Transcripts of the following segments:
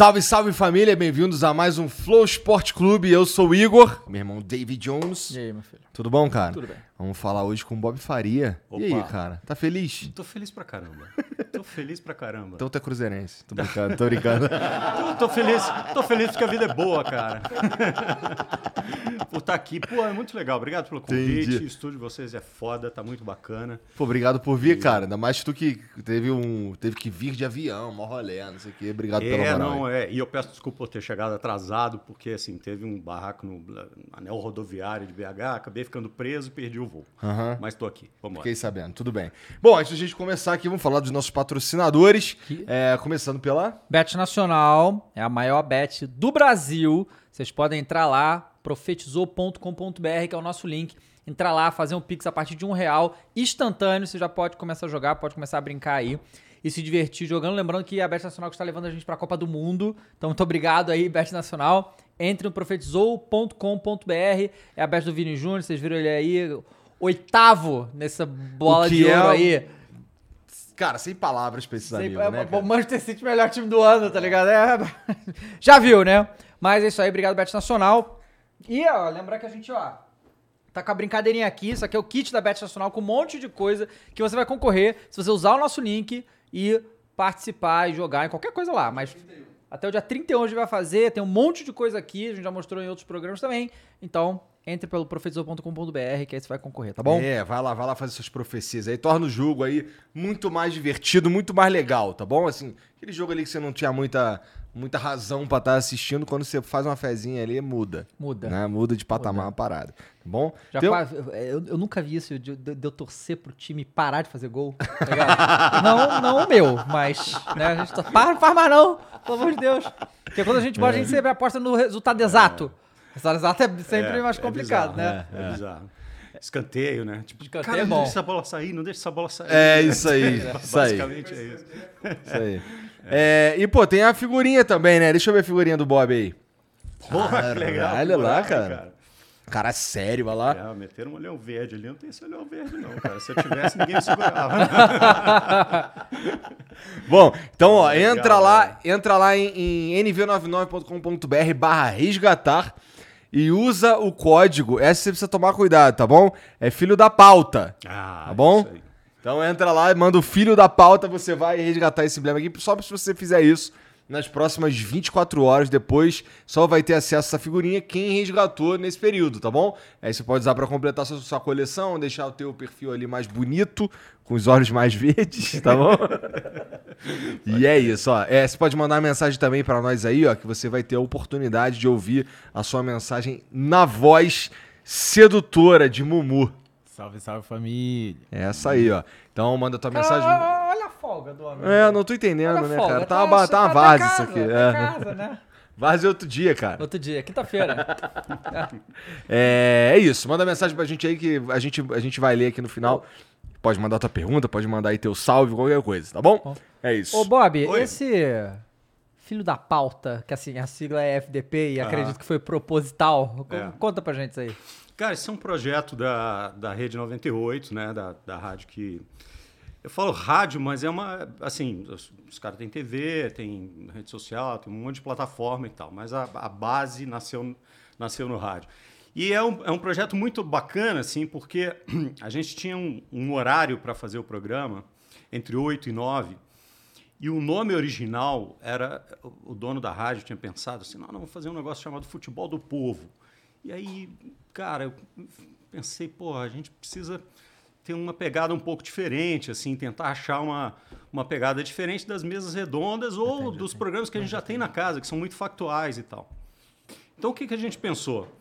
Salve, salve família, bem-vindos a mais um Flow Sport Clube. Eu sou o Igor, meu irmão David Jones. E aí, meu filho? Tudo bom, cara? Tudo bem. Vamos falar hoje com o Bob Faria. E aí, Opa. cara? Tá feliz? Tô feliz pra caramba. Tô feliz pra caramba. Então tu é cruzeirense. Tô brincando, tô brincando. Tô, tô feliz, tô feliz porque a vida é boa, cara. Por estar aqui. Pô, é muito legal. Obrigado pelo convite. Entendi. O estúdio de vocês é foda, tá muito bacana. Pô, obrigado por vir, cara. Ainda mais tu que teve, um, teve que vir de avião, mó rolê, não sei o quê. Obrigado pela É, moral. não, é. E eu peço desculpa por ter chegado atrasado, porque assim, teve um barraco no anel rodoviário de BH, acabei ficando preso e perdi o voo. Aham. Mas tô aqui. Vamos lá. Fiquei sabendo, tudo bem. Bom, antes da gente começar aqui, vamos falar dos nossos patrocinadores. É, começando pela. Bet Nacional é a maior bet do Brasil. Vocês podem entrar lá, profetizou.com.br, que é o nosso link. Entrar lá, fazer um pix a partir de um real, instantâneo. Você já pode começar a jogar, pode começar a brincar aí e se divertir jogando. Lembrando que a Bet Nacional que está levando a gente para a Copa do Mundo. Então, muito obrigado aí, Bet Nacional. Entre no profetizou.com.br. É a bet do Vini Júnior, vocês viram ele aí, oitavo nessa bola de é ouro o- aí. Cara, sem palavras pra esses Sei, amigos, é, né? o? Manchester City, melhor time do ano, tá ligado? É, já viu, né? Mas é isso aí, obrigado, Bet Nacional. E, ó, lembrar que a gente, ó, tá com a brincadeirinha aqui. Isso aqui é o kit da Bet Nacional com um monte de coisa que você vai concorrer se você usar o nosso link e participar e jogar em qualquer coisa lá. Mas até o dia 31 a gente vai fazer, tem um monte de coisa aqui, a gente já mostrou em outros programas também. Então, entre pelo profetizou.com.br que aí você vai concorrer, tá bom? É, vai lá, vai lá fazer suas profecias aí. Torna o jogo aí muito mais divertido, muito mais legal, tá bom? Assim, aquele jogo ali que você não tinha muita, muita razão pra estar assistindo, quando você faz uma fezinha ali, muda. Muda. Né? Muda de patamar a parada, tá bom? Já quase- eu, eu nunca vi isso de, de- de eu torcer pro time parar de fazer gol. tá não, não o meu, mas. Né, a gente tá, para, não faz mais não, pelo amor de Deus. Porque quando a gente bota, a gente sempre aposta no resultado exato. Exato é sempre É, mais é complicado, bizarro, né? É, bizarro. Escanteio, né? Tipo, Escanteio cara, é não deixa essa bola sair, não deixa essa bola sair. É isso aí, isso aí. Basicamente é isso. Isso aí. É, e, pô, tem a figurinha também, né? Deixa eu ver a figurinha do Bob aí. Porra, que legal. Olha lá, coragem, cara. Cara sério, vai lá. É, meteram um olhão verde ali. Eu não tenho esse olhão verde, não, cara. Se eu tivesse, ninguém me segurava. Bom, então, ó, Legal, entra lá, velho. entra lá em, em nv99.com.br barra resgatar e usa o código. Essa você precisa tomar cuidado, tá bom? É filho da pauta. Ah, Tá bom? Então entra lá e manda o filho da pauta, você vai resgatar esse emblema aqui. Só se você fizer isso nas próximas 24 horas depois, só vai ter acesso a essa figurinha quem resgatou nesse período, tá bom? Aí você pode usar pra completar sua, sua coleção, deixar o teu perfil ali mais bonito, com os olhos mais verdes, tá bom? e é isso, ó. É, você pode mandar mensagem também pra nós aí, ó, que você vai ter a oportunidade de ouvir a sua mensagem na voz sedutora de Mumu. Salve, salve família. É essa aí, ó. Então manda tua mensagem. Ah, olha a folga do homem. É, não tô entendendo, Olha né, cara? Tá, uma, tá uma até várzea casa, isso aqui. até É. casa, né? Várzea outro dia, cara. Outro dia, quinta-feira. É, é isso. Manda mensagem pra gente aí que a gente, a gente vai ler aqui no final. Pode mandar tua pergunta, pode mandar aí teu salve, qualquer coisa, tá bom? É isso. Ô, Bob, Oi. esse filho da pauta, que assim, a sigla é FDP e acredito que foi proposital. É. Conta pra gente isso aí. Cara, isso é um projeto da, da Rede 98, né? Da, da rádio que. Eu falo rádio, mas é uma. Assim, os, os caras têm TV, tem rede social, tem um monte de plataforma e tal, mas a, a base nasceu, nasceu no rádio. E é um, é um projeto muito bacana, assim, porque a gente tinha um, um horário para fazer o programa, entre 8 e 9, e o nome original era. O dono da rádio tinha pensado assim: não, não, vamos fazer um negócio chamado Futebol do Povo. E aí, cara, eu pensei, pô, a gente precisa ter uma pegada um pouco diferente, assim, tentar achar uma, uma pegada diferente das mesas redondas ou dos programas que a gente já tem na casa, que são muito factuais e tal. Então, o que, que a gente pensou?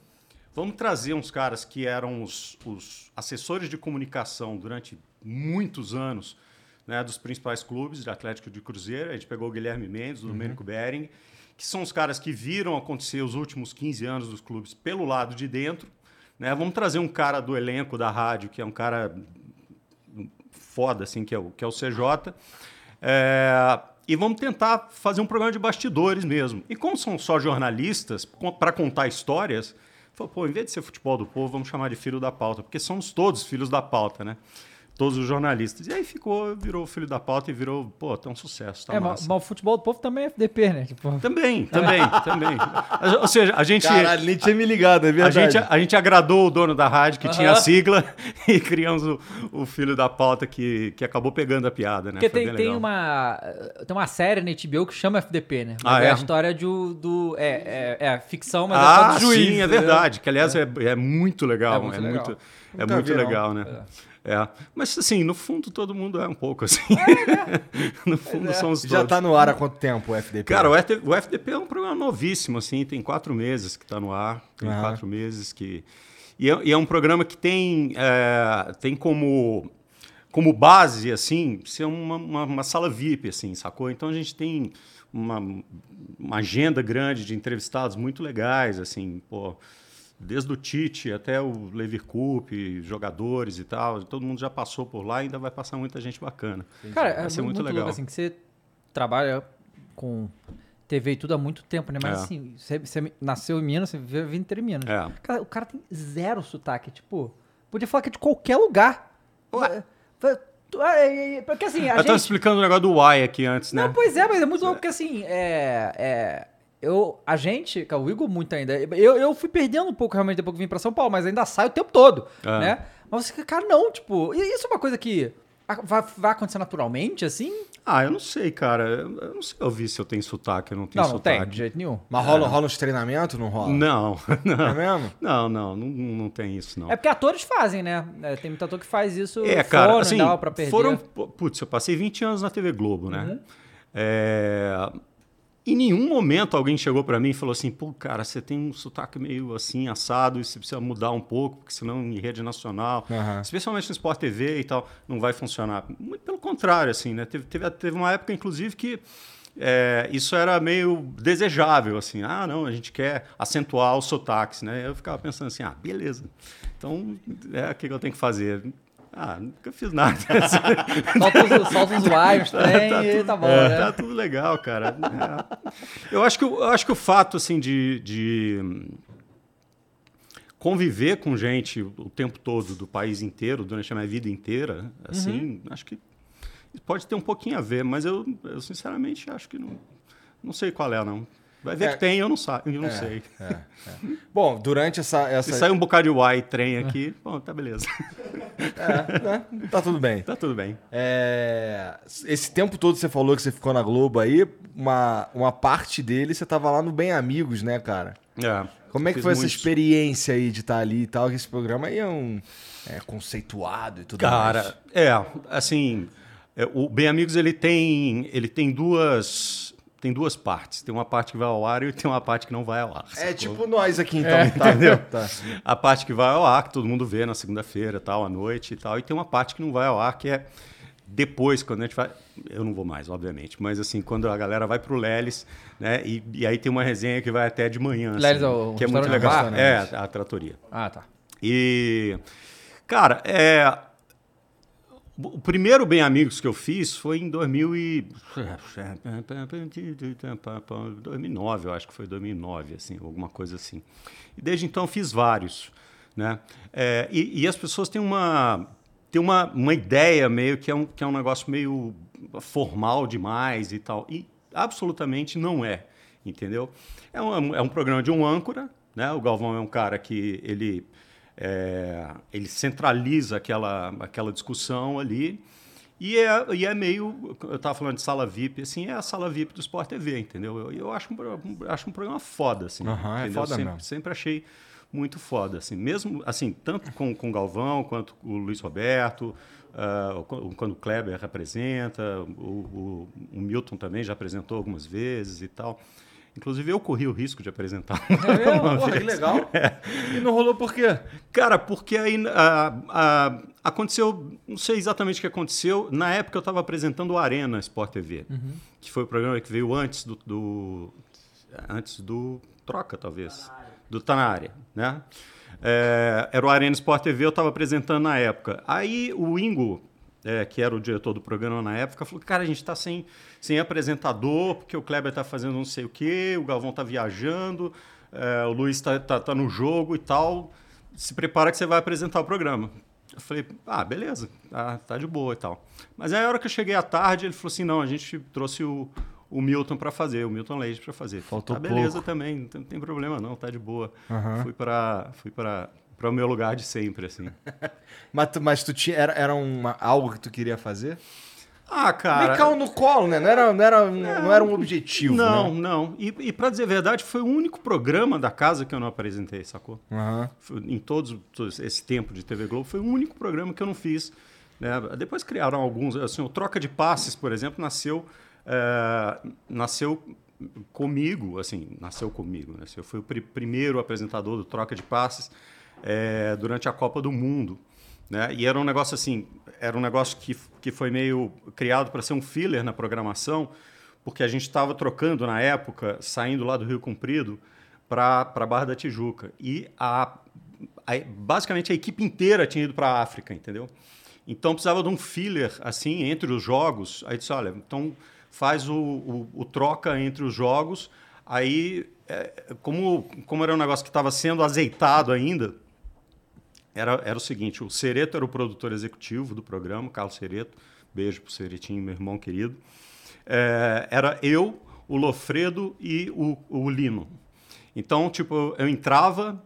Vamos trazer uns caras que eram os, os assessores de comunicação durante muitos anos né, dos principais clubes de Atlético de Cruzeiro. A gente pegou o Guilherme Mendes, o Domênico Bering, que são os caras que viram acontecer os últimos 15 anos dos clubes pelo lado de dentro. Né? Vamos trazer um cara do elenco da rádio, que é um cara foda, assim, que é o, que é o CJ. É, e vamos tentar fazer um programa de bastidores mesmo. E como são só jornalistas, para contar histórias, falou, pô, em vez de ser futebol do povo, vamos chamar de filho da pauta, porque somos todos filhos da pauta, né? Todos os jornalistas. E aí ficou, virou filho da pauta e virou, pô, tá um sucesso, tá é, mas, massa. mas o futebol do povo também é FDP, né? Tipo, Também, também, também. Ou seja, a gente... Caralho, nem tinha me ligado, é A verdade. gente, a gente agradou o dono da rádio, que tinha a sigla, e criamos o, o filho da pauta que, que acabou pegando a piada, né? Porque Foi tem, bem tem, legal. uma, tem uma série na HBO que chama FDP, né? Ah, Mas é? a história de, o- do. É, é, é ficção, mas é só Ah, do juiz. sim, é entendeu? verdade. Que, aliás, é, é muito legal. É É muito muito, legal. é Nunca muito vi, não. legal, né? É. Mas, assim, no fundo, todo mundo é um pouco assim. no fundo, somos todos. Já tá no ar há quanto tempo o FDP? Cara, o FDP, o FDP é um programa novíssimo, assim, tem quatro meses que está no ar, tem quatro meses que... E é, e é um programa que tem, é, tem como, como base, assim, ser uma, uma, uma sala VIP, assim, sacou? Então a gente tem uma, uma agenda grande de entrevistados muito legais, assim, pô... Desde o Tite até o Levi Coupe, jogadores e tal, todo mundo já passou por lá e ainda vai passar muita gente bacana. Cara, vai é ser muito, muito, legal. louco, assim, que você trabalha com TV e tudo há muito tempo, né? Mas É. assim, você, você nasceu em Minas, você vive inteira em Minas. É. Cara, o cara tem zero sotaque, tipo, podia falar que é de qualquer lugar. Ué. Porque assim, a Eu tava gente... explicando o negócio do Y aqui antes, né? Não, pois é, mas é muito louco porque assim, é. é eu, a gente, cara, o Igor muito ainda. Eu, eu fui perdendo um pouco realmente depois que vim pra São Paulo, mas ainda saio o tempo todo, É. né? Mas você, cara, não, tipo, e isso é uma coisa que vai, vai acontecer naturalmente, assim? Ah, eu não sei, cara. Eu não sei ouvir se eu tenho sotaque ou não tenho não, não sotaque. tem, de jeito nenhum. Mas rola, rola uns treinamentos, não rola? Não, não. É mesmo? Não, não, não, não tem isso, não. É porque atores fazem, né? É, tem muito ator que faz isso É, cara, fora, assim, não dá pra perder. foram... Putz, eu passei 20 anos na TV Globo, né? Uhum. É, Em nenhum momento alguém chegou pra mim e falou assim, pô, cara, você tem um sotaque meio assim, assado, e você precisa mudar um pouco, porque senão em rede nacional, Aham. especialmente no Sport TV e tal, não vai funcionar. Muito pelo contrário, assim, né? Teve, teve, teve uma época, inclusive, que é, isso era meio desejável, assim. Ah, não, a gente quer acentuar os sotaques, né? Eu ficava pensando assim, ah, beleza. Então, é o que eu tenho que fazer? Ah, nunca fiz nada. Solta os, solta os uaios, tem e tá bom, né? Tá tudo legal, cara. É. Eu, acho que, o- eu acho que o fato assim, de, de conviver com gente o tempo todo do país inteiro, durante a minha vida inteira, assim, acho que pode ter um pouquinho a ver, mas eu, eu sinceramente acho que não, não sei qual é, não. Vai ver É. que tem, eu não, sa eu não É, sei. é, é. Bom, durante essa. essa... Se sair um bocado de Y trem aqui, bom, tá beleza. né? Tá tudo bem. tá tudo bem. É, esse tempo todo você falou que você ficou na Globo aí, uma, uma parte dele você tava lá no Bem Amigos, né, cara? É, Como é que foi essa muitos. experiência aí de estar ali e tal? Que esse programa aí é um é, conceituado e tudo mais. Cara, é, assim, é, o Bem Amigos ele tem, ele tem duas, tem duas partes. Tem uma parte que vai ao ar e tem uma parte que não vai ao ar. É tipo nós aqui então, tá? entendeu? Tá. A parte que vai ao ar, que todo mundo vê na segunda-feira, tal, à noite e tal, e tem uma parte que não vai ao ar, que é depois, quando a gente vai. Eu não vou mais, obviamente, mas assim, quando a galera vai pro Leles, né? E, e aí tem uma resenha que vai até de manhã. assim, Leles é o que é muito legal. bar? É, a tratoria. Ah, tá. E, cara, é, o primeiro Bem Amigos que eu fiz foi em 2000 e... 2009, eu acho que foi 2009, assim, alguma coisa assim. E desde então fiz vários, né? É, e, e as pessoas têm uma têm uma, uma ideia meio que é, um, que é um negócio meio formal demais e tal. E absolutamente não é, entendeu? É um, é um programa de um âncora, né? O Galvão é um cara que ele é, ele centraliza aquela, aquela discussão ali. E é, e é meio. Eu estava falando de sala VIP, assim, é a sala VIP do Sport TV, entendeu? Eu, eu acho, um, acho um programa foda, assim. Aham, é foda sempre, mesmo. sempre achei muito foda, assim. Mesmo, assim, tanto com, com o Galvão, quanto o Luiz Roberto, quando quando o Kleber representa, o, o- o Milton também já apresentou algumas vezes e tal. Inclusive, eu corri o risco de apresentar É uma Porra, que vez. legal. E não rolou por quê? Cara, porque aí ah, ah, aconteceu, não sei exatamente o que aconteceu. Na época eu estava apresentando o Arena Sport TV, que foi o programa que veio antes do, do- antes do Troca, talvez, do Tá na área, né? É, era o Arena Sport TV, eu estava apresentando na época. Aí o Ingo, é, que era o diretor do programa na época, falou: Cara, a gente está sem, sem apresentador, porque o Kleber está fazendo não sei o quê, o Galvão está viajando, é, o Luiz está tá, tá no jogo e tal. Se prepara que você vai apresentar o programa. Eu falei, ah, beleza, tá, tá de boa e tal. Mas aí a hora que eu cheguei à tarde, ele falou assim: não, a gente trouxe o, o Milton para fazer, o Milton Leite para fazer. Faltou tá, beleza pouco. também, não tem, não tem problema não, tá de boa. Fui para fui para o meu lugar de sempre, assim. Mas tu, mas tu tinha. Era, era uma, algo que tu queria fazer? Ah, cara. Caiu no colo, né? Não era, não era, não era um objetivo. Não, Né? não. E, e para dizer a verdade, foi o único programa da casa que eu não apresentei, sacou? Foi- em todos, todos esse tempo de TV Globo, foi o único programa que eu não fiz. né? Depois criaram alguns, assim, o Troca de Passes, por exemplo, nasceu, é, nasceu comigo, assim, nasceu comigo. Né? Eu fui o pri- primeiro apresentador do Troca de Passes é, durante a Copa do Mundo. Né? E era um negócio assim, era um negócio que, que foi meio criado para ser um filler na programação, porque a gente estava trocando na época, saindo lá do Rio Comprido para a Barra da Tijuca. E a, a- basicamente a equipe inteira tinha ido para a África, entendeu? Então precisava de um filler assim entre os jogos. Aí disse, olha, então faz o, o- o troca entre os jogos. Aí, é, como, como era um negócio que estava sendo azeitado ainda, era, era o seguinte: o Cereto era o produtor executivo do programa, Carlos Cereto. Beijo pro Ceretinho, meu irmão querido. É, era eu, o Lofredo e o, o Lino. Então, tipo, eu entrava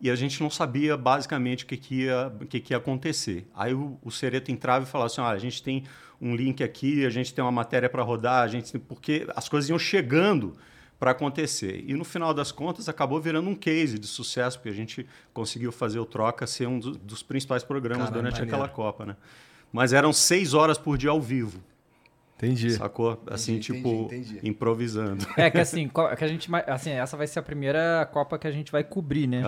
e a gente não sabia basicamente o que, que, ia, que, que ia acontecer. Aí o, o Cereto entrava e falava assim: olha, a gente tem um link aqui, a gente tem uma matéria para rodar, a gente porque as coisas iam chegando para acontecer. E no final das contas acabou virando um case de sucesso, porque a gente conseguiu fazer o Troca ser um dos, dos principais programas Caramba, durante maneiro. aquela Copa, né? Mas eram seis horas por dia ao vivo, Entendi. sacou? Assim, Entendi, tipo, entendi. improvisando. É que assim, co- que a gente, assim, essa vai ser a primeira Copa que a gente vai cobrir, né?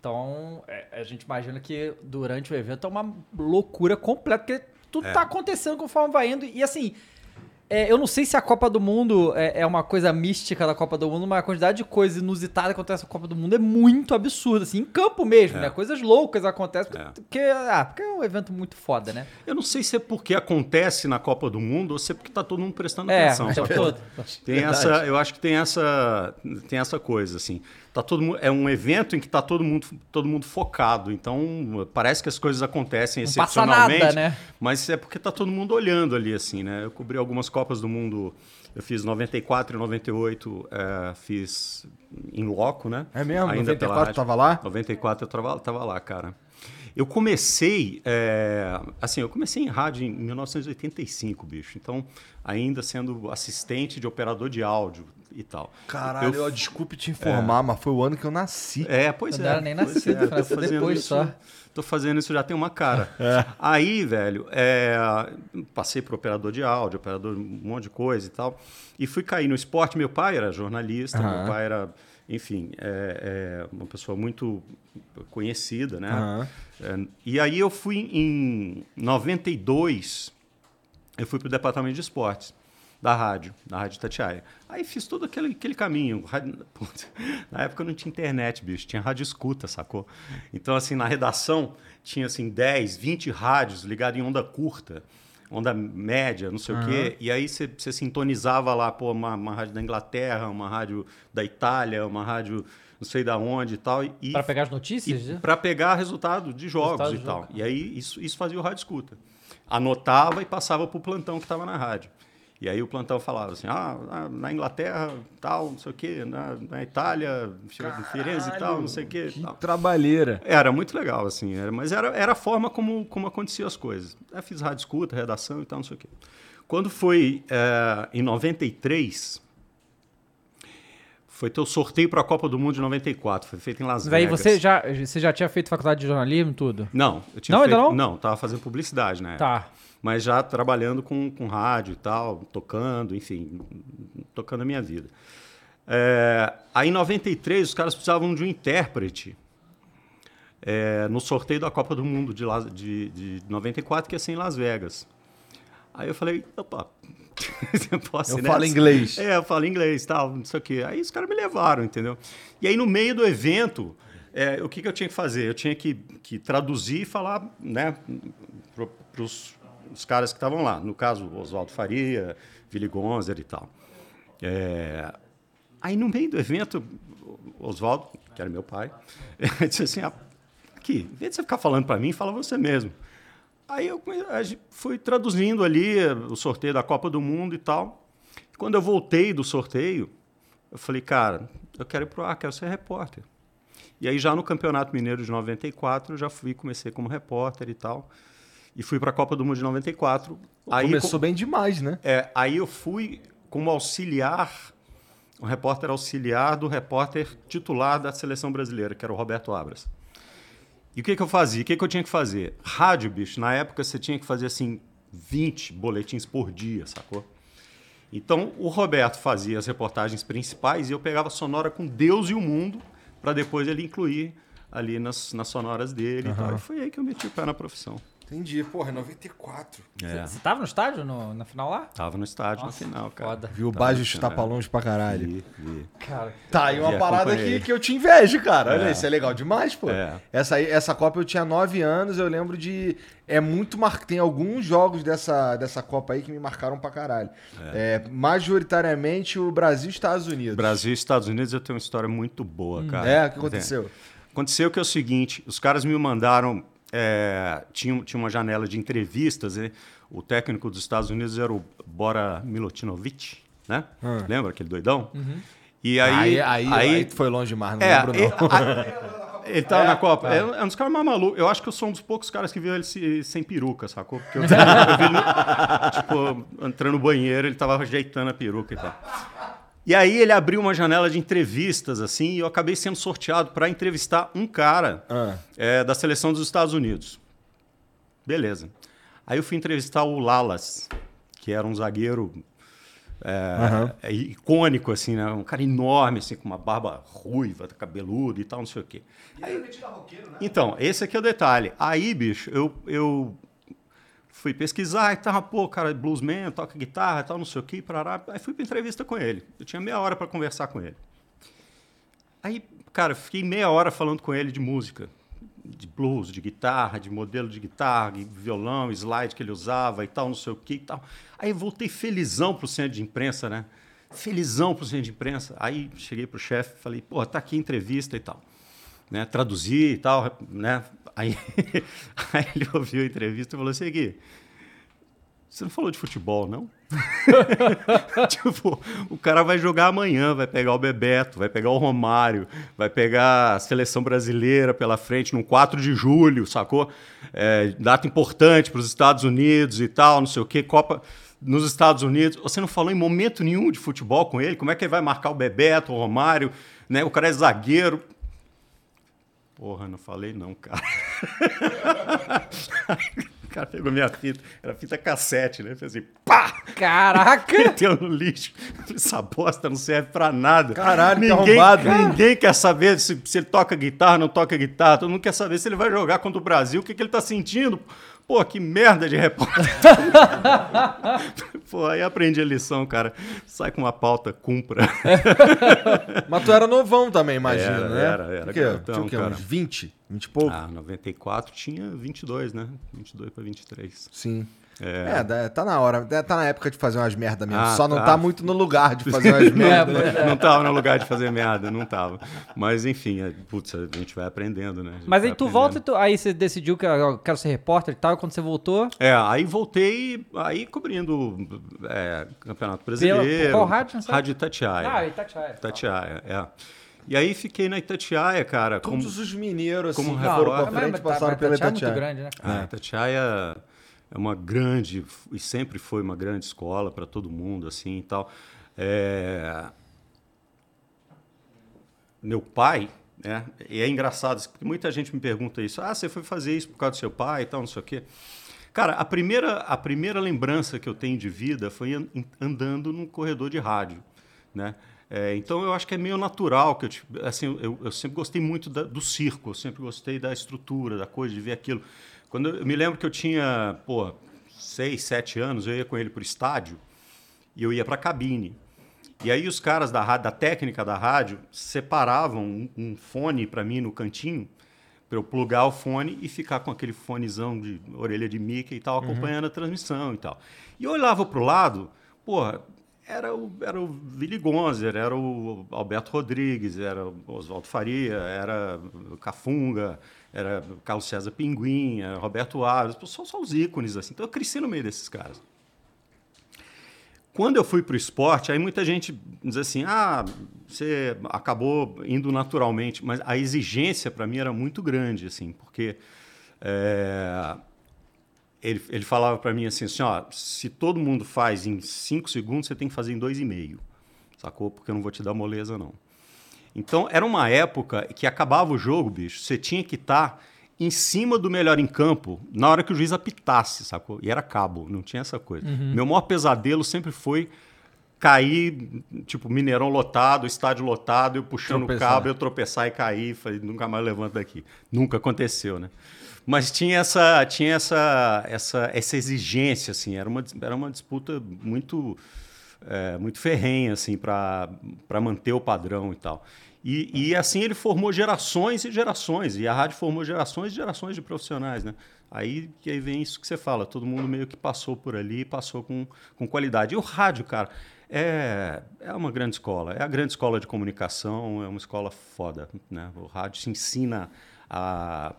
Então, é, a gente imagina que durante o evento é uma loucura completa, porque tudo tá acontecendo conforme vai indo. E assim, é, eu não sei se a Copa do Mundo é, é uma coisa mística da Copa do Mundo, mas a quantidade de coisa inusitada que acontece na Copa do Mundo é muito absurda, assim, em campo mesmo, né? Coisas loucas acontecem, porque, É. porque, ah, porque é um evento muito foda, né? Eu não sei se é porque acontece na Copa do Mundo ou se é porque tá todo mundo prestando É, atenção. sacou? todo. Tem essa, eu acho que tem essa, tem essa coisa assim. Tá todo é um evento em que tá todo mundo, todo mundo focado. Então parece que as coisas acontecem Não passa nada, excepcionalmente, né? mas é porque tá todo mundo olhando ali assim, né? Eu cobri algumas Copas do Mundo. Eu fiz 94 e 98, é, fiz em loco, né? É mesmo? Ainda pela 94 rádio. tava lá? 94 eu tava, tava lá, cara. Eu comecei, é, assim, eu comecei em rádio em 1985, bicho. Então, ainda sendo assistente de operador de áudio e tal. Caralho, Eu- ó, desculpe te informar, mas foi o ano que eu nasci. é, pois Eu é. não era nem nascido, é, nasci depois isso, só. Tô fazendo isso já tem uma cara. Aí, velho, é, passei por operador de áudio, operador de um monte de coisa e tal. E fui cair no esporte. Meu pai era jornalista, Aham. meu pai era, enfim, é, é uma pessoa muito conhecida, né? Aham. É, e aí eu fui em 92, eu fui para o departamento de esportes da rádio, da Rádio Tatiaia. Aí fiz todo aquele, aquele caminho. Rádio- Putz, Na época não tinha internet, bicho, tinha rádio escuta, sacou? Então, assim, na redação tinha assim 10, 20 rádios ligados em onda curta, onda média, não sei o quê. E aí você sintonizava lá, pô, uma, uma rádio da Inglaterra, uma rádio da Itália, uma rádio não sei da onde e tal. E, Pra pegar as notícias? né? para pegar resultado de jogos Resultado e de tal. jogo. E aí isso, isso fazia o rádio escuta. Anotava e passava para o plantão que estava na rádio. E aí o plantão falava assim, ah, na- Inglaterra, tal, não sei o quê, na, na Itália, Firenze e tal, não sei o quê. Que tal. trabalheira. Era muito legal, assim, era- mas era, era a forma como, como aconteciam as coisas. Eu fiz rádio escuta, redação e tal, não sei o quê. Quando foi eh, em 93, foi ter o sorteio para a Copa do Mundo de 94. Foi feito em Las Vegas. você já, você já tinha feito faculdade de jornalismo e tudo? Não, eu tinha Não, ainda feito... não? Não, tava fazendo publicidade, né? Tá. Mas já trabalhando com, com rádio e tal, tocando, enfim, tocando a minha vida. É, aí em 93 os caras precisavam de um intérprete é, no sorteio da Copa do Mundo de, de, de 94, que ia ser em Las Vegas. Aí eu falei, opa, eu ir falo nessa? inglês. É, eu falo inglês tal, não sei o quê. Aí os caras me levaram, entendeu? E aí no meio do evento, é, o que, que eu tinha que fazer? Eu tinha que, que traduzir e falar né, para os caras que estavam lá. No caso, Oswaldo Faria, Willy Gonzer e tal. É, aí no meio do evento, Oswaldo, que era meu pai, disse assim, ah, aqui, em vez de você ficar falando para mim, fala você mesmo. Aí eu fui traduzindo ali eh, o sorteio da Copa do Mundo e tal. Quando eu voltei do sorteio, eu falei, cara, eu quero ir pro ar, quero ser repórter. E aí já no Campeonato Mineiro de 94, eu já fui, comecei como repórter e tal. E fui para a Copa do Mundo de 94. Aí, Começou bem demais, né? é, aí eu fui como auxiliar, um repórter auxiliar do repórter titular da seleção brasileira, que era o Roberto Abras. E o que, que eu fazia? O que, que eu tinha que fazer? Rádio, bicho, na época você tinha que fazer assim 20 boletins por dia, sacou? Então o Roberto fazia as reportagens principais e eu pegava a sonora com Deus e o mundo para depois ele incluir ali nas, nas sonoras dele e tal. E foi aí que eu meti o pé na profissão. Entendi. Porra, 94. É. Você tava no estádio no- na final lá? Tava no estádio Nossa, no final, cara. foda. Viu o Baggio chutar pra longe pra caralho. Vi, vi. Cara, Tá, e uma Vi, parada aqui que eu te invejo, cara. Olha, É. isso é legal demais, pô. É. Essa, essa Copa eu tinha 9 anos, eu lembro de. É muito mar... Tem alguns jogos dessa, dessa Copa aí que me marcaram pra caralho. É, majoritariamente o Brasil e Estados Unidos. Brasil e Estados Unidos eu tenho uma história muito boa, cara. É, o que aconteceu? Aconteceu que é o seguinte, os caras me mandaram, é, tinha, tinha uma janela de entrevistas, né? o técnico dos Estados Unidos era o Bora Milutinovic, né? Lembra aquele doidão? E aí, Aí, aí, aí, tu foi longe demais, não é, lembro não. e- a- ele tava na Copa. É, um- é um dos caras mais malucos. Eu acho que eu sou um dos poucos caras que viu ele se- sem peruca, sacou? Porque eu, eu vi ele, tipo, entrando no banheiro, ele tava ajeitando a peruca e tal. E aí ele abriu uma janela de entrevistas, assim, e eu acabei sendo sorteado para entrevistar um cara Ah. é, da seleção dos Estados Unidos. Beleza. Aí eu fui entrevistar o Lalas, que era um zagueiro é, é icônico, assim, né? Um cara enorme, assim, com uma barba ruiva, cabeludo e tal, não sei o quê. Aí- Então, esse aqui é o detalhe. Aí, bicho, eu, eu fui pesquisar e tal, pô, cara, bluesman, toca guitarra e tal, não sei o quê, parará. Aí fui pra entrevista com ele. Eu tinha meia hora para conversar com ele. Aí, cara, fiquei meia hora falando com ele de música, de blues, de guitarra, de modelo de guitarra, de violão, slide que ele usava e tal, não sei o que e tal. Aí voltei felizão pro centro de imprensa, né? Felizão pro centro de imprensa. Aí cheguei pro chefe, falei, pô, tá aqui entrevista e tal. Né? Traduzi e tal, né? Aí, aí ele ouviu a entrevista e falou assim, Gui, você não falou de futebol, não? tipo, o cara vai jogar amanhã, vai pegar o Bebeto, vai pegar o Romário, vai pegar a seleção brasileira pela frente no 4 de julho, sacou? É, data importante para os Estados Unidos e tal, não sei o quê, Copa nos Estados Unidos. Você não falou em momento nenhum de futebol com ele? Como é que ele vai marcar o Bebeto, o Romário? Né? O cara é zagueiro. Porra, não falei não, cara. o cara pegou minha fita, era fita cassete, né? Fez assim, pá! Caraca! Meteu no lixo. Essa bosta não serve pra nada. Caralho, que ninguém, ninguém quer saber se, se ele toca guitarra, não toca guitarra. Todo mundo quer saber se ele vai jogar contra o Brasil, o que, que ele tá sentindo. Pô, que merda de repórter. Pô, aí aprendi a lição, cara. Sai com uma pauta, cumpra. Mas tu era novão também, imagina, Era, né? era, era O quê? garotão, Tinha o quê? cara. Uns 20? 20 e pouco? Ah, 94 tinha 22, né? 22 pra 23. Sim. É. É, tá na hora. Tá na época de fazer umas merda mesmo. Ah, Só não tá. tá muito no lugar de fazer umas merda. né? não tava no lugar de fazer merda, não tava. Mas enfim, é, putz, a gente vai aprendendo, né? Mas aí tu aprendendo. volta e tu, aí você decidiu que eu quero ser repórter e tal, e quando você voltou, É, aí voltei, aí cobrindo é, Campeonato Brasileiro. qual rádio? Rádio Itatiaia. Ah, Itatiaia. Itatiaia, é. E aí fiquei na Itatiaia, cara. Como, Todos os mineiros, assim, como foram pra frente, mas- passaram mas pela Itatiaia é muito grande, né? cara? A Itatiaia é uma grande, e sempre foi uma grande escola para todo mundo, assim e tal. É, meu pai, né? E é engraçado, porque muita gente me pergunta isso. Ah, você foi fazer isso por causa do seu pai e tal, não sei o quê. Cara, a primeira, a primeira lembrança que eu tenho de vida foi an- andando num corredor de rádio, né? É, então eu acho que é meio natural que eu, assim, eu, eu sempre gostei muito da- do circo, eu sempre gostei da estrutura, da coisa, de ver aquilo. Quando eu, me lembro que eu tinha, pô, seis, sete anos, eu ia com ele pro estádio e eu ia para a cabine. E aí os caras da, rádio, da técnica da rádio separavam um, um fone para mim no cantinho, para eu plugar o fone e ficar com aquele fonezão de orelha de Mickey e tal, acompanhando a transmissão e tal. E eu olhava para o lado, porra, era o, era o Willy Gonzer, era o Alberto Rodrigues, era o Oswaldo Faria, era o Cafunga, era Carlos César Pinguim, Roberto Alves, só, só os ícones assim. Então eu cresci no meio desses caras. Quando eu fui para o esporte, aí muita gente diz assim: ah, você acabou indo naturalmente, mas a exigência para mim era muito grande, assim, porque é, ele, ele falava para mim assim, assim: ó, se todo mundo faz em cinco segundos, você tem que fazer em dois e meio, sacou? Porque eu não vou te dar moleza, não. Então, era uma época que acabava o jogo, bicho, você tinha que estar em cima do melhor em campo na hora que o juiz apitasse, sacou? E era cabo, não tinha essa coisa. Meu maior pesadelo sempre foi cair, tipo, Mineirão lotado, estádio lotado, eu puxando o Tropeçar. cabo, eu tropeçar e cair, falei, nunca mais levanto daqui. Nunca aconteceu, né? Mas tinha essa, tinha essa, essa, essa exigência, assim, era uma, era uma disputa muito, é, muito ferrenha, assim, para manter o padrão e tal. E, e assim ele formou gerações e gerações, e a rádio formou gerações e gerações de profissionais, né? Aí, que aí vem isso que você fala, todo mundo meio que passou por ali e passou com, com qualidade. E o rádio, cara, é, é uma grande escola, é a grande escola de comunicação, é uma escola foda, né? O rádio se ensina a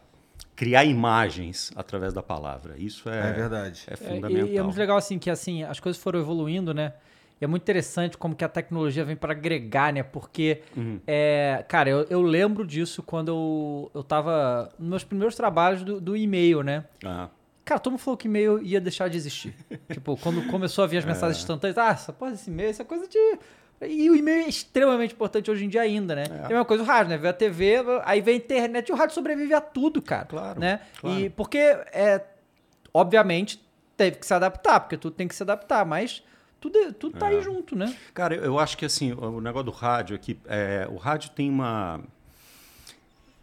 criar imagens através da palavra. Isso é, É verdade. é É, fundamental. e é muito legal assim que assim as coisas foram evoluindo, né? E é muito interessante como que a tecnologia vem para agregar, né? Porque, é, cara, eu, eu lembro disso quando eu, eu tava nos meus primeiros trabalhos do, do e-mail, né? Ah, Cara, todo mundo falou que e-mail ia deixar de existir. tipo, quando começou a vir as mensagens instantâneas, ah, essa porra desse e-mail, isso é coisa de. E o e-mail é extremamente importante hoje em dia ainda, né? É a mesma coisa o rádio, né? Vê a TV, aí vem a internet e o rádio sobrevive a tudo, cara. Claro, Né? claro. E porque, é, obviamente, teve que se adaptar, porque tudo tem que se adaptar, mas tudo, tudo tá aí junto, né? Cara, eu acho que assim, o negócio do rádio aqui, é, o rádio tem uma.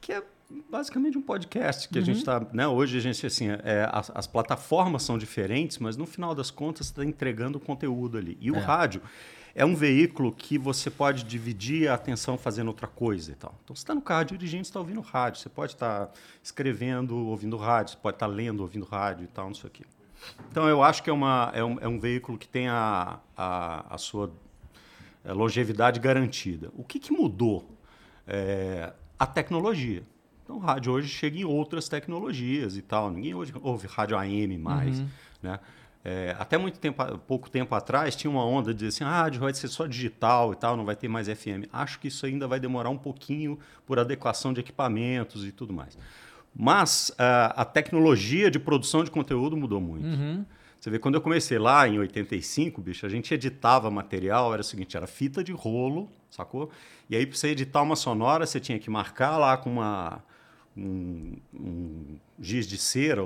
que é basicamente um podcast que a gente está. Né, hoje a gente, assim, é, as, as plataformas são diferentes, mas no final das contas está entregando conteúdo ali. E o rádio é um veículo que você pode dividir a atenção fazendo outra coisa e tal. Então você está no carro dirigindo, você está ouvindo rádio. Você pode estar escrevendo, ouvindo rádio, você pode estar lendo, ouvindo rádio e tal, não sei o quê. Então eu acho que é, uma, é, um, é um veículo que tem a, a, a sua é, longevidade garantida. O que, que mudou? É, a tecnologia. Então, o rádio hoje chega em outras tecnologias e tal. Ninguém hoje ouve rádio AM mais. Né? É, até muito tempo, pouco tempo atrás, tinha uma onda de dizer assim, ah, rádio vai ser só digital e tal, não vai ter mais FM. Acho que isso ainda vai demorar um pouquinho por adequação de equipamentos e tudo mais. Mas ah, a tecnologia de produção de conteúdo mudou muito. Você vê, quando eu comecei lá em 85, bicho, a gente editava material, era o seguinte, era fita de rolo, sacou? E aí, para você editar uma sonora, você tinha que marcar lá com uma, um, um giz de cera,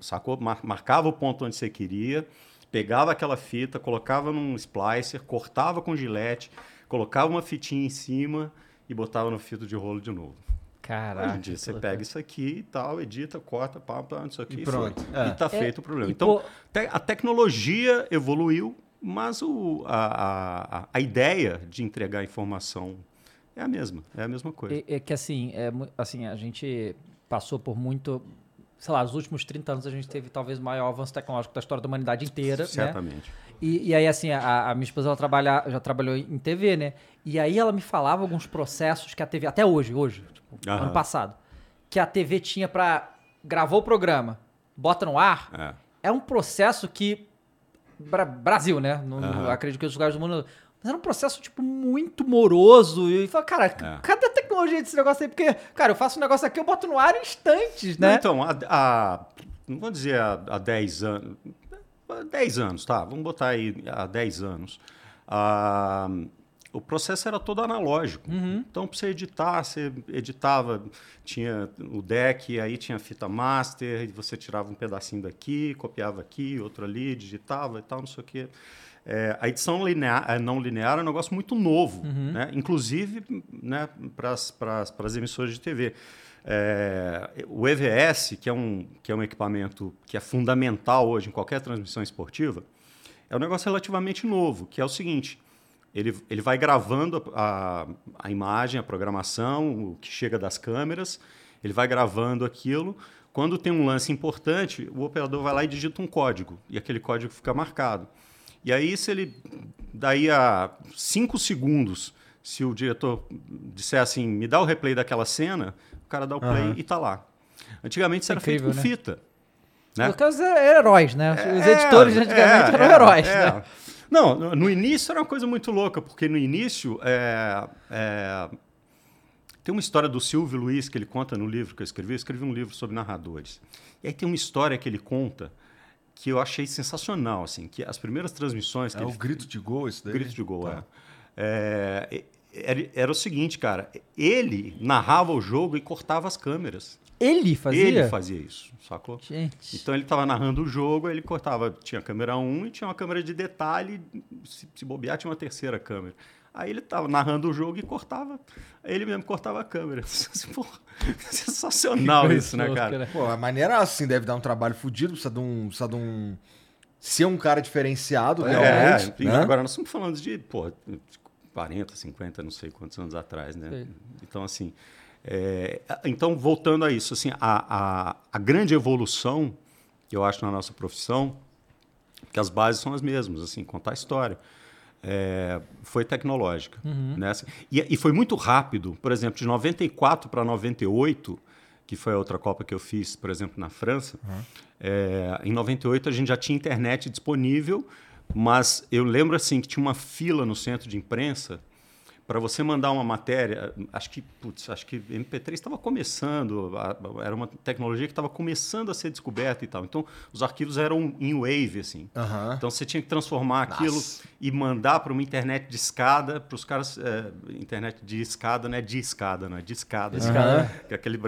sacou? Mar- marcava o ponto onde você queria, pegava aquela fita, colocava num splicer, cortava com gilete, colocava uma fitinha em cima e botava no fito de rolo de novo. Caraca. Hoje em dia você pega isso aqui e tal, edita, corta, pá, pá, isso aqui E pronto. É. E tá É, feito o problema. Então, pô- te- a tecnologia evoluiu, mas o, a, a, a ideia de entregar informação é a mesma, é a mesma coisa. É, é que assim, é, assim, a gente passou por muito. Sei lá, nos últimos 30 anos a gente teve talvez o maior avanço tecnológico da história da humanidade inteira. Né? E, e aí, assim, a, a minha esposa ela trabalha, já trabalhou em TV, né? E aí ela me falava alguns processos que a TV, até hoje, hoje, tipo, ano passado, que a TV tinha pra. Gravou o programa, bota no ar. É. É um processo que. Bra- Brasil, né? Não, não Aham. acredito que os lugares do mundo. Mas era um processo, tipo, muito moroso. E fala, cara, É. cadê a tecnologia desse negócio aí? Porque, cara, eu faço um negócio aqui, eu boto no ar em instantes, Não, né? então, há, há- não vou dizer há, há 10 anos, 10 anos, tá? Vamos botar aí há 10 anos. Ah, o processo era todo analógico. Então, para você editar, você editava, tinha o deck, aí tinha a fita master, e você tirava um pedacinho daqui, copiava aqui, outro ali, digitava e tal, não sei o quê. É, a edição linear, eh, não linear é um negócio muito novo, né? inclusive né, para as emissoras de TV. É, o EVS, que é, um, que é um equipamento que é fundamental hoje em qualquer transmissão esportiva, é um negócio relativamente novo, que é o seguinte: ele, ele vai gravando a, a imagem, a programação, o que chega das câmeras, ele vai gravando aquilo. Quando tem um lance importante, o operador vai lá e digita um código, e aquele código fica marcado. E aí, se ele, daí a cinco segundos, se o diretor disser assim, me dá o replay daquela cena, o cara dá o play e tá lá. Antigamente isso era Incrível, feito com né? fita. Né? Os caras eram heróis, né? Os É, editores antigamente é, eram é, heróis, é. né? Não, no, no início era uma coisa muito louca, porque no início é, é, tem uma história do Silvio Luiz que ele conta no livro que eu escrevi. Eu escrevi um livro sobre narradores. E aí tem uma história que ele conta que eu achei sensacional, assim, que as primeiras transmissões que É ele o grito de gol, isso daí? Grito de gol, Tá. é. É, era, era o seguinte, cara, ele narrava o jogo e cortava as câmeras. Ele fazia? Ele fazia isso, sacou? Gente. Então ele estava narrando o jogo, aí ele cortava, tinha câmera 1 e tinha uma câmera de detalhe, se, se bobear tinha uma terceira câmera. Aí ele estava narrando o jogo e cortava, ele mesmo cortava a câmera. Porra, sensacional isso, né, cara? Pô, a maneira assim deve dar um trabalho fudido, precisa de um. Precisa de um ser um cara diferenciado, É, realmente. e né? agora nós estamos falando de, pô, 40, 50, não sei quantos anos atrás, né? Sei. Então, assim, é, então, voltando a isso, assim, a, a, a grande evolução que eu acho na nossa profissão, que as bases são as mesmas, assim, contar história, é, foi tecnológica. Né? Assim, E, e foi muito rápido, por exemplo, de 94 para 98, que foi a outra Copa que eu fiz, por exemplo, na França, é, em 98 a gente já tinha internet disponível, mas eu lembro assim que tinha uma fila no centro de imprensa para você mandar uma matéria, acho que, putz, acho que MP3 estava começando, a- era uma tecnologia que estava começando a ser descoberta e tal. Então, os arquivos eram em wave, assim. Então, você tinha que transformar aquilo e mandar para uma internet de escada, para os caras... é, internet de escada não é de escada, não é de escada. assim, que é aquele...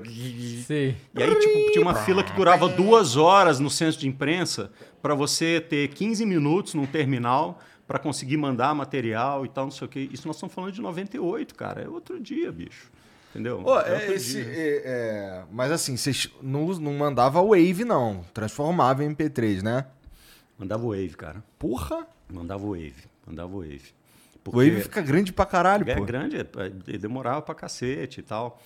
Sei. E aí, tipo, tinha uma fila que durava duas horas no centro de imprensa para você ter 15 minutos num terminal para conseguir mandar material e tal, não sei o quê. Isso nós estamos falando de 98, cara. É outro dia, bicho. Entendeu? Pô, é é esse, é- é, mas assim, vocês não, não mandava Wave, não. Transformava em MP3, né? Mandava wave, cara. Porra! Mandava wave. Mandava wave. O Wave fica grande pra caralho, é pô. grande, é, é, demorava pra cacete e tal.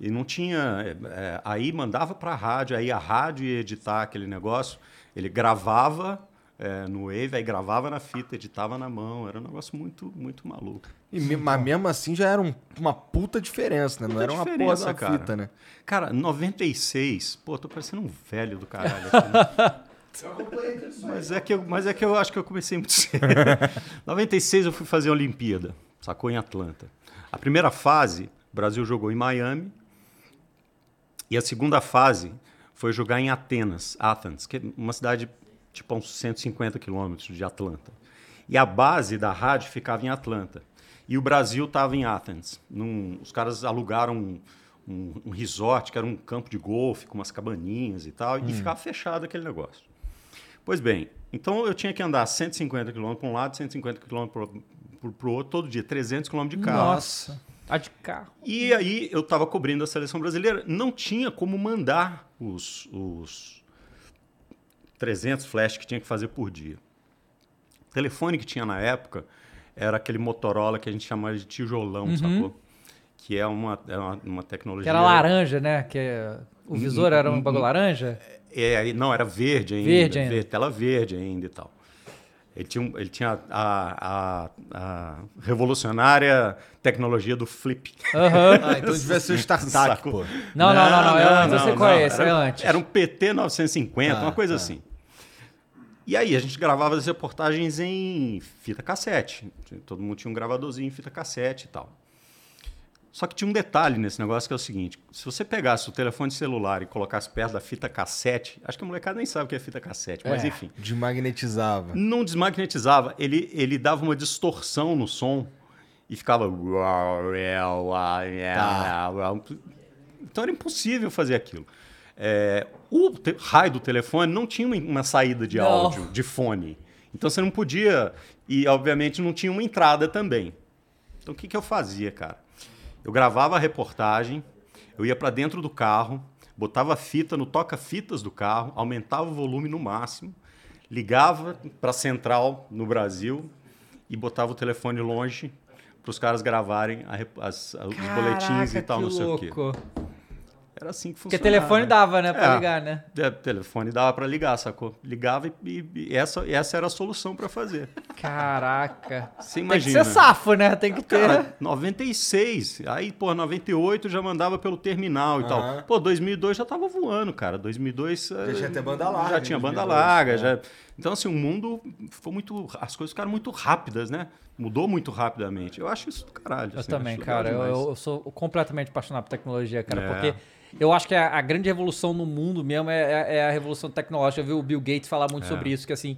E não tinha. é, é, aí mandava pra rádio, aí a rádio ia editar aquele negócio. Ele gravava é, no Wave, aí gravava na fita, editava na mão. Era um negócio muito, muito maluco. E me- mas mesmo assim já era um- uma puta diferença, né? Não Puta era uma porra da cara. fita, né? Cara, 96, pô, tô parecendo um velho do caralho aqui, né? Mas é, que eu, mas é que eu acho que eu comecei muito cedo. 96 eu fui fazer a Olimpíada, sacou? Em Atlanta. A primeira fase, o Brasil jogou em Miami. E a segunda fase foi jogar em Atenas, Athens, que é uma cidade tipo a uns 150 quilômetros de Atlanta. E a base da rádio ficava em Atlanta. E o Brasil estava em Athens. Num- os caras alugaram um, um- um resort, que era um campo de golfe, com umas cabaninhas e tal, e ficava fechado aquele negócio. Pois bem, então eu tinha que andar 150 km para um lado, 150 km para o outro, todo dia, 300 km de carro. Nossa. A de carro. E aí eu estava cobrindo a seleção brasileira, não tinha como mandar os, os 300 flash que tinha que fazer por dia. O telefone que tinha na época era aquele Motorola que a gente chamava de tijolão, sacou? Que é uma, é uma, uma tecnologia... Que era laranja, né? Que o visor era um bagulho laranja. É, não, era verde ainda. Verde ainda. tela verde ainda e tal. Ele tinha, ele tinha a, a- a revolucionária tecnologia do flip. Aham. Ah, então devia ser o StarTAC, pô. Não, não, não, não. Qual é não. esse. É Era, antes. era um PT 950, Tá, uma coisa tá. assim. E aí a gente gravava as reportagens em fita cassete. Todo mundo tinha um gravadorzinho em fita cassete e tal. Só que tinha um detalhe nesse negócio que é o seguinte: se você pegasse o telefone celular e colocasse perto da fita cassete, acho que a molecada nem sabe o que é fita cassete, mas É. enfim. Desmagnetizava. Não desmagnetizava, ele, ele dava uma distorção no som e ficava. Então era impossível fazer aquilo. É, o raio do telefone não tinha uma, saída de Não. áudio, de fone. Então você não podia. E obviamente não tinha uma entrada também. Então o que, que eu fazia, cara? Eu gravava a reportagem, eu ia para dentro do carro, botava fita no toca-fitas do carro, aumentava o volume no máximo, ligava para a central no Brasil e botava o telefone longe para os caras gravarem a as- os boletins e tal, não sei o quê. Era assim que Porque funcionava. telefone dava, né? Pra É. ligar, né? É, telefone dava para ligar, sacou? Ligava e, e- e essa, essa era a solução para fazer. Caraca. Você Tem que imagina. ser safo, né? Tem que ter. Cara, 96. Aí, pô, 98 já mandava pelo terminal e Aham. tal. Pô, 2002 já tava voando, cara. 2002 Já eh, tinha até banda larga Já tinha banda 2002, larga, é. já. Então assim, o mundo ficou muito, as coisas ficaram muito rápidas, né? Mudou muito rapidamente. Eu acho isso do caralho. Eu assim, também, cara. Eu, eu sou completamente apaixonado por tecnologia, cara. É. Porque eu acho que a, a grande revolução no mundo mesmo é, é- é a revolução tecnológica. Eu vi o Bill Gates falar muito É. sobre isso, que assim.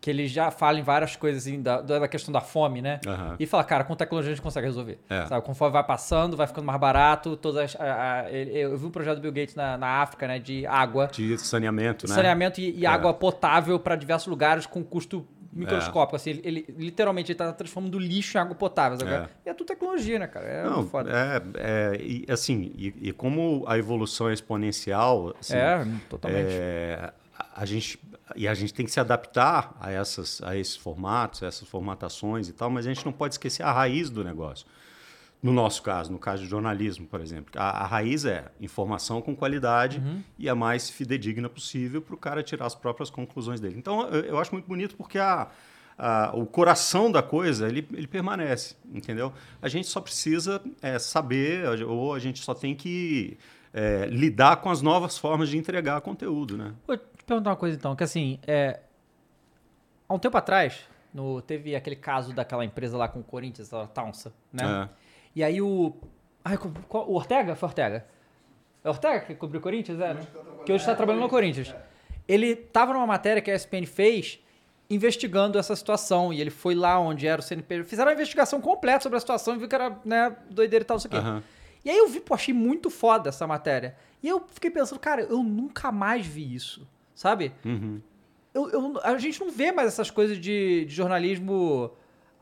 Que ele já fala em várias coisas assim, da, da questão da fome, né? Aham. E fala, cara, com tecnologia a gente consegue resolver. É. Sabe? Conforme vai passando, vai ficando mais barato. Todas as, a- a- eu vi um projeto do Bill Gates na, na África, né? De água. De saneamento, né? saneamento e, e É. água potável para diversos lugares com custo microscópico. Assim, ele, ele literalmente está transformando lixo em água potável. sabe? É. E é tudo tecnologia, né, cara? É Não, foda. é, é, e, assim, e, e como a evolução é exponencial, assim, É, totalmente. é, a, a gente e a gente tem que se adaptar a essas a esses formatos, a essas formatações e tal, mas a gente não pode esquecer a raiz do negócio. No nosso caso, no caso de jornalismo, por exemplo, a, a raiz é informação com qualidade Uhum. e a mais fidedigna possível para o cara tirar as próprias conclusões dele. Então, eu, eu acho muito bonito porque a, a- o coração da coisa ele, ele permanece, entendeu? A gente só precisa é, saber ou a gente só tem que é, lidar com as novas formas de entregar conteúdo, né? Vou te perguntar uma coisa então, que assim, é, há um tempo atrás, no, teve aquele caso daquela empresa lá com o Corinthians, a Taunsa, né? É. E aí o. Ai, qual- o Ortega? Foi Ortega? É Ortega que cobriu o Corinthians? É, né? Que hoje está trabalhando no Corinthians. Ele tava numa matéria que a ESPN fez investigando essa situação. E ele foi lá onde era o CNP. Fizeram uma investigação completa sobre a situação e viu que era né, doideira e tal, não sei o quê. Aham. E aí eu vi, pô, achei muito foda essa matéria. E eu fiquei pensando, cara, eu nunca mais vi isso, sabe? Uhum. Eu, eu- a gente não vê mais essas coisas de, de jornalismo,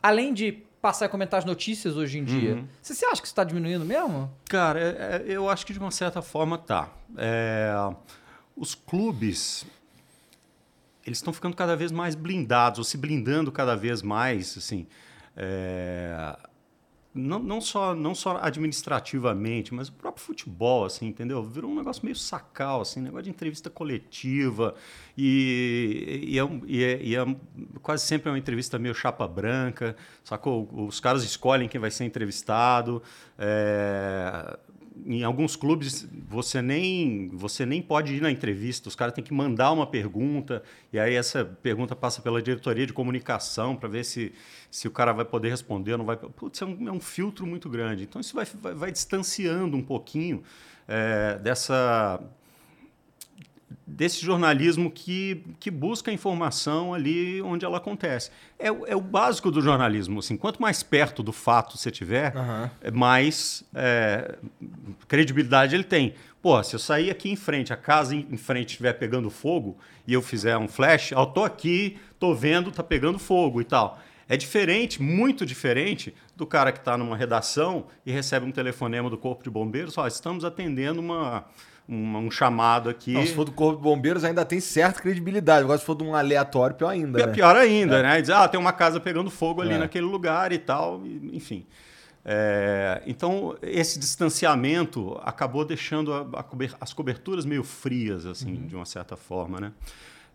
além de passar e comentar as notícias hoje em dia. Uhum. Você, você acha que isso tá diminuindo mesmo? Cara, é- é- eu acho que de uma certa forma tá. É, os clubes eles estão ficando cada vez mais blindados, ou se blindando cada vez mais, assim. é, não, não, só, não só administrativamente, mas o próprio futebol, assim, entendeu? Virou um negócio meio sacal, assim, negócio de entrevista coletiva, e, e, é, e é- e é quase sempre é uma entrevista meio chapa branca, sacou? Os caras escolhem quem vai ser entrevistado. é, em alguns clubes você nem você nem pode ir na entrevista, os caras têm que mandar uma pergunta e aí essa pergunta passa pela diretoria de comunicação para ver se, se o cara vai poder responder ou não vai. Putz, é um, é um filtro muito grande. Então isso vai, vai, vai distanciando um pouquinho é, dessa desse jornalismo que, que busca a informação ali onde ela acontece. É, o- é o básico do jornalismo. Assim, quanto mais perto do fato você tiver, é mais é, credibilidade ele tem. Pô, se eu sair aqui em frente, a casa em em frente estiver pegando fogo e eu fizer um flash, eu tô aqui, tô vendo, tá pegando fogo e tal. É diferente, muito diferente do cara que está numa redação e recebe um telefonema do Corpo de Bombeiros, ó, estamos atendendo uma, uma- um chamado aqui. Não, se for do Corpo de Bombeiros ainda tem certa credibilidade. Agora se for de um aleatório, pior ainda, É né? pior ainda, né? Dizer, ah, tem uma casa pegando fogo ali É. naquele lugar e tal, e- enfim. É, então, esse distanciamento acabou deixando a- a cober- as coberturas meio frias, assim, Uhum. de uma certa forma, né?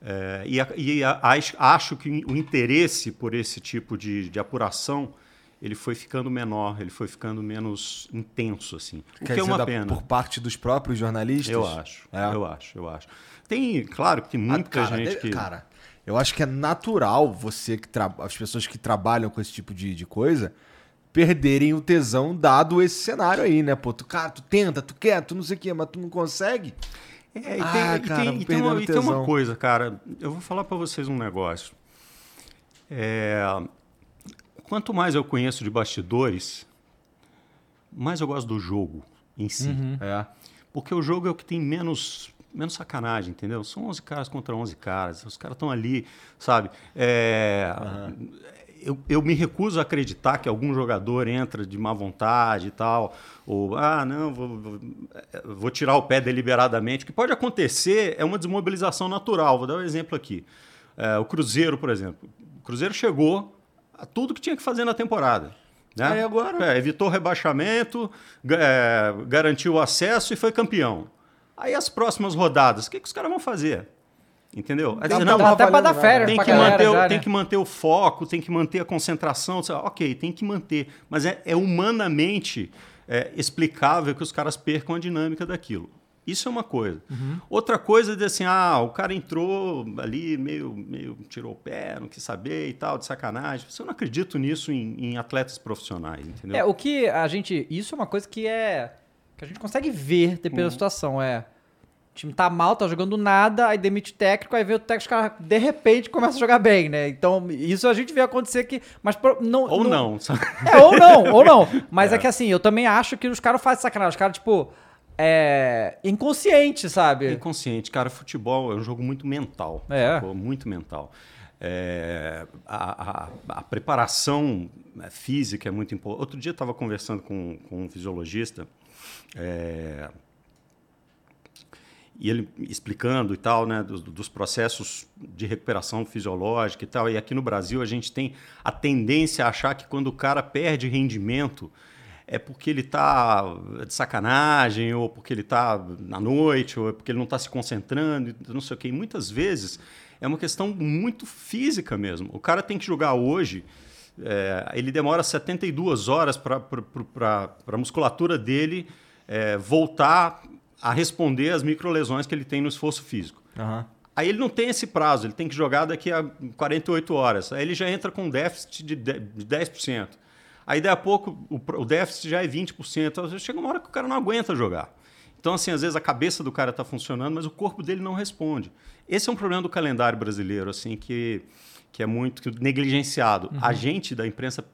É, e a- e a- acho- acho que o interesse por esse tipo de, de apuração ele foi ficando menor, ele foi ficando menos intenso, assim. O Quer que é uma pena. por parte dos próprios jornalistas? Eu acho, É. eu acho, eu acho. Tem, claro, que tem Ah, muita cara, gente que... Cara, eu acho que é natural você que tra... as pessoas que trabalham com esse tipo de, de coisa perderem o tesão dado esse cenário aí, né? Pô, tu, cara, tu tenta, tu quer, tu não sei o quê, mas tu não consegue. É, e tem, Ah, e tem- cara, e tem perdendo uma, e tem uma coisa, cara. Eu vou falar pra vocês um negócio. É, quanto mais eu conheço de bastidores, mais eu gosto do jogo em si. É. Porque o jogo é o que tem menos, menos sacanagem, entendeu? São 11 caras contra 11 caras. Os caras estão ali, sabe? É, eu, eu me recuso a acreditar que algum jogador entra de má vontade e tal. Ou, ah, não, vou, vou, eh, vou tirar o pé deliberadamente. O que pode acontecer é uma desmobilização natural. Vou dar um exemplo aqui. É, o Cruzeiro, por exemplo. O Cruzeiro chegou tudo que tinha que fazer na temporada. Né? Aí agora? É, evitou rebaixamento, é, garantiu o acesso e foi campeão. Aí as próximas rodadas, o que, que os caras vão fazer? Entendeu? Aí Tá- dizer, tá não, Dá até pra dar valendo férias tem pra que, galera manter, o- já, tem né? que manter o foco, tem que manter a concentração. Ok, tem que manter. Mas é, é humanamente é, explicável que os caras percam a dinâmica daquilo. Isso é uma coisa. Uhum. Outra coisa é dizer assim, ah, o cara entrou ali, meio, meio tirou o pé, não quis saber e tal, de sacanagem. Eu não acredito nisso em, em atletas profissionais, entendeu? É, o que a gente. Isso é uma coisa que é. que a gente consegue ver dependendo Uhum. da situação. É. O time tá mal, tá jogando nada, aí demite o técnico, aí vê o técnico, os caras, de repente, começa a jogar bem, né? Então, isso a gente vê acontecer que. Mas pro- não. Ou não, sabe? É, ou não, ou não. Mas é. que assim, eu também acho que os caras fazem sacanagem. Os caras, tipo. É. Inconsciente, sabe? É inconsciente. Cara, futebol é um jogo muito mental. É. sacou? Muito mental. É, a, a- a preparação né, física é muito importante. Outro dia eu estava conversando com, com um fisiologista é, e ele explicando e tal, né, dos, dos processos de recuperação fisiológica e tal. E aqui no Brasil a gente tem a tendência a achar que quando o cara perde rendimento é porque ele está de sacanagem, ou porque ele está na noite, ou é porque ele não está se concentrando, não sei o quê. E muitas vezes é uma questão muito física mesmo. O cara tem que jogar hoje, é, ele demora 72 horas para a musculatura dele é, voltar a responder às microlesões que ele tem no esforço físico. Aham. Aí ele não tem esse prazo, ele tem que jogar daqui a 48 horas. Aí ele já entra com um déficit de 10%. Aí daí a pouco o, o déficit já é 20%. Então, chega uma hora que o cara não aguenta jogar. Então, assim, às vezes a cabeça do cara está funcionando, mas o corpo dele não responde. Esse é um problema do calendário brasileiro, assim, que, que é muito negligenciado. A gente da imprensa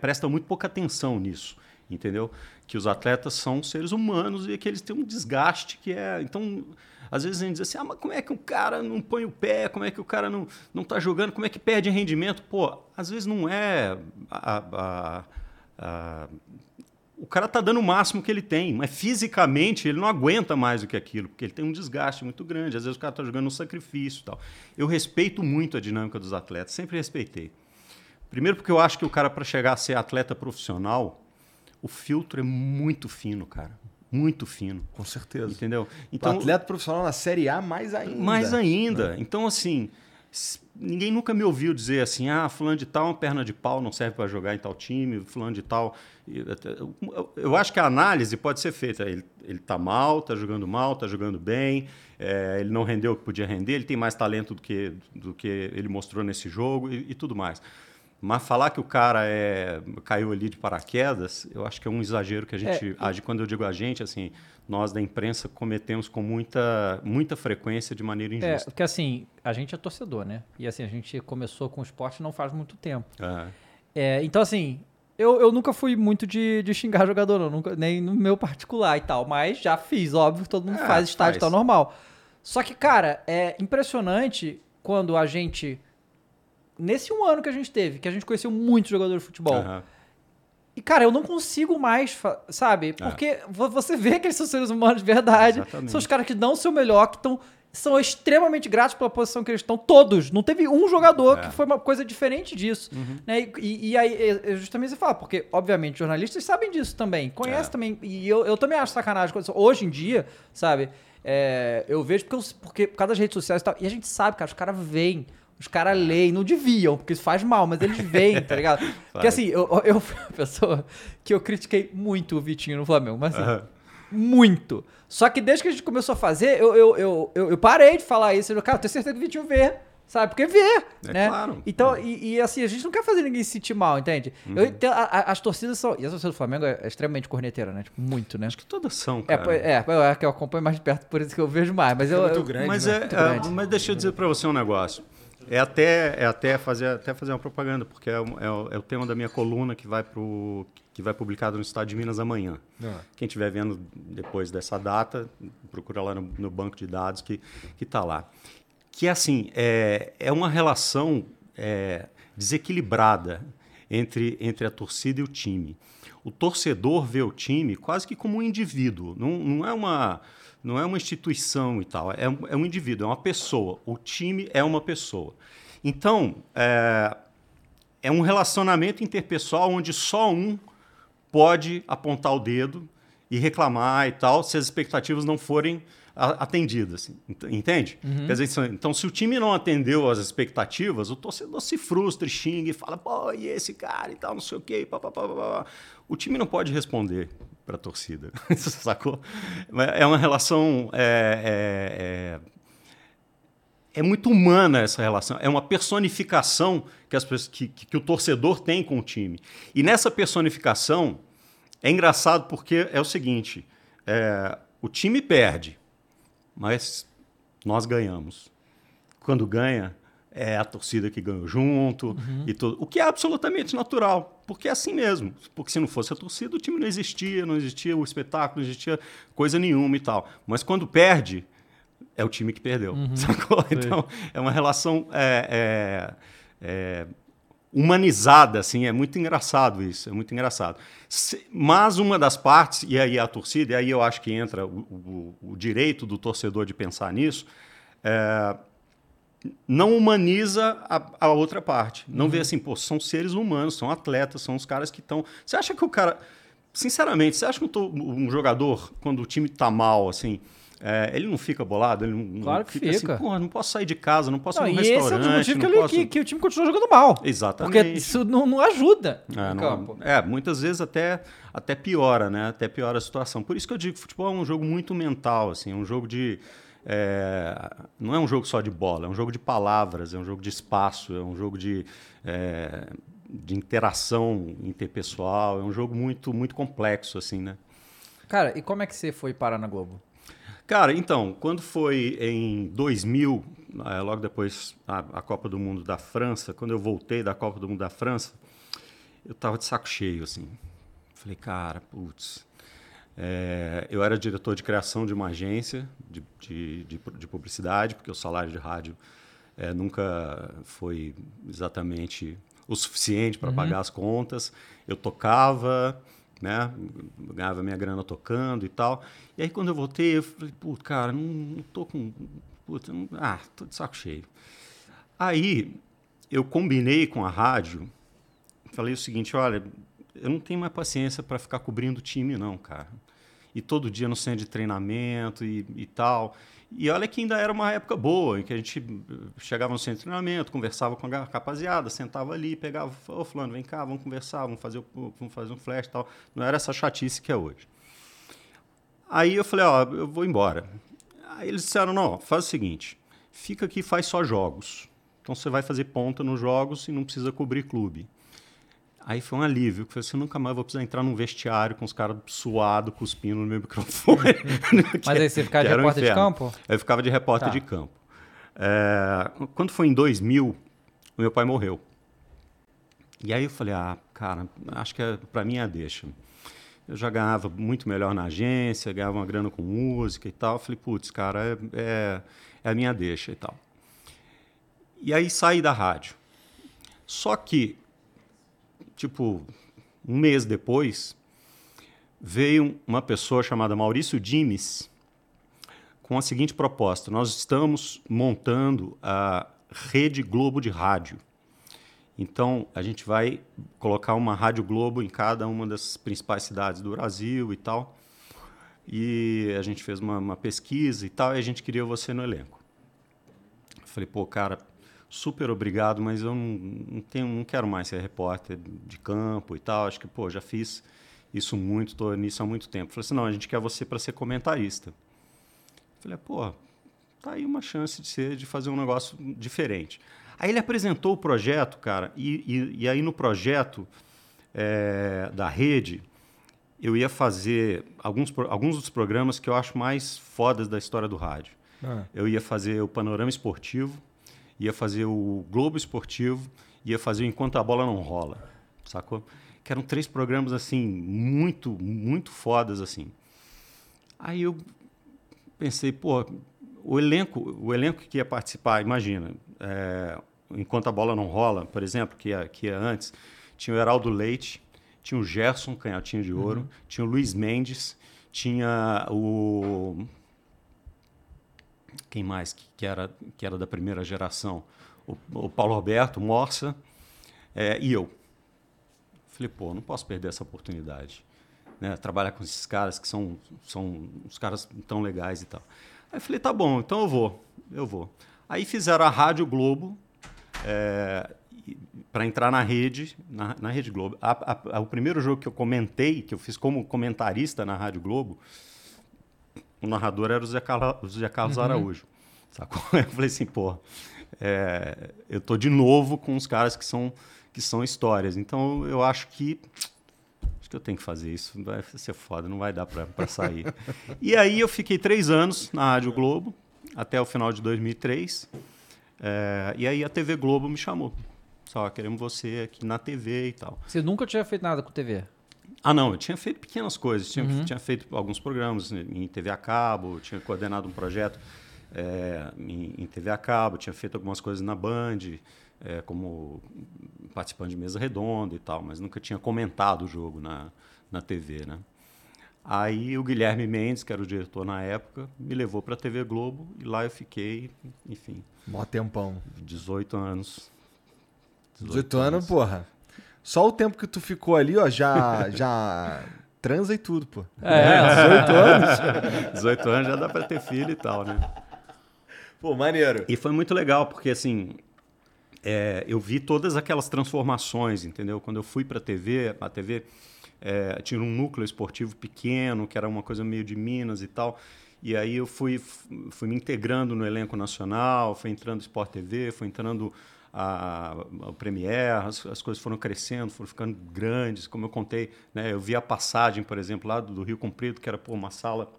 presta muito pouca atenção nisso, entendeu? Que os atletas são seres humanos e que eles têm um desgaste que é. Então, às vezes a gente diz assim: ah, mas como é que o cara não põe o pé? Como é que o cara não, não tá jogando? Como é que perde rendimento? Pô, às vezes não é. a- a- a- o cara tá dando o máximo que ele tem, mas fisicamente ele não aguenta mais do que aquilo, porque ele tem um desgaste muito grande. Às vezes o cara tá jogando um sacrifício e tal. Eu respeito muito a dinâmica dos atletas, sempre respeitei. Primeiro porque eu acho que o cara para chegar a ser atleta profissional, o filtro é muito fino, cara. Muito fino. Com certeza. Entendeu? Então, atleta profissional na Série A, mais ainda. mais ainda. Então, assim, ninguém nunca me ouviu dizer assim, ah, fulano de tal é uma perna de pau, não serve para jogar em tal time, fulano de tal... eu acho que a análise pode ser feita. Ele, ele tá mal, tá jogando mal, tá jogando bem, é, ele não rendeu o que podia render, ele tem mais talento do que, do que ele mostrou nesse jogo e, e tudo mais. Mas falar que o cara é, caiu ali de paraquedas, eu acho que é um exagero que a gente age. Quando eu digo a gente, assim, nós da imprensa cometemos com muita, muita frequência de maneira É, injusta. porque assim, a gente é torcedor, né? E assim, a gente começou com o esporte não faz muito tempo. É. É, então, assim, eu, eu nunca fui muito de, de xingar jogador, não, nunca, nem no meu particular e tal, mas já fiz, óbvio, todo mundo É, faz estádio e tal, normal. Só que, cara, é impressionante quando a gente. Nesse um ano que a gente teve, que a gente conheceu muitos jogadores de futebol. Aham. E, cara, eu não consigo mais, sabe? Porque vo- você vê que eles são seres humanos de verdade. É. Exatamente. São os caras que dão o seu melhor, que estão. São extremamente gratos pela posição que eles estão. Todos. Não teve um jogador É. que foi uma coisa diferente disso. Uhum. Né? E, e- aí, é- é justamente você fala, porque, obviamente, jornalistas sabem disso também. Conhecem É. também. E eu, eu também acho sacanagem. Hoje em dia, sabe? é, eu vejo porque, eu- porque por causa das redes sociais e tal. E a gente sabe, cara, os caras veem. Os caras leem, não deviam, porque isso faz mal, mas eles veem, tá ligado? Porque assim, eu, eu fui uma pessoa que eu critiquei muito o Vitinho no Flamengo, mas assim, muito. Só que desde que a gente começou a fazer, eu, eu, eu, eu, eu parei de falar isso. Eu, cara, eu tenho certeza que o Vitinho vê, sabe? Porque vê, É né? claro. Então, e, e, assim, a gente não quer fazer ninguém se sentir mal, entende? Uhum. Eu entendo, a- a- as torcidas são... E a torcida do Flamengo é extremamente corneteira, né? Tipo, muito, né? Acho que todas são, É, cara. é, eu é que eu acompanho mais de perto, por isso que eu vejo mais. Mas eu, muito eu- grande, mas, né? é, Muito é, grande. mas deixa eu dizer para você um negócio. É até, é até, fazer, até fazer uma propaganda, porque é, o- é é o tema da minha coluna que vai, pro, que vai publicado no Estado de Minas amanhã. Ah. Quem estiver vendo depois dessa data, procura lá no, no banco de dados que está lá. Que assim, é, é uma relação é, desequilibrada entre, entre a torcida e o time. O torcedor vê o time quase que como um indivíduo, não, não, é, uma, não é uma instituição e tal, é um, é um indivíduo, é uma pessoa. O time é uma pessoa. Então, é, é um relacionamento interpessoal onde só um pode apontar o dedo e reclamar e tal, se as expectativas não forem atendidas. Ent- Entende? Quer dizer, então, se o time não atendeu às expectativas, o torcedor se frustra, xinga e fala, pô, e esse cara e tal, não sei o quê. Pá, pá, pá, pá. O time não pode responder para a torcida. Sacou? É uma relação. é- é- é- é muito humana essa relação. É uma personificação que, as, que- que o torcedor tem com o time. E nessa personificação, é engraçado porque é o seguinte: é, o time perde, mas nós ganhamos. Quando ganha, é a torcida que ganhou junto e tudo. O que é absolutamente natural, porque é assim mesmo. Porque se não fosse a torcida, o time não existia, não existia o espetáculo, não existia coisa nenhuma e tal. Mas quando perde, é o time que perdeu. Sacou? Então, é uma relação é, é, é, humanizada, assim, é muito engraçado isso, é muito engraçado. Se- mas uma das partes, e aí a torcida, e aí eu acho que entra o, o- o direito do torcedor de pensar nisso, é, não humaniza a, a outra parte. Não vê assim, pô, são seres humanos, são atletas, são os caras que estão. Você acha que o cara. Sinceramente, você acha que um, jogador, quando o time tá mal, assim, é, ele não fica bolado? Ele não, Claro que fica, fica. assim, pô, não posso sair de casa, não posso Não, ir no esse é restaurante. o motivo que, ele- posso... que- que o time continua jogando mal. Exatamente. Porque isso não, não ajuda É, no não- campo. é, muitas vezes até, até piora, né? Até piora a situação. Por isso que eu digo que futebol é um jogo muito mental, assim, é um jogo de. É, não é um jogo só de bola, é um jogo de palavras, é um jogo de espaço, é um jogo de, é, de interação interpessoal, é um jogo muito, muito complexo, assim, né? Cara, e como é que você foi parar na Globo? Cara, então, quando foi em 2000, eh, logo depois a, a Copa do Mundo da França, quando eu voltei da Copa do Mundo da França, eu tava de saco cheio, assim. Falei, cara, putz. Eh, eu era diretor de criação de uma agência de, de, de, de publicidade, porque o salário de rádio eh, nunca foi exatamente o suficiente para pagar as contas. Eu tocava, né? Ganhava minha grana tocando e tal. E aí quando eu voltei, eu falei, putz, cara, não, não tô com. Puta, não- ah, tô de saco cheio. Aí eu combinei com a rádio, falei o seguinte, olha, eu não tenho mais paciência para ficar cobrindo time, não, cara. E todo dia no centro de treinamento e, e tal. E olha que ainda era uma época boa, em que a gente eh, chegava no centro de treinamento, conversava com a rapaziada, sentava ali, pegava, ô fulano, vem cá, vamos conversar, vamos fazer, vamos fazer um flash e tal. Não era essa chatice que é hoje. Aí eu falei, ó, eu vou embora. Aí eles disseram, não, faz o seguinte, fica aqui e faz só jogos. Então você vai fazer ponta nos jogos e não precisa cobrir clube. Aí foi um alívio, que eu falei assim, eu nunca mais vou precisar entrar num vestiário com os caras suados, cuspindo no meu microfone. Mas aí você ficava de Que era um repórter de campo? Eu ficava de repórter Tá. de campo. É, quando foi em 2000, o meu pai morreu. E aí eu falei, ah, cara, acho que é, para mim é a deixa. Eu já ganhava muito melhor na agência, ganhava uma grana com música e tal. Eu falei, putz, cara, é, é, é a minha deixa e tal. E aí saí da rádio. Só que, tipo, um mês depois, veio uma pessoa chamada Maurício Dimes com a seguinte proposta: nós estamos montando a Rede Globo de Rádio. Então, a gente vai colocar uma Rádio Globo em cada uma das principais cidades do Brasil e tal. E a gente fez uma, uma pesquisa e tal, e a gente queria você no elenco. Falei, pô, cara, super obrigado, mas eu não, tenho, não quero mais ser repórter de campo e tal. Acho que, pô, já fiz isso muito, estou nisso há muito tempo. Falei assim, não, a gente quer você para ser comentarista. Falei, pô, tá aí uma chance de ser, de fazer um negócio diferente. Aí ele apresentou o projeto, cara, e, e, e aí no projeto é, da rede, eu ia fazer alguns, alguns dos programas que eu acho mais fodas da história do rádio. Eu ia fazer o Panorama Esportivo, ia fazer o Globo Esportivo, ia fazer o Enquanto a Bola Não Rola, sacou? Que eram três programas, assim, muito, muito fodas, assim. Aí eu pensei, pô, o elenco, o elenco que ia participar, imagina, é, Enquanto a Bola Não Rola, por exemplo, que ia, que ia antes, tinha o Heraldo Leite, tinha o Gerson, canhotinho de ouro, tinha o Luiz Mendes, tinha o quem mais que, era que era da primeira geração? O, o Paulo Roberto Morsa é, e eu. Falei pô não posso perder essa oportunidade né? Trabalhar com esses caras que são são os caras tão legais e tal. Aí falei tá bom então eu vou eu vou. Aí fizeram a Rádio Globo é, para entrar na rede, na, na Rede Globo. A, a, a, o primeiro jogo que eu comentei, que eu fiz como comentarista na Rádio Globo, o narrador era o Zé, Carla, o Zé Carlos uhum. Araújo. Sacou? Eu falei assim, pô, é, eu tô de novo com os caras que são, que são histórias. Então eu acho que acho que eu tenho que fazer isso. Vai ser foda, não vai dar para sair. e aí eu fiquei três anos na Rádio Globo, até o final de 2003. É, e aí a TV Globo me chamou. Só queremos você aqui na TV e tal. Você nunca tinha feito nada com TV? Ah, não, eu tinha feito pequenas coisas. Tinha, uhum. tinha feito alguns programas em TV a cabo, tinha coordenado um projeto é, em, em, TV a cabo, tinha feito algumas coisas na Band, é, como participante de mesa redonda e tal, mas nunca tinha comentado o jogo na, na TV, né? Aí o Guilherme Mendes, que era o diretor na época, me levou para a TV Globo e lá eu fiquei, enfim. Mó tempão. 18 anos. 18, 18 anos, anos, porra. Só o tempo que tu ficou ali, ó, já, já transa e tudo, pô. É, 18 anos. 18 anos já dá para ter filho e tal, né? Pô, maneiro. E foi muito legal, porque assim, é, eu vi todas aquelas transformações, entendeu? Quando eu fui para a TV, a TV é, tinha um núcleo esportivo pequeno, que era uma coisa meio de Minas e tal. E aí eu fui, fui me integrando no elenco nacional, foi entrando Sport TV, foi entrando a, a Premiere, as, as, coisas foram crescendo, foram ficando grandes, como eu contei, né, eu vi a passagem, por exemplo, lá do, do Rio Comprido, que era pô, uma sala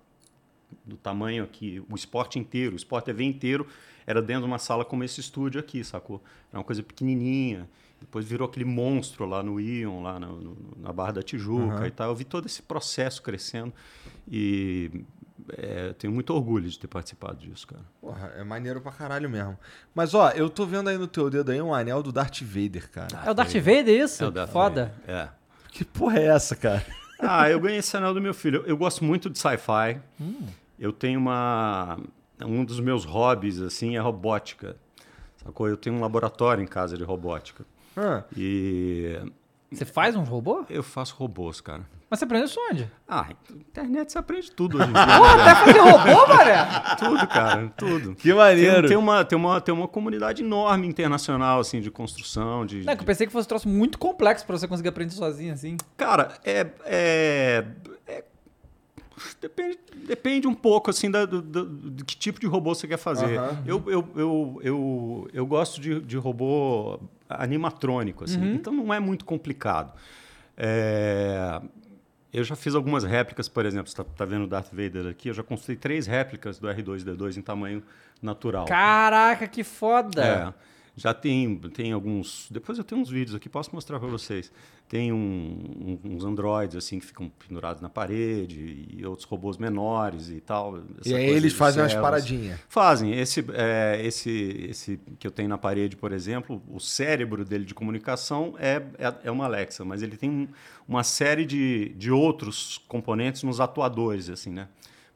do tamanho aqui, o esporte inteiro, o Sport TV inteiro era dentro de uma sala como esse estúdio aqui, sacou? Era uma coisa pequenininha. Depois virou aquele monstro lá no Ion, lá no, no, na Barra da Tijuca uhum. e tal. Eu vi todo esse processo crescendo e é, tenho muito orgulho de ter participado disso, cara. Porra, é maneiro pra caralho mesmo. Mas, ó, eu tô vendo aí no teu dedo aí um anel do Darth Vader, cara. Darth é o Darth Vader, Vader isso? É o Darth Foda. Vader. É. Que porra é essa, cara? Ah, eu ganhei esse anel do meu filho. Eu, eu gosto muito de sci-fi. Hum. Eu tenho uma... Um dos meus hobbies, assim, é robótica. Sacou? Eu tenho um laboratório em casa de robótica. Ah. E. Você faz um robô? Eu faço robôs, cara. Mas você aprende isso onde? Ah, internet você aprende tudo hoje em dia. Porra, até fazer robô, Maré? tudo, cara, tudo. Que maneiro. Tem, tem, uma, tem, uma, tem uma comunidade enorme internacional, assim, de construção, de... Não, de... eu pensei que fosse um troço muito complexo pra você conseguir aprender sozinho, assim. Cara, é... é, é Depende, depende um pouco assim da, do, do, do, que tipo de robô você quer fazer. Uhum. Eu, eu, eu, eu, eu gosto de, de robô animatrônico, assim, uhum. então não é muito complicado. É, eu já fiz algumas réplicas, por exemplo, você está tá vendo o Darth Vader aqui, eu já construí três réplicas do R2D2 em tamanho natural. Caraca, que foda! É, já tem, tem alguns. Depois eu tenho uns vídeos aqui, posso mostrar para vocês tem um, um, uns androides assim que ficam pendurados na parede e outros robôs menores e tal. E aí eles fazem umas paradinhas. Fazem. Esse, é, esse, esse que eu tenho na parede, por exemplo, o cérebro dele de comunicação é, é, é uma Alexa, mas ele tem um, uma série de, de outros componentes nos atuadores, assim, né?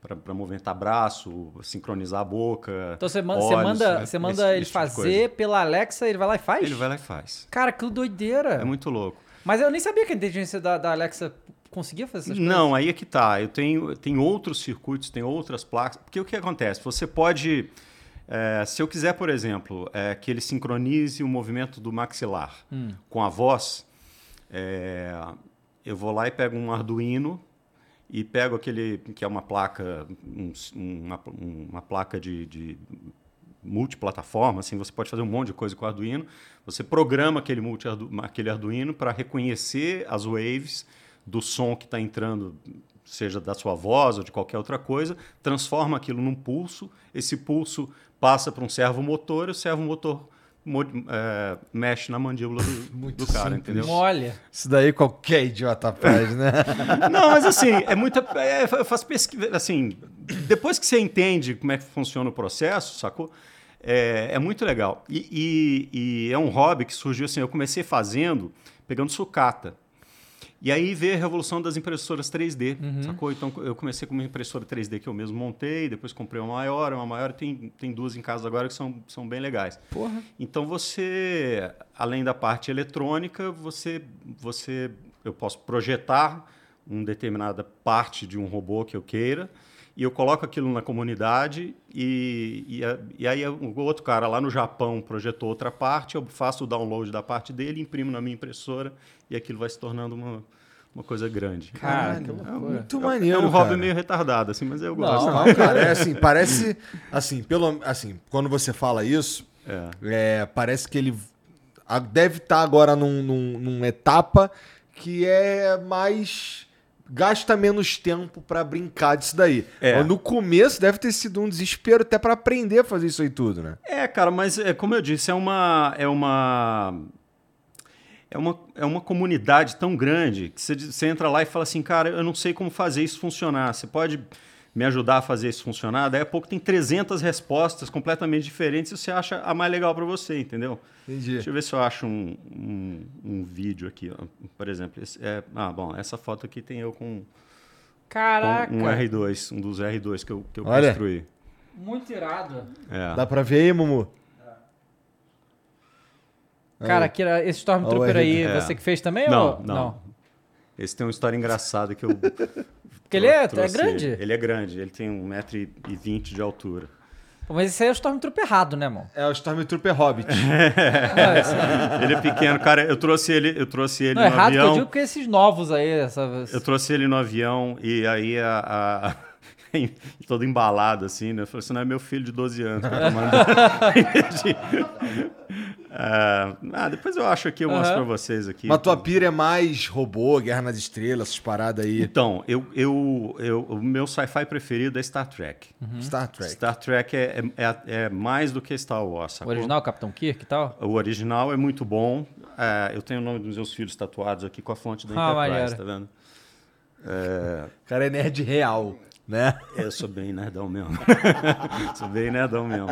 Para movimentar braço, sincronizar a boca. Então você manda, olhos, você manda, você manda esse, ele esse tipo fazer pela Alexa, ele vai lá e faz? Ele vai lá e faz. Cara, que doideira. É muito louco. Mas eu nem sabia que a inteligência da, da Alexa conseguia fazer essas Não, coisas. aí é que tá. Eu tenho, tenho outros circuitos, tem outras placas. Porque o que acontece? Você pode. É, se eu quiser, por exemplo, é, que ele sincronize o movimento do maxilar hum. com a voz, é, eu vou lá e pego um Arduino e pego aquele que é uma placa, um, uma, uma, placa de, de multiplataforma, assim, você pode fazer um monte de coisa com o Arduino. Você programa aquele, multi aquele Arduino para reconhecer as waves do som que está entrando, seja da sua voz ou de qualquer outra coisa, transforma aquilo num pulso. Esse pulso passa para um servo motor, e o servo motor mo- é, mexe na mandíbula do, do cara, entendeu? Olha. Isso daí qualquer idiota faz, né? Não, mas assim, é muita. É, eu faço pesquisa. Assim, depois que você entende como é que funciona o processo, sacou? É, é muito legal. E, e- e é um hobby que surgiu assim. Eu comecei fazendo, pegando sucata. E aí veio a revolução das impressoras 3D, sacou? Então eu comecei com uma impressora 3D que eu mesmo montei, depois comprei uma maior, uma maior, tem, tem duas em casa agora que são, são bem legais. Porra. Então você, além da parte eletrônica, você, você, eu posso projetar uma determinada parte de um robô que eu queira e eu coloco aquilo na comunidade e, e, e aí o outro cara lá no Japão projetou outra parte, eu faço o download da parte dele, imprimo na minha impressora e aquilo vai se tornando uma, uma coisa grande. Cara, que É. Muito é maneiro, um hobby cara. meio retardado, assim, mas eu gosto. Não, cara, é assim, parece. Assim, pelo, assim, quando você fala isso, É. é, parece que ele deve estar agora num, num- numa etapa que é mais. Gasta menos tempo pra brincar disso daí. É. No começo deve ter sido um desespero até pra aprender a fazer isso aí tudo, né? É, cara, mas é, como eu disse, é uma. É uma. É uma, é uma comunidade tão grande que você, você entra lá e fala assim, cara, eu não sei como fazer isso funcionar. Você pode me ajudar a fazer isso funcionar? Daí a pouco tem 300 respostas completamente diferentes e você acha a mais legal para você, entendeu? Entendi. Deixa eu ver se eu acho um, um, um vídeo aqui, ó. por exemplo. Esse é, ah, bom, essa foto aqui tem eu com, Caraca. com um R2, um dos R2 que eu, que eu Olha. construí. Muito irado. É. Dá pra ver aí, Mumu? Cara, que era esse Stormtrooper aí, É. você que fez também? Não, ou... não. Esse tem uma história engraçada que eu. Porque ele é, é grande. Ele. Ele é grande, ele tem 1,20m de altura. Pô, Mas esse aí é o Stormtrooper errado, né, irmão? É o Stormtrooper Hobbit. Esse- Ele é pequeno, cara. Eu trouxe ele, eu trouxe ele não, no errado que eu avião. digo porque esses novos aí, essa... Eu trouxe ele no avião e aí a. a- todo embalado assim, né? Eu falei, isso não é meu filho de 12 anos. que eu mandando." Ah, depois eu acho aqui, eu mostro Aham. pra vocês aqui. Mas tua pira é mais robô, Guerra nas Estrelas, essas paradas aí. Então, eu, eu, eu, o meu sci-fi preferido é Star Trek. Star Trek. Star Trek é, é, é- é mais do que Star Wars. O sacou? original, Capitão Kirk e tal? O original é muito bom. É, eu tenho o nome dos meus filhos tatuados aqui com a fonte da Ah, Enterprise, maneiro. tá vendo? O cara é nerd real, né? eu sou bem nerdão mesmo. sou bem nerdão mesmo.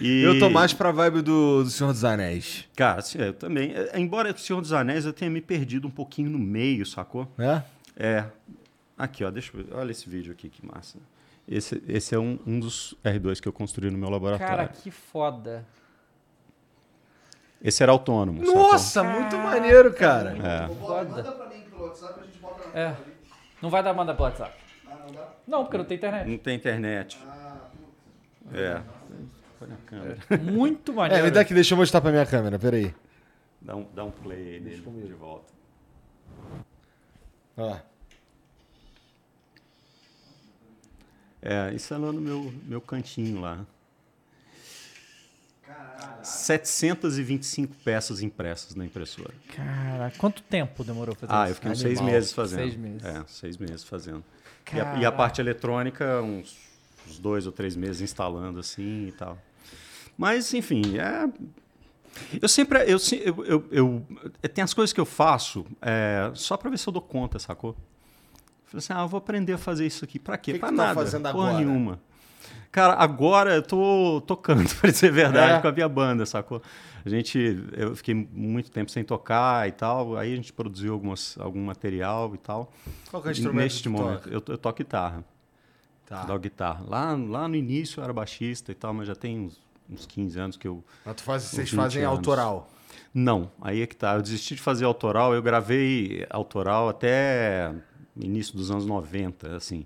E, Eu tô mais pra vibe do, do Senhor dos Anéis. Cara, assim, eu também. é, Embora o Senhor dos Anéis eu tenha me perdido um pouquinho no meio, sacou? Né? É. Aqui, ó, deixa eu ver. Olha esse vídeo aqui, que massa. Esse, esse é um, um dos R2 que eu construí no meu laboratório. Cara, que foda. Esse era autônomo. sacou? Nossa, muito maneiro, cara. É. Foda. É. Não vai dar manda pro WhatsApp. não porque não tem internet. Não tem internet. É. Olha a câmera. Muito É, maneiro. me dá aqui, deixa eu mostrar pra minha câmera, peraí. Dá um, dá um play aí nele de volta. Ó. É, isso é lá no meu, meu cantinho lá. 725 peças impressas na impressora. Cara, quanto tempo demorou pra fazer Ah, isso? eu fiquei uns Animal. seis meses fazendo. Seis meses. É, seis meses fazendo. E a, e a Caraca. parte eletrônica, uns, uns dois ou três meses instalando assim e tal. Mas, enfim, é. Eu sempre. Eu, eu, eu, eu- tem as coisas que eu faço é, só pra ver se eu dou conta, sacou? Falei assim, ah, eu vou aprender a fazer isso aqui. Pra quê? Que que pra tu tá nada. fazendo porra agora? nenhuma. Cara, agora eu tô tocando, pra dizer a verdade, É. com a minha banda, sacou? A gente, eu fiquei muito tempo sem tocar e tal, aí a gente produziu algumas, algum material e tal. Qual que é o instrumento Neste que momento, toca? eu, eu toco guitarra. Tá. Toco guitarra. Lá, lá no início eu era baixista e tal, mas já tem uns, uns 15 anos que eu... Mas tu faz, vocês 20 fazem anos. autoral. Não, aí é que tá. Eu desisti de fazer autoral, eu gravei autoral até início dos anos 90, assim.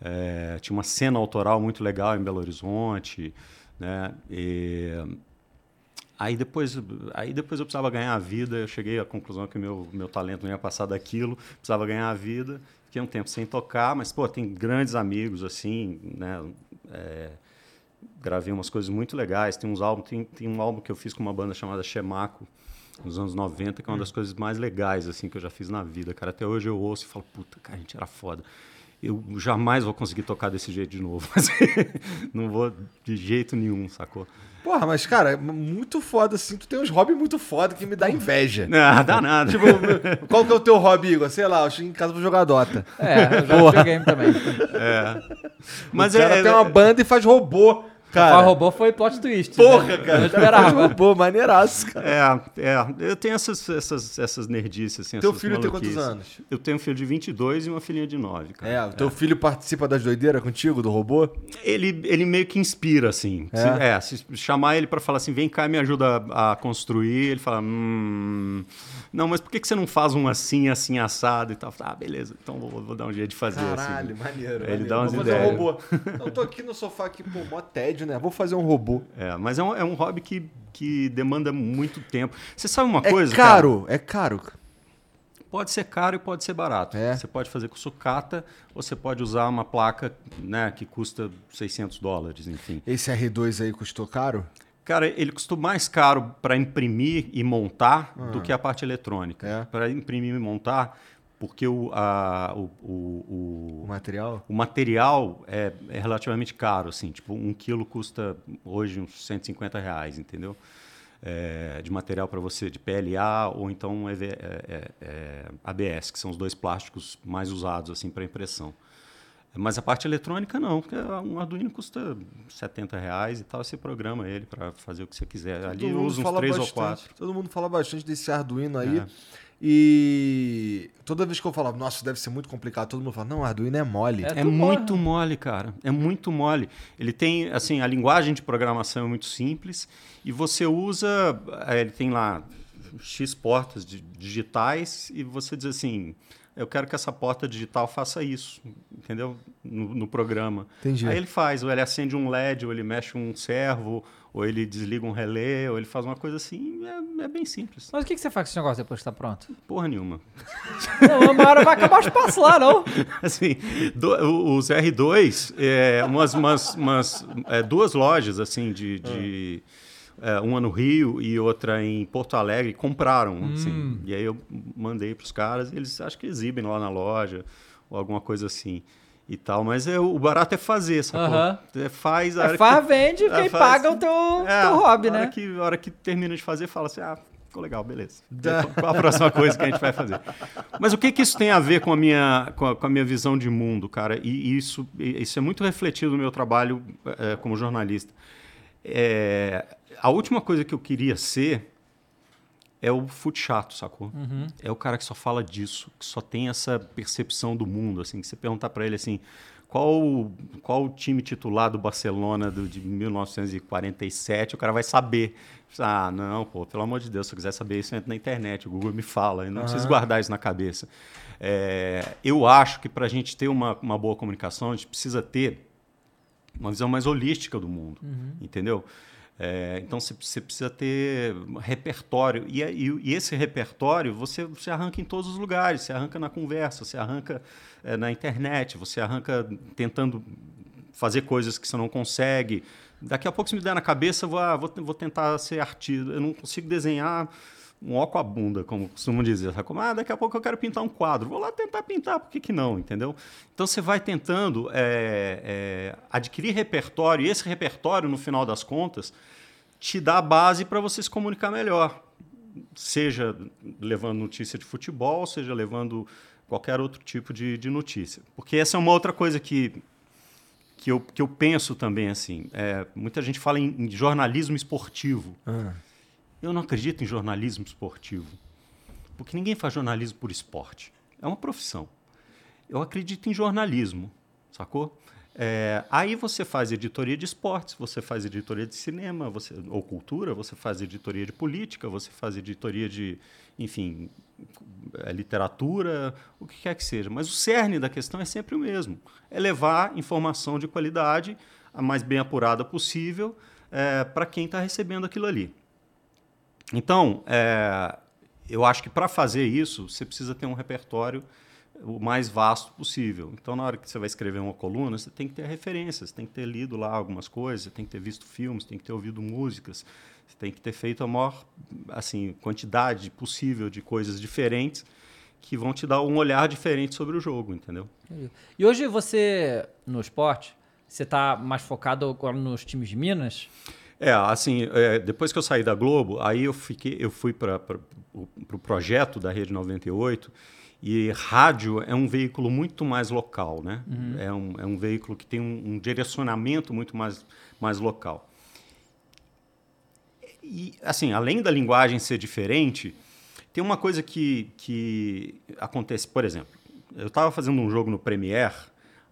É, tinha uma cena autoral muito legal em Belo Horizonte, né? E aí depois, aí depois eu precisava ganhar a vida, eu cheguei à conclusão que meu meu talento não ia passar daquilo, precisava ganhar a vida. Fiquei um tempo sem tocar, mas pô, tem grandes amigos assim, né? É, gravei umas coisas muito legais. Tem uns álbuns, tem, tem um álbum que eu fiz com uma banda chamada Chemaco, nos anos 90, que é uma das coisas mais legais assim que eu já fiz na vida, cara. Até hoje eu ouço e falo, puta, cara, a gente era foda. eu jamais vou conseguir tocar desse jeito de novo. Mas não vou de jeito nenhum, sacou? Porra, mas, cara, é muito foda assim. Tu tem uns hobbies muito foda que me dá inveja. Não, dá nada. Tipo, qual que é o teu hobby, Igor? Sei lá, eu chego em casa pra jogar Dota. É, eu já joguei também. Mas o cara é, tem uma banda e faz robô. Cara, Cara, robô foi plot twist. porra, né? cara. Eu esperava. robô, maneiraço, cara. É, é, eu tenho essas, essas, essas nerdices, assim, Teu essas filho tem quantos maluquices. anos? Eu tenho um filho de 22 e uma filhinha de 9, cara. É, o teu filho participa das doideiras contigo, do robô? Ele, ele meio que inspira, assim. Se, É? é, se chamar ele pra falar assim, vem cá e me ajuda a, a construir, ele fala, hum... Não, mas por que, que você não faz um assim, assim, assado e tal? Ah, beleza, então vou, vou dar um jeito de fazer, Caralho, assim. maneiro. Ele maneiro. dá umas Vou fazer ideias. um robô. Eu tô aqui no sofá aqui, pô, mó tédio, né? Vou fazer um robô. É, mas é um, é um hobby que, que demanda muito tempo. Você sabe uma É coisa, cara? caro, é caro. Pode ser caro e pode ser barato. É. Você pode fazer com sucata ou você pode usar uma placa né, que custa 600 dólares, enfim. Esse R2 aí custou caro? Cara, ele custou mais caro para imprimir e montar do que a parte eletrônica. É. Para imprimir e montar, porque o, a- o, o, O o, material? o material é, é relativamente caro, assim. Tipo, um quilo custa hoje uns 150 reais, entendeu? É, de material para você, de PLA ou então EV, é, é, é, ABS, que são os dois plásticos mais usados assim para impressão. Mas a parte eletrônica não, porque um Arduino custa 70 reais e tal, você programa ele para fazer o que você quiser. Ali eu uso uns três ou quatro. Todo mundo fala bastante desse Arduino aí. É. E toda vez que eu falava, nossa, deve ser muito complicado, todo mundo fala, não, Arduino é mole. É É muito mole, cara. É muito mole. Ele tem, assim, a linguagem de programação é muito simples e você usa, eh, ele tem lá X portas de- digitais e você diz assim, eu quero que essa porta digital faça isso, entendeu? No, no programa. Entendi. Aí ele faz, ou ele acende um LED, ou ele mexe um servo, ou ele desliga um relé, ou ele faz uma coisa assim, é, é bem simples. Mas o que, que você faz com esse negócio depois que tá pronto? Porra nenhuma. Não, uma hora vai acabar o espaço lá, não. Assim, do- o- os R2, é, umas, umas, umas, é, duas lojas, assim, de... de é, uma no Rio e outra em Porto Alegre, compraram, assim. E aí eu mandei para os caras e eles acho que exibem lá na loja ou alguma coisa assim e tal. Mas é, o barato é fazer, sacou? Aham. É, faz... a É, faz, que- vende, é, quem faz- paga o teu, é, teu hobby, a hora né? Que, a hora que termina de fazer, fala assim, ah, ficou legal, beleza. Qual a próxima coisa que a gente vai fazer? Mas o que, que isso tem a ver com a minha, com a, com a minha visão de mundo, cara? E isso, e isso é muito refletido no meu trabalho eh, como jornalista. É, a última coisa que eu queria ser é o fute chato, sacou? É o cara que só fala disso, que só tem essa percepção do mundo, assim, que você perguntar para ele assim, qual, o- qual o time titular do Barcelona do, de 1947, o cara vai saber. Ah, não, pô, pelo amor de Deus, se eu quiser saber isso, eu entro na internet, o Google me fala, eu não preciso guardar isso na cabeça. É, eu acho que para a gente ter uma, uma boa comunicação, a gente precisa ter uma visão mais holística do mundo, entendeu? É, então você você precisa ter repertório e, é- e- e esse repertório você, você arranca em todos os lugares, você arranca na conversa, você arranca é, na internet, você arranca tentando fazer coisas que você não consegue. Daqui a pouco se me der na cabeça, vou, ah, vou, vou tentar ser artista. Eu não consigo desenhar um ó com a bunda, como costumam dizer. Sabe? Como, ah, daqui a pouco eu quero pintar um quadro. Vou lá tentar pintar, por que, que não? Entendeu? Então você vai tentando é, é, adquirir repertório, e esse repertório, no final das contas, te dá base para você se comunicar melhor. Seja levando notícia de futebol, seja levando qualquer outro tipo de, de notícia. Porque essa é uma outra coisa que, que, eu, que eu penso também. assim. É, muita gente fala em, em jornalismo esportivo. Eu não acredito em jornalismo esportivo. Porque ninguém faz jornalismo por esporte. É uma profissão. Eu acredito em jornalismo, sacou? É, aí você faz editoria de esportes, você faz editoria de cinema, você, ou cultura, você faz editoria de política, você faz editoria de, enfim, é, literatura, o que quer que seja. Mas o cerne da questão é sempre o mesmo: é levar informação de qualidade, a mais bem apurada possível, é, para quem está recebendo aquilo ali. Então, é, eu acho que para fazer isso, você precisa ter um repertório o mais vasto possível. Então, na hora que você vai escrever uma coluna, você tem que ter referências, tem que ter lido lá algumas coisas, tem que ter visto filmes, tem que ter ouvido músicas, tem que ter feito a maior assim, quantidade possível de coisas diferentes que vão te dar um olhar diferente sobre o jogo, entendeu? E hoje você, no esporte, você tá mais focado agora nos times de Minas? É, assim, é, depois que eu saí da Globo, aí eu fiquei, eu fui para o pro projeto da Rede 98 e rádio é um veículo muito mais local, né? É, um, é um veículo que tem um, um direcionamento muito mais, mais local. E, assim, além da linguagem ser diferente, tem uma coisa que, que acontece, por exemplo, eu estava fazendo um jogo no Premiere,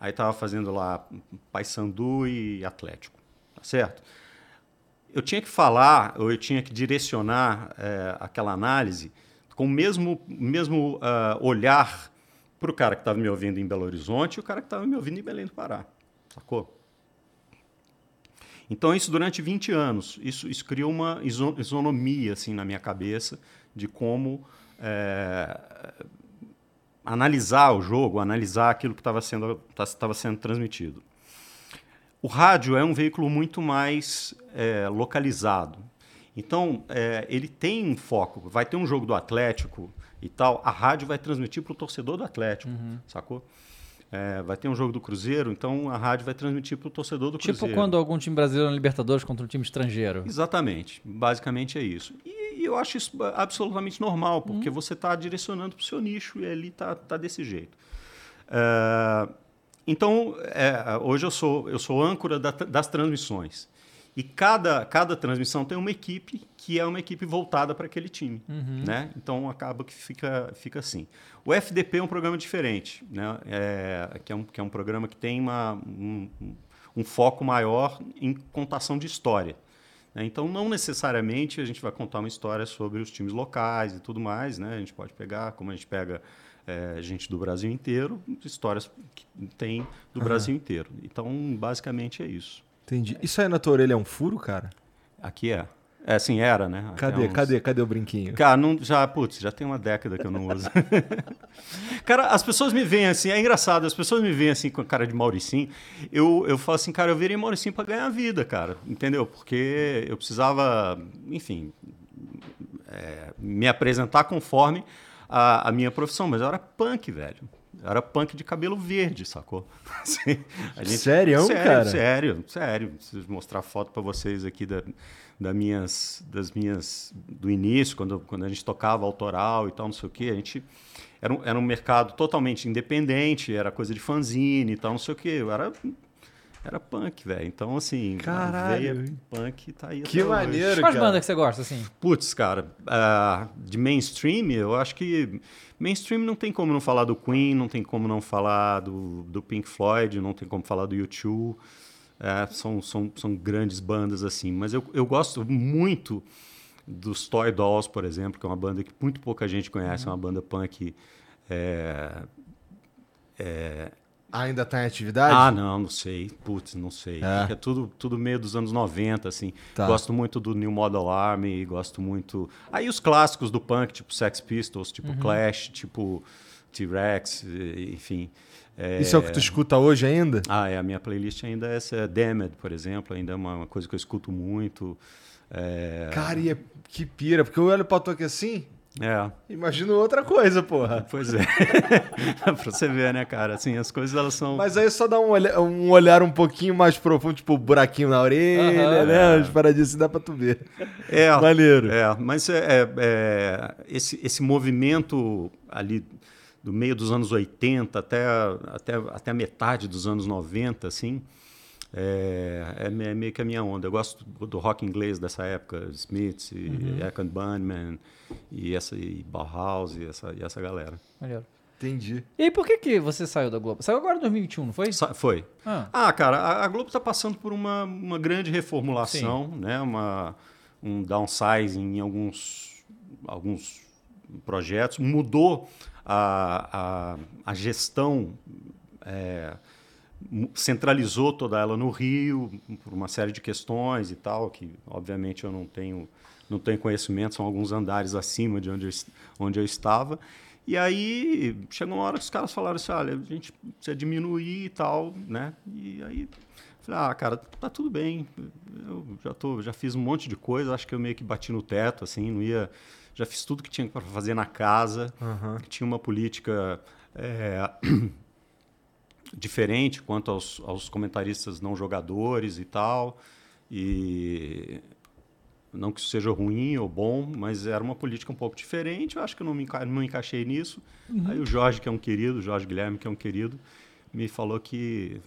aí estava fazendo lá Paysandu e Atlético, tá certo? Eu tinha que falar, ou eu tinha que direcionar eh, aquela análise com o mesmo, mesmo ah, olhar para o cara que estava me ouvindo em Belo Horizonte e o cara que estava me ouvindo em Belém do Pará, sacou? Então, isso durante 20 anos, isso, isso criou uma iso- isonomia assim, na minha cabeça de como eh, analisar o jogo, analisar aquilo que estava sendo, estava sendo transmitido. O rádio é um veículo muito mais eh, localizado. Então, eh, ele tem um foco. Vai ter um jogo do Atlético e tal, a rádio vai transmitir para o torcedor do Atlético, sacou? Eh, vai ter um jogo do Cruzeiro, então a rádio vai transmitir para o torcedor do Tipo Cruzeiro. quando algum time brasileiro na Libertadores contra um time estrangeiro. Exatamente. Basicamente é isso. E, e eu acho isso absolutamente normal, porque você está direcionando para o seu nicho e ali está tá desse jeito. É, então, é, hoje eu sou, eu sou âncora da- das transmissões. E cada, cada transmissão tem uma equipe que é uma equipe voltada para aquele time. Né? Então acaba que fica, fica assim. O FDP é um programa diferente, né? É, que, é um, que é um programa que tem uma, um, um foco maior em contação de história. né? Então, não necessariamente a gente vai contar uma história sobre os times locais e tudo mais. Né? A gente pode pegar, como a gente pega eh, gente do Brasil inteiro, histórias que tem do Brasil inteiro. Então, basicamente é isso. Entendi. Isso aí na tua orelha é um furo, cara? Aqui é. É assim, era, né? Cadê, uns- cadê, cadê o brinquinho? Cara, não, já, putz, já tem uma década que eu não uso. cara, as pessoas me veem assim, é engraçado, as pessoas me veem assim com a cara de Mauricinho. Eu, eu falo assim, cara, eu virei Mauricinho pra ganhar vida, cara, entendeu? Porque eu precisava, enfim, é, me apresentar conforme a, a minha profissão, mas eu era punk, velho. Eu era punk de cabelo verde, sacou? Assim, a Sério, sério, cara? Sério, sério. Preciso mostrar foto para vocês aqui da, da minhas, das minhas do início, quando, quando a gente tocava autoral e tal, não sei o quê. A gente era um, era um mercado totalmente independente, era coisa de fanzine e tal, não sei o quê. Eu era era punk, velho. Então assim, Caralho. a veia punk tá aí Que até hoje. maneiro, Quais cara. bandas que você gosta, assim? Putz, cara, ah, de mainstream, eu acho que mainstream não tem como não falar do Queen, não tem como não falar do, do Pink Floyd, não tem como falar do U2. É, são, são, são grandes bandas assim, mas eu, eu gosto muito dos Toy Dolls, por exemplo, que é uma banda que muito pouca gente conhece, é uma banda punk. é, Ainda tá em atividade? ah, não, não sei. Putz, não sei. É. É, tudo, tudo meio dos anos 90, assim. Tá. Gosto muito do New Model Army, gosto muito... Aí os clássicos do punk, tipo Sex Pistols, tipo Clash, tipo T-Rex, enfim. É, Isso é o que tu escuta hoje ainda? Ah, é, a minha playlist ainda é essa Damned, por exemplo, ainda é uma, uma coisa que eu escuto muito. É, Cara, e é- que pira, porque eu olho pra tu aqui assim, é, imagino outra coisa, porra. pois é. pra você ver, né, cara? Assim, as coisas, elas são... Mas aí só dá um olhar, um olhar um pouquinho mais profundo, tipo buraquinho na orelha, Aham. né? As paradinhas assim dá pra tu ver. É, Maneiro. É, mas é, é- é, esse, esse movimento ali do meio dos anos 80 até, até, até a metade dos anos 90, assim, é, é é meio que a minha onda. Eu gosto do, do rock inglês dessa época, Smiths, e Uhum. Echo and Bunnyman, e, essa, e Bauhaus, e essa, e essa galera. Maneiro. Entendi. E aí, por que, que você saiu da Globo? Saiu agora em 2021, não foi? Sa- Foi. Ah. Ah, cara, a, a Globo está passando por uma, uma grande reformulação, né? Uma, um downsizing em alguns, alguns projetos. Mudou a, a, a gestão, é, centralizou toda ela no Rio por uma série de questões e tal, que obviamente eu não tenho, não tenho conhecimento, são alguns andares acima de onde eu, onde eu estava. E aí chegou uma hora que os caras falaram assim, olha, a gente precisa diminuir e tal, né? E aí falei, ah, cara, tá tudo bem. Eu já tô, já fiz um monte de coisa, acho que eu meio que bati no teto, assim, não ia já fiz tudo que tinha para fazer na casa, tinha uma política é, diferente quanto aos, aos comentaristas não jogadores e tal. E não que isso seja ruim ou bom, mas era uma política um pouco diferente. Eu acho que eu não me, enca- não me encaixei nisso. Aí o Jorge, que é um querido, o Jorge Guilherme, que é um querido, me falou que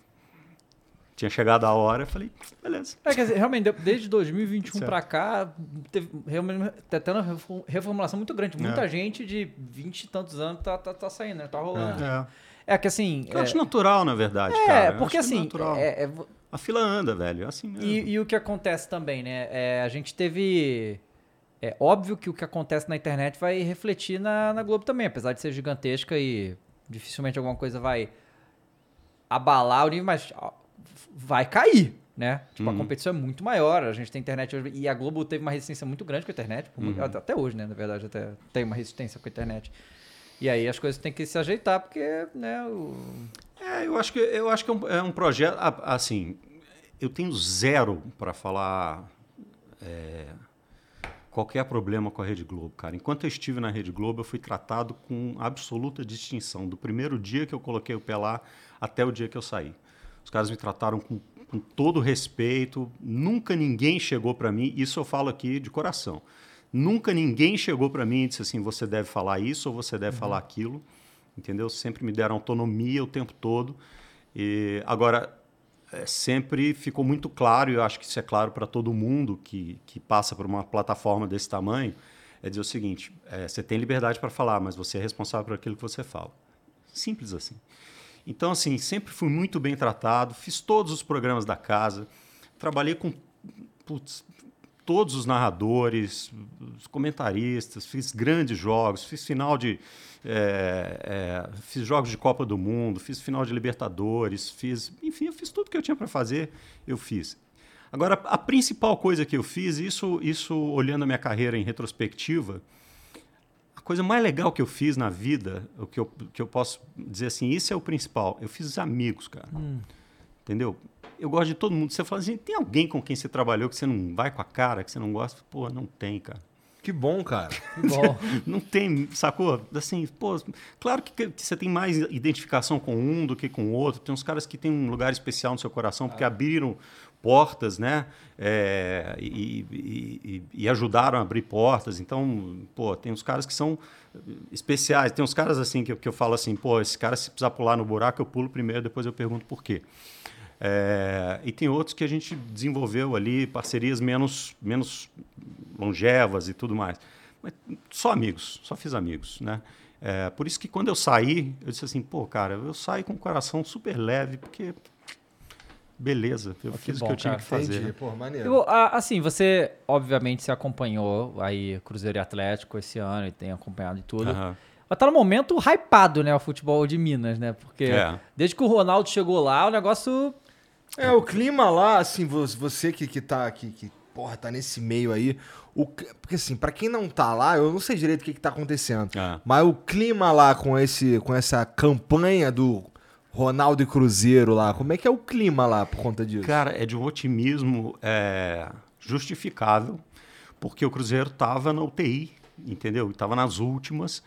tinha chegado a hora. Eu falei, beleza. É, quer dizer, realmente, de- desde 2021 Certo. pra cá, teve realmente tá tendo uma refo- reformulação muito grande. Muita É. gente de 20 e tantos anos tá, tá, tá saindo, né? Tá rolando. É. É, que assim. Eu acho natural, na verdade, é, cara. Porque é assim. é- é A fila anda, velho. É assim mesmo. e, e o que acontece também, né? É, a gente teve. É óbvio que o que acontece na internet vai refletir na, na Globo também, apesar de ser gigantesca e dificilmente alguma coisa vai abalar o nível, mas vai cair, né? Tipo, Uhum. a competição é muito maior, a gente tem internet hoje, e a Globo teve uma resistência muito grande com a internet, Uhum. até hoje, né? Na verdade, até tem uma resistência com a internet. E aí as coisas têm que se ajeitar, porque, né, o... É, eu acho que, eu acho que é um, é um projeto. Assim, eu tenho zero para falar é, qualquer problema com a Rede Globo, cara. Enquanto eu estive na Rede Globo, eu fui tratado com absoluta distinção. Do primeiro dia que eu coloquei o pé lá até o dia que eu saí. Os caras me trataram com, com todo respeito. Nunca ninguém chegou para mim, isso eu falo aqui de coração. Nunca ninguém chegou para mim e disse assim: você deve falar isso ou você deve falar aquilo entendeu? Sempre me deram autonomia o tempo todo. E agora é, sempre ficou muito claro, e eu acho que isso é claro para todo mundo que, que passa por uma plataforma desse tamanho, é dizer o seguinte: é, você tem liberdade para falar, mas você é responsável por aquilo que você fala. Simples assim. Então, assim, sempre fui muito bem tratado, fiz todos os programas da casa, trabalhei com putz, todos os narradores, os comentaristas, fiz grandes jogos, fiz final de. É, é, fiz jogos de Copa do Mundo, fiz final de Libertadores, fiz. Enfim, eu fiz tudo que eu tinha para fazer, eu fiz. Agora, a principal coisa que eu fiz, isso, isso olhando a minha carreira em retrospectiva, a coisa mais legal que eu fiz na vida, o que eu, que eu posso dizer assim, isso é o principal. Eu fiz amigos, cara. Entendeu? Eu gosto de todo mundo. Você fala assim, tem alguém com quem você trabalhou que você não vai com a cara, que você não gosta? Pô, não tem, cara. Que bom, cara. Bom, Não tem, sacou? Assim, pô, claro que, que você tem mais identificação com um do que com o outro. Tem uns caras que têm um lugar especial no seu coração porque abriram portas, né? É, e, e- e- ajudaram a abrir portas. Então, pô, tem uns caras que são especiais. Tem uns caras assim que, que eu falo assim, pô, esse cara se precisar pular no buraco, eu pulo primeiro, depois eu pergunto por quê. É, e tem outros que a gente desenvolveu ali, parcerias menos, menos longevas e tudo mais. Mas só amigos, só fiz amigos, né? É, por isso que quando eu saí, eu disse assim, pô, cara, eu saí com o coração super leve, porque beleza, eu fiz bom, o que eu tinha cara. que fazer. Entendi. né? Pô, maneiro. Eu, a- assim, você obviamente se acompanhou aí Cruzeiro e Atlético esse ano e tem acompanhado e tudo. Aham. Mas tá no momento hypado, né, o futebol de Minas, né? Porque É. desde que o Ronaldo chegou lá, o negócio É, o clima lá, assim, vo- você que, que tá aqui, que, porra, tá nesse meio aí. O, porque assim, pra quem não tá lá, eu não sei direito o que, que tá acontecendo. É. Mas o clima lá com, esse, com essa campanha do Ronaldo e Cruzeiro lá, como é que é o clima lá por conta disso? Cara, é de um otimismo é, justificável, porque o Cruzeiro estava na UTI, entendeu? Estava nas últimas.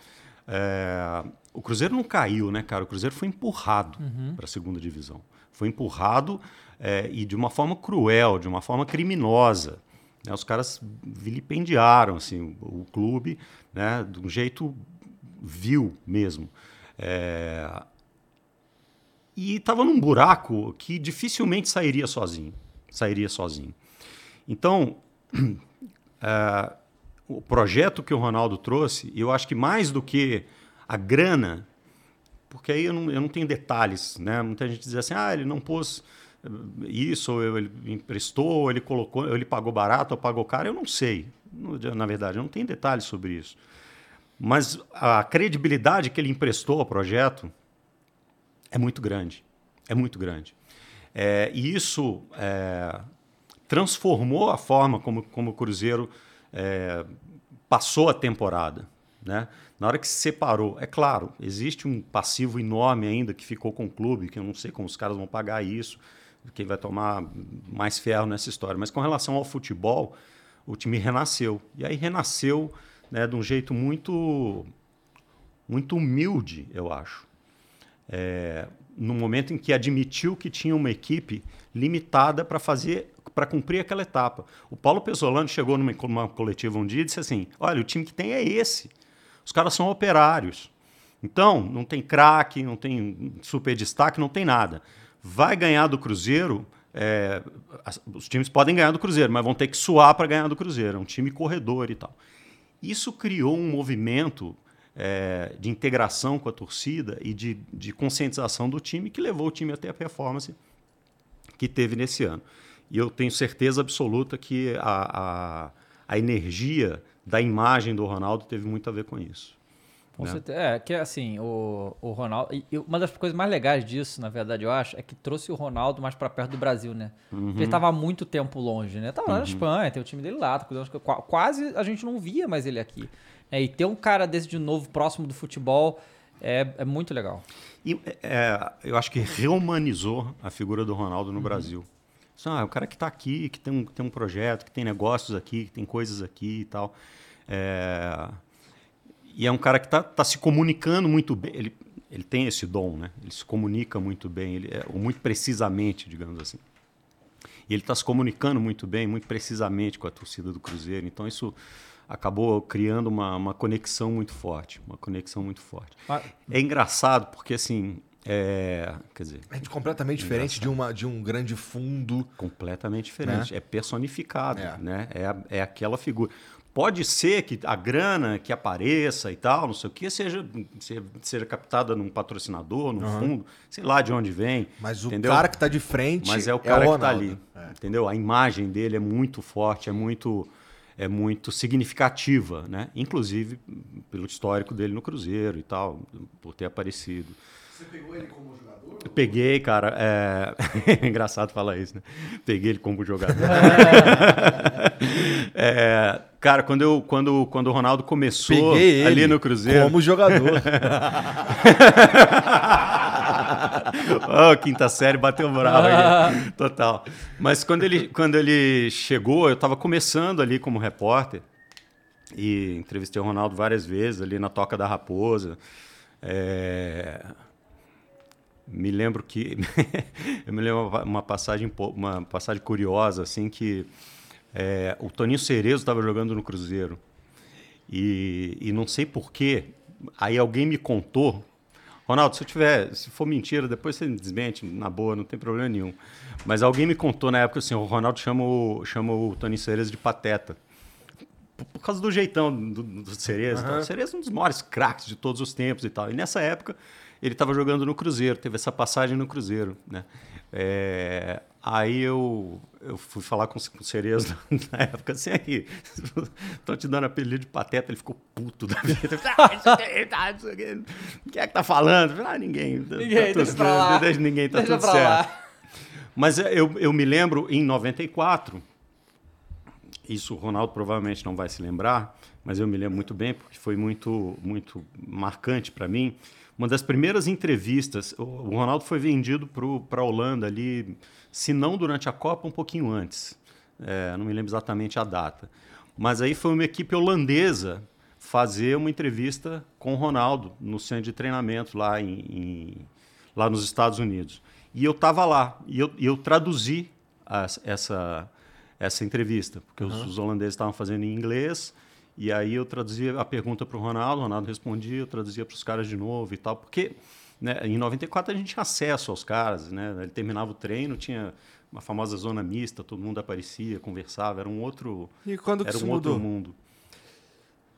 É, o Cruzeiro não caiu, né, cara? O Cruzeiro foi empurrado para a segunda divisão. Foi empurrado é, e de uma forma cruel, de uma forma criminosa. né? Os caras vilipendiaram assim, o, clube né, de um jeito vil mesmo. É, e estava num buraco que dificilmente sairia sozinho. Sairia sozinho. Então, eh, o projeto que o Ronaldo trouxe, eu acho que mais do que a grana, porque aí eu não, eu não tenho detalhes, né? Muita gente diz assim, ah, ele não pôs isso, ou ele emprestou, ou ele colocou, ou ele pagou barato ou pagou caro, eu não sei. Na verdade, eu não tenho detalhes sobre isso. Mas a credibilidade que ele emprestou ao projeto é muito grande. É muito grande. É, e isso é, transformou a forma como, como o Cruzeiro é, passou a temporada. Né? Na hora que se separou, é claro, existe um passivo enorme ainda que ficou com o clube, que eu não sei como os caras vão pagar isso, quem vai tomar mais ferro nessa história. Mas com relação ao futebol, o time renasceu. E aí renasceu né, de um jeito muito, muito humilde, eu acho. É, no momento em que admitiu que tinha uma equipe limitada para fazer para cumprir aquela etapa. O Paulo Pesolano chegou numa, numa coletiva um dia e disse assim: "Olha, o time que tem é esse. Os caras são operários. Então, não tem craque, não tem super destaque, não tem nada. Vai ganhar do Cruzeiro. É, os times podem ganhar do Cruzeiro, mas vão ter que suar para ganhar do Cruzeiro. É um time corredor e tal. Isso criou um movimento é, de integração com a torcida e de, de conscientização do time que levou o time até a performance que teve nesse ano. E eu tenho certeza absoluta que a, a, a energia da imagem do Ronaldo teve muito a ver com isso. Com né? certeza. É, que assim, o, o Ronaldo. e- uma das coisas mais legais disso, na verdade, eu acho, é que trouxe o Ronaldo mais pra perto do Brasil, né? Porque ele tava há muito tempo longe, né? Tava lá na Espanha, tem o time dele lá, tá quase a gente não via mais ele aqui. É, e ter um cara desse de novo próximo do futebol é, é muito legal. E é, eu acho que reumanizou a figura do Ronaldo Uhum. no Brasil. Isso, ah, é o cara que está aqui, que tem, um, que tem um projeto, que tem negócios aqui, que tem coisas aqui e tal. É, e é um cara que está tá se comunicando muito bem. Ele, ele tem esse dom, né? Ele se comunica muito bem, ele, é, ou muito precisamente, digamos assim. E ele está se comunicando muito bem, muito precisamente com a torcida do Cruzeiro. Então isso acabou criando uma, uma conexão muito forte, uma conexão muito forte. Mas- É engraçado porque assim, é, quer dizer, gente completamente diferente de, uma, de um grande fundo. completamente diferente, é personificado, É. né? É, é aquela figura. Pode ser que a grana que apareça e tal, não sei o que, seja, seja, captada num patrocinador, num fundo, sei lá de onde vem. Mas o entendeu? cara que tá de frente Mas é o cara que está ali, entendeu? A imagem dele é muito forte, é muito é muito significativa, né? Inclusive pelo histórico dele no Cruzeiro e tal, por ter aparecido. Você pegou ele como jogador? Peguei, cara. É... Engraçado falar isso, né? Peguei ele como jogador. É, Cara, quando, eu, quando, quando o Ronaldo começou Peguei ele ali no Cruzeiro. como jogador. oh, quinta série bateu bravo aqui. Total. Mas quando ele, quando ele chegou, eu estava começando ali como repórter e entrevistei o Ronaldo várias vezes ali na Toca da Raposa. É, Me lembro que eu me lembro uma- passagem uma passagem curiosa assim que é, o Toninho Cerezo estava jogando no Cruzeiro e, e não sei porquê. Aí alguém me contou. Ronaldo, se eu tiver, se for mentira, depois você me desmente, na boa, não tem problema nenhum. Mas alguém me contou na época assim, o Ronaldo chama o, chama o Toninho Cerezo de pateta. Por, por causa do jeitão do, do Cerezo. tal. O Cerezo é um dos maiores craques de todos os tempos e tal. E nessa época, ele estava jogando no Cruzeiro, teve essa passagem no Cruzeiro, né? É, aí eu, eu fui falar com, o- com o Cerezo na época assim, aí, estão te dando apelido de pateta, ele ficou puto da vida. Ah, tá. Quem é que tá falando? Eu falei, Ah, ninguém. Tá- Ninguém, tá deixa tudo- pra lá. Deixa ninguém, tá Deixa tudo certo. lá. Mas eu, eu me lembro, em 94, isso o Ronaldo provavelmente não vai se lembrar, mas eu me lembro muito bem, porque foi muito, muito marcante para mim. Uma das primeiras entrevistas, o Ronaldo foi vendido para a Holanda ali, se não durante a Copa, um pouquinho antes. É, não me lembro exatamente a data. Mas aí foi uma equipe holandesa fazer uma entrevista com o Ronaldo no centro de treinamento lá, em, em- lá nos Estados Unidos. E eu estava lá, e eu, eu traduzi as- essa, essa entrevista, porque os, os holandeses estavam fazendo em inglês, e aí eu traduzia a pergunta para o Ronaldo, o Ronaldo respondia, eu traduzia para os caras de novo e tal, porque né, em 94 a gente tinha acesso aos caras, né? ele terminava o treino, tinha uma famosa zona mista, todo mundo aparecia, conversava, era um outro, E quando que era um outro mundo.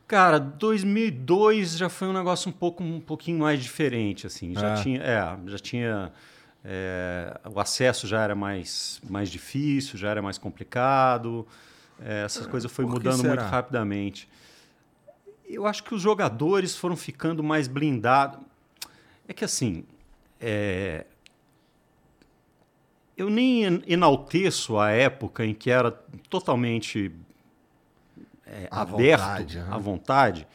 Cara, 2002 já foi um negócio um pouco um pouquinho mais diferente, assim. Já É. tinha, é, já tinha é, o acesso já era mais mais difícil, já era mais complicado. É, essas coisas foi por que mudando muito será? rapidamente. Eu acho que os jogadores foram ficando mais blindados. É que assim, é, eu nem en- enalteço a época em que era totalmente é, À aberto vontade, à vontade,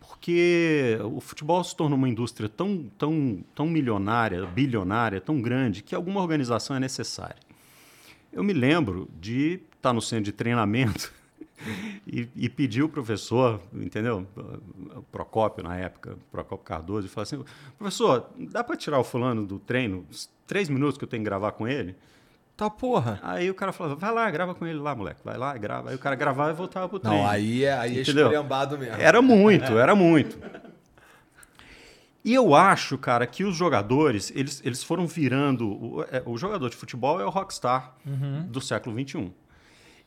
porque o futebol se tornou uma indústria tão, tão, tão milionária, bilionária, tão grande, que alguma organização é necessária. Eu me lembro de estar no centro de treinamento e, e pediu o professor, entendeu? O Procópio, na época, Procópio Cardoso, e falou assim: professor, dá para tirar o fulano do treino, três minutos que eu tenho que gravar com ele? Tá porra. Aí o cara falava, vai lá, grava com ele lá, moleque. Vai lá, grava. Aí o cara gravava e voltava pro treino. Não, aí é, aí é Entendeu? esculhambado mesmo. Era muito, era muito. E eu acho, cara, que os jogadores, eles, eles foram virando. O, é, o jogador de futebol é o rockstar do século XXI.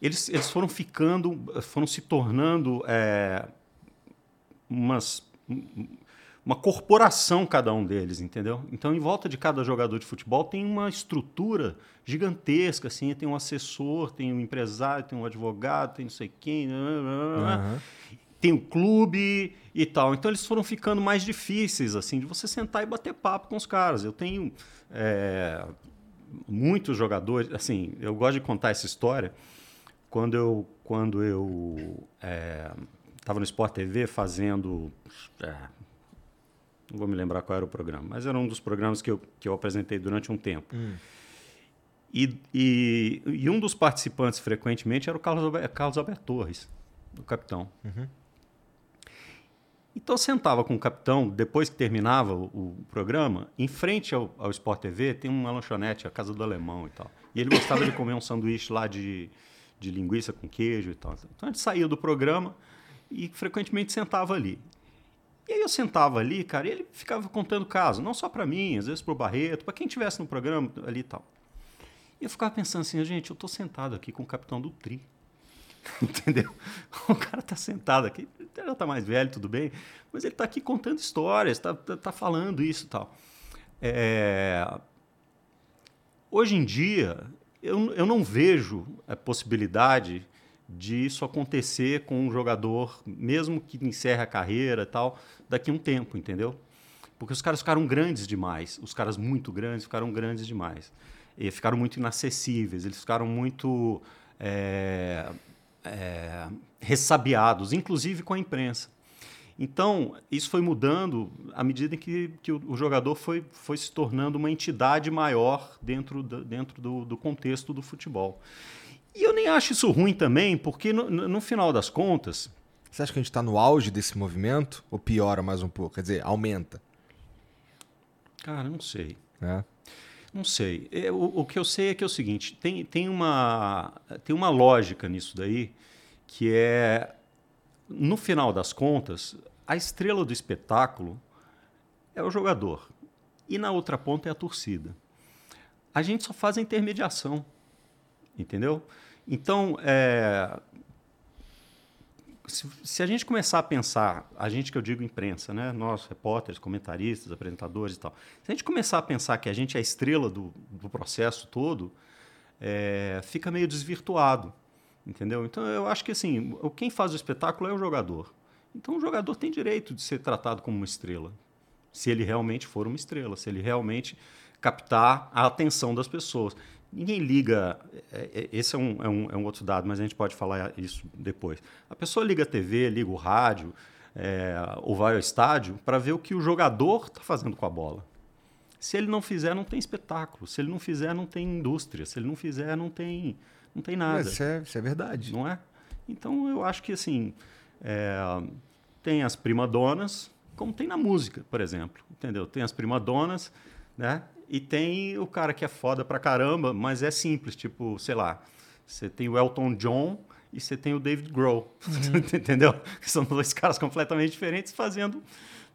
Eles, eles foram ficando, foram se tornando é, umas, uma corporação, cada um deles, entendeu? Então, em volta de cada jogador de futebol tem uma estrutura gigantesca, assim, tem um assessor, tem um empresário, tem um advogado, tem não sei quem. Tem o clube e tal. Então eles foram ficando mais difíceis, assim, de você sentar e bater papo com os caras. Eu tenho é, muitos jogadores, assim, eu gosto de contar essa história. Quando eu, quando eu estava no Sport TV fazendo. é, não vou me lembrar qual era o programa, mas era um dos programas que eu, que eu apresentei durante um tempo. E, e, e um dos participantes frequentemente era o Carlos Alberto, Carlos Alberto Torres, o capitão. Então eu sentava com o capitão, depois que terminava o, o programa, em frente ao, ao Sport TV tem uma lanchonete, a Casa do Alemão e tal. E ele gostava de comer um sanduíche lá de, de linguiça com queijo e tal. Então a gente saía do programa e frequentemente sentava ali. E aí eu sentava ali, cara, e ele ficava contando casos, não só para mim, às vezes para o Barreto, para quem estivesse no programa ali e tal. E eu ficava pensando assim, gente, eu tô sentado aqui com o capitão do Tri. Entendeu? O cara tá sentado aqui, ele já tá mais velho, tudo bem, mas ele tá aqui contando histórias, tá, tá, tá falando isso e tal. É, Hoje em dia, eu, eu não vejo a possibilidade de isso acontecer com um jogador, mesmo que encerre a carreira e tal, daqui a um tempo, entendeu? Porque os caras ficaram grandes demais, os caras muito grandes ficaram grandes demais. E ficaram muito inacessíveis, eles ficaram muito é, é, ressabiados, inclusive com a imprensa. Então, isso foi mudando à medida em que, que o, o jogador foi, foi se tornando uma entidade maior dentro, da- dentro do, do contexto do futebol. E eu nem acho isso ruim também, porque no, no- final das contas, Você acha que a gente tá no auge desse movimento? Ou piora mais um pouco? Quer dizer, aumenta? cara, não sei. né? Não sei. É, o, o que eu sei é que é o seguinte: tem, tem, uma, tem uma lógica nisso daí, que é, no final das contas, a estrela do espetáculo é o jogador. E na outra ponta é a torcida. A gente só faz a intermediação. Entendeu? Então, é, se, se a gente começar a pensar, a gente que eu digo imprensa, né? nós, repórteres, comentaristas, apresentadores e tal, se a gente começar a pensar que a gente é a estrela do, do processo todo, é, fica meio desvirtuado, entendeu? Então eu acho que assim, quem faz o espetáculo é o jogador. Então o jogador tem direito de ser tratado como uma estrela, se ele realmente for uma estrela, se ele realmente captar a atenção das pessoas. Ninguém liga. é, é, Esse é um, é, um, é um outro dado, mas a gente pode falar isso depois. A pessoa liga a TV, liga o rádio, é, ou vai ao estádio para ver o que o jogador está fazendo com a bola. Se ele não fizer, não tem espetáculo. Se ele não fizer, não tem indústria. Se ele não fizer, não tem, não tem nada. Mas isso é, isso é verdade. Não é? Então eu acho que assim é, tem as primadonas, como tem na música, por exemplo, entendeu? Tem as primadonas, né? E tem o cara que é foda pra caramba, mas é simples, tipo, sei lá, você tem o Elton John e você tem o David Grohl, entendeu? Que são dois caras completamente diferentes fazendo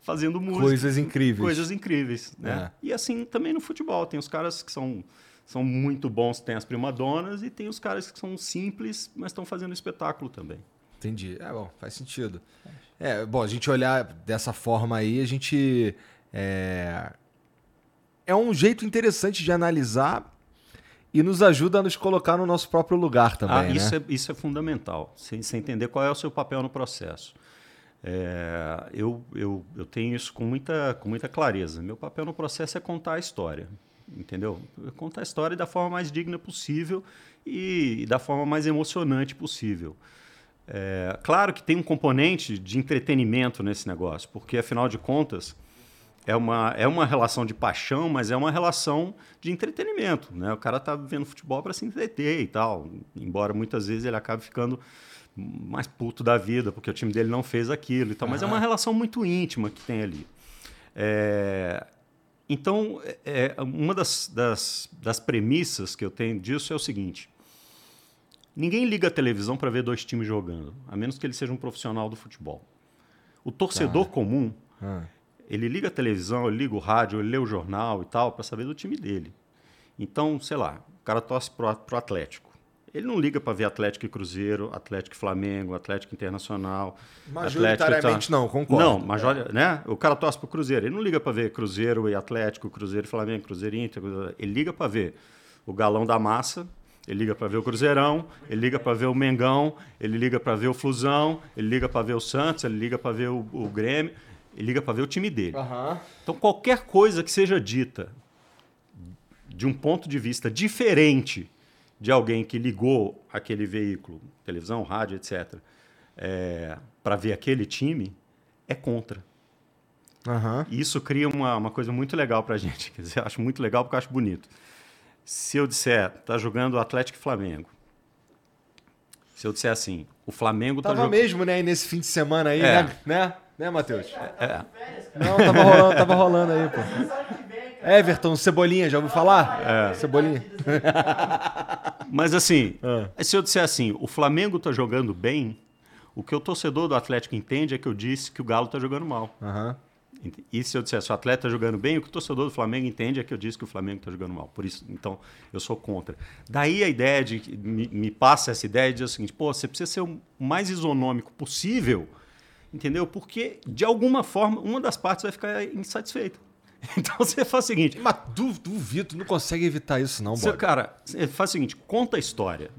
fazendo música, Coisas incríveis. coisas incríveis, né? E assim também no futebol tem os caras que são são muito bons, tem as primadonas e tem os caras que são simples, mas estão fazendo espetáculo também. Entendi. É bom, faz sentido. É, bom, a gente olhar dessa forma aí, a gente. É, é um jeito interessante de analisar e nos ajuda a nos colocar no nosso próprio lugar também. ah, né? isso, é, isso é fundamental, você, você entender qual é o seu papel no processo. É, eu, eu, eu tenho isso com muita, com muita clareza. Meu papel no processo é contar a história, entendeu? Contar a história da forma mais digna possível e, e da forma mais emocionante possível. É, claro que tem um componente de entretenimento nesse negócio, porque afinal de contas é uma, é uma relação de paixão, mas é uma relação de entretenimento. Né? O cara tá vendo futebol para se entreter e tal, embora muitas vezes ele acabe ficando mais puto da vida, porque o time dele não fez aquilo e tal. Mas é uma relação muito íntima que tem ali. É, então, é, uma das, das, das premissas que eu tenho disso é o seguinte: ninguém liga a televisão para ver dois times jogando, a menos que ele seja um profissional do futebol. O torcedor comum, ele liga a televisão, ele liga o rádio, ele lê o jornal e tal, para saber do time dele. Então, sei lá, o cara torce pro, pro Atlético. Ele não liga para ver Atlético e Cruzeiro, Atlético e Flamengo, Atlético Internacional. Majoritariamente Atlético não, concordo. Não, majori... né? O cara torce pro Cruzeiro. Ele não liga para ver Cruzeiro e Atlético, Cruzeiro e Flamengo, Cruzeiro e Inter. Ele liga para ver o Galão da Massa, ele liga para ver o Cruzeirão, ele liga para ver o Mengão, ele liga para ver o Flusão, ele liga para ver o Santos, ele liga para ver o, o Grêmio, ele liga para ver o time dele. Então, qualquer coisa que seja dita de um ponto de vista diferente de alguém que ligou aquele veículo, televisão, rádio, etc., para ver aquele time, é contra. E isso cria uma, uma coisa muito legal para a gente. Quer dizer, eu acho muito legal porque eu acho bonito. Se eu disser, tá jogando Atlético e Flamengo. Se eu disser assim, o Flamengo tá Tava jogando. mesmo, né, nesse fim de semana aí, É. né? Né, né Matheus? É. Não, tava rolando, tava rolando aí, pô. Everton, Cebolinha, já ouviu falar? É. Cebolinha. Mas assim, Ah. se eu disser assim, o Flamengo tá jogando bem, o que o torcedor do Atlético entende é que eu disse que o Galo tá jogando mal. Aham. E se eu dissesse o atleta tá jogando bem, o que o torcedor do Flamengo entende é que eu disse que o Flamengo está jogando mal. Por isso, então, eu sou contra. Daí a ideia de que me, me passa essa ideia de dizer o seguinte, pô, você precisa ser o mais isonômico possível, entendeu? Porque de alguma forma uma das partes vai ficar insatisfeita. Então você faz o seguinte, Mas du, duvido, tu não consegue evitar isso não, você, Bob. cara, faz o seguinte, conta a história.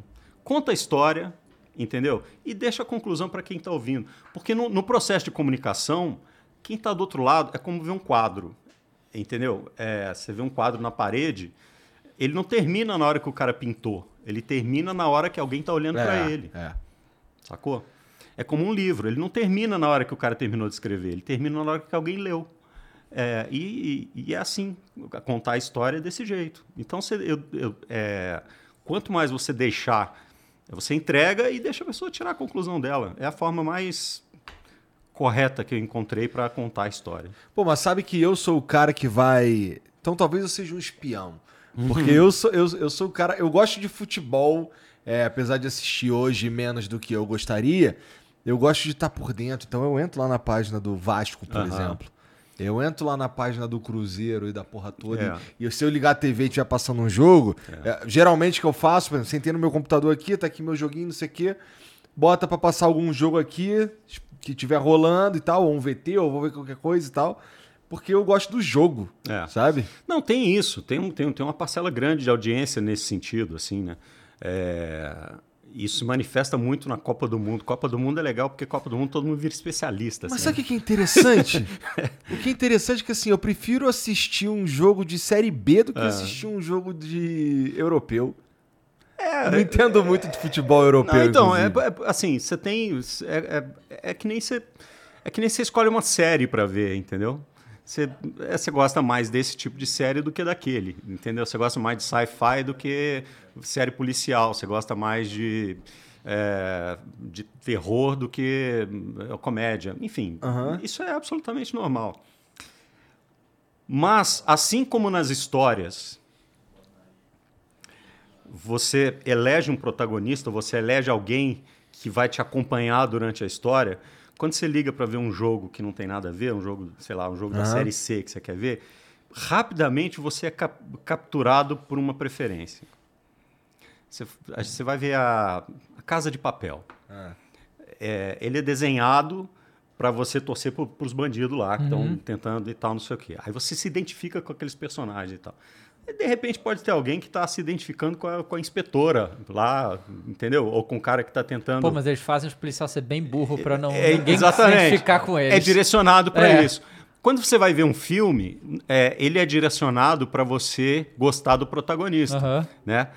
Conta a história, entendeu? E deixa a conclusão para quem está ouvindo. Porque no, no processo de comunicação, quem está do outro lado é como ver um quadro, entendeu? É, você vê um quadro na parede, ele não termina na hora que o cara pintou. Ele termina na hora que alguém está olhando para ele. É. Sacou? É como um livro. Ele não termina na hora que o cara terminou de escrever. Ele termina na hora que alguém leu. É, e, e- é assim, contar a história é desse jeito. Então, você, eu- eu- é, quanto mais você deixar, você entrega e deixa a pessoa tirar a conclusão dela. É a forma mais correta que eu encontrei para contar a história. Pô, mas sabe que eu sou o cara que vai. Então talvez eu seja um espião. Porque eu, sou, eu, eu sou o cara. Eu gosto de futebol, é, apesar de assistir hoje menos do que eu gostaria. Eu gosto de estar por dentro. Então eu entro lá na página do Vasco, por Aham. exemplo. Eu entro lá na página do Cruzeiro e da porra toda. É. E, e se eu ligar a TV e estiver passando um jogo, é, geralmente o que eu faço, por exemplo, sentei no meu computador aqui, tá aqui meu joguinho, não sei o quê. Bota pra passar algum jogo aqui que tiver rolando e tal, ou um VT, ou vou ver qualquer coisa e tal. Porque eu gosto do jogo, É. sabe? Não, tem isso. Tem, um- tem, um- tem uma parcela grande de audiência nesse sentido, assim, né? É, isso se manifesta muito na Copa do Mundo. Copa do Mundo é legal porque Copa do Mundo todo mundo vira especialista. Mas assim, sabe o que que é interessante? o que é interessante é que assim, eu prefiro assistir um jogo de Série B do que assistir um jogo de europeu. É, não entendo muito de futebol europeu. Não, então, é, é- assim, você tem. É, é- é que nem você. É que nem você escolhe uma série pra ver, entendeu? Você, é, você gosta mais desse tipo de série do que daquele, entendeu? Você gosta mais de sci-fi do que série policial. Você gosta mais de, é, de terror do que comédia. Enfim, isso é absolutamente normal. Mas, assim como nas histórias, você elege um protagonista, você elege alguém que vai te acompanhar durante a história. Quando você liga para ver um jogo que não tem nada a ver, um jogo, sei lá, um jogo da série C que você quer ver, rapidamente você é cap- capturado por uma preferência. Você, você vai ver a, a Casa de Papel. É, ele é desenhado para você torcer para os bandidos lá que estão tentando e tal, não sei o quê. Aí você se identifica com aqueles personagens e tal. E de repente pode ter alguém que está se identificando com a, com a inspetora lá, entendeu? Ou com o cara que está tentando. Pô, mas eles fazem os policiais ser bem burro pra não É, ninguém se exatamente. identificar com eles. É direcionado para É. isso. Quando você vai ver um filme, é, ele é direcionado para você gostar do protagonista, Aham. né?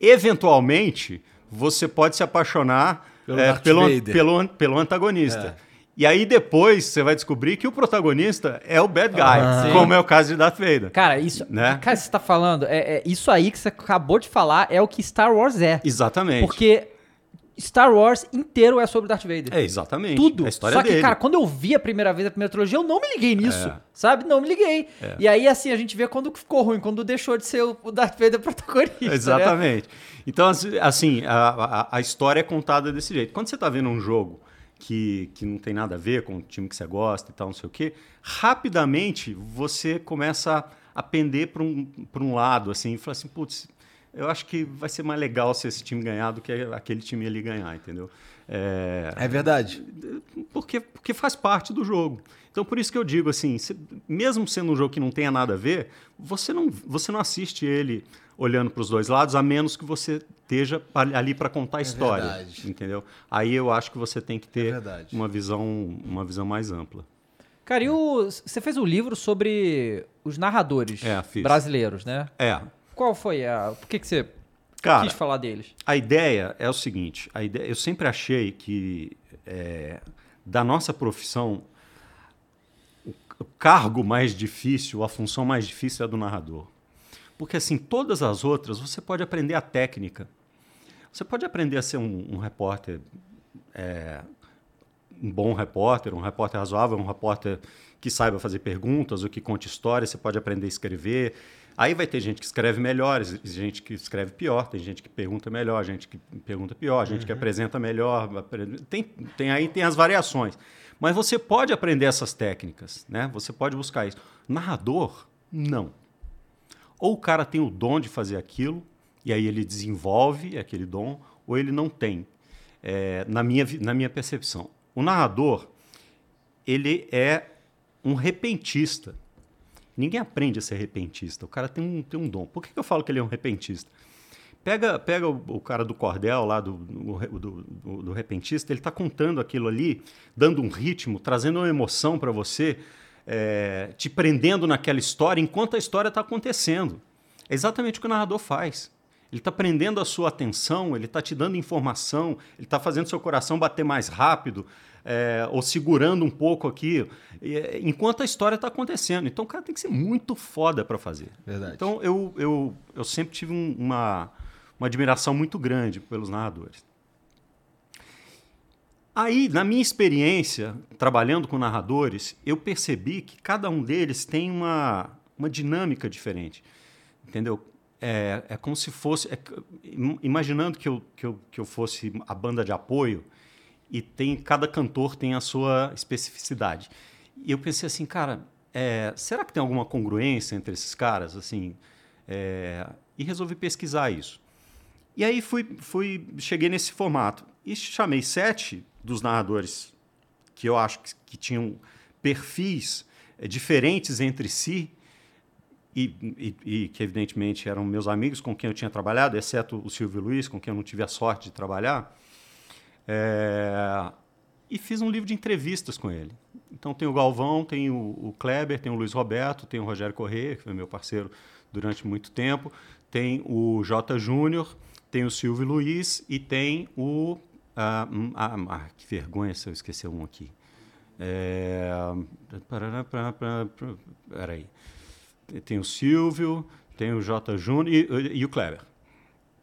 Eventualmente, você pode se apaixonar Pelo é, pelo, pelo, pelo antagonista. E aí depois você vai descobrir que o protagonista é o bad guy, Sim. como é o caso de Darth Vader. Cara, isso. Né? Cara, você tá falando. É, é isso aí que você acabou de falar é o que Star Wars é. Exatamente. Porque Star Wars inteiro é sobre Darth Vader. É, exatamente. Tudo. É a história Só que, dele. cara, quando eu vi a primeira vez a primeira trilogia, eu não me liguei nisso. É. Sabe? Não me liguei. E aí, assim, a gente vê quando ficou ruim, quando deixou de ser o Darth Vader protagonista. né? Exatamente. Então, assim, assim, a, a, a história é contada desse jeito. Quando você está vendo um jogo que, que não tem nada a ver com o time que você gosta e tal, não sei o quê, rapidamente você começa a pender para um, pra um lado, assim, e fala assim, putz, eu acho que vai ser mais legal se esse time ganhar do que aquele time ali ganhar, entendeu? É, É verdade. porque, porque faz parte do jogo. Então, por isso que eu digo assim, se- mesmo sendo um jogo que não tenha nada a ver, você não, você não assiste ele olhando para os dois lados, a menos que você esteja ali para contar a história, verdade. entendeu? Aí eu acho que você tem que ter verdade. uma visão, uma visão mais ampla. Cara, e o, você fez um livro sobre os narradores É, brasileiros, né? É, Qual foi a... Por que, que você cara, quis falar deles? A ideia é o seguinte: a ideia, eu sempre achei que é, da nossa profissão o, o cargo mais difícil, a função mais difícil é a do narrador, porque assim todas as outras você pode aprender a técnica, você pode aprender a ser um, um repórter, é, um bom repórter, um repórter razoável, um repórter que saiba fazer perguntas ou que conte histórias, você pode aprender a escrever. Aí vai ter gente que escreve melhor, gente que escreve pior, tem gente que pergunta melhor, gente que pergunta pior, gente que apresenta melhor. Tem, tem aí tem as variações. Mas você pode aprender essas técnicas, né? Você pode buscar isso. Narrador, não. Ou o cara tem o dom de fazer aquilo, e aí ele desenvolve aquele dom, ou ele não tem, é, na, minha, na minha percepção. O narrador, ele é um repentista. Ninguém aprende a ser repentista. O cara tem um, tem um dom. Por que que eu falo que ele é um repentista? Pega, pega o, o cara do cordel lá, do, do- do- do repentista, ele está contando aquilo ali, dando um ritmo, trazendo uma emoção para você, é, te prendendo naquela história enquanto a história está acontecendo. É exatamente o que o narrador faz. Ele está prendendo a sua atenção, ele está te dando informação, ele está fazendo seu coração bater mais rápido, é, ou segurando um pouco aqui, é, enquanto a história está acontecendo. Então o cara tem que ser muito foda para fazer. Verdade. Então eu, eu, eu sempre tive um- uma, uma admiração muito grande pelos narradores. Aí, na minha experiência trabalhando com narradores, eu percebi que cada um deles tem uma, uma dinâmica diferente. Entendeu? É, é como se fosse. é imaginando que eu, que, eu, que eu fosse a banda de apoio e tem cada cantor tem a sua especificidade. E eu pensei assim, cara, é, será que tem alguma congruência entre esses caras? assim é, E resolvi pesquisar isso. E aí fui, fui, cheguei nesse formato. E chamei sete dos narradores que eu acho que, que tinham perfis eh, diferentes entre si e, e- e que, evidentemente, eram meus amigos com quem eu tinha trabalhado, exceto o Silvio Luiz, com quem eu não tive a sorte de trabalhar. É, e fiz um livro de entrevistas com ele. Então tem o Galvão, tem o, o Kleber, tem o Luiz Roberto, tem o Rogério Corrêa, que foi meu parceiro durante muito tempo, tem o J. Júnior, tem o Silvio Luiz e tem o. ah, hum, ah, ah, que vergonha se eu esquecer um aqui. É, parará, pará, pará, Peraí. Tem o Silvio, tem o J. Júnior e, e o Kleber.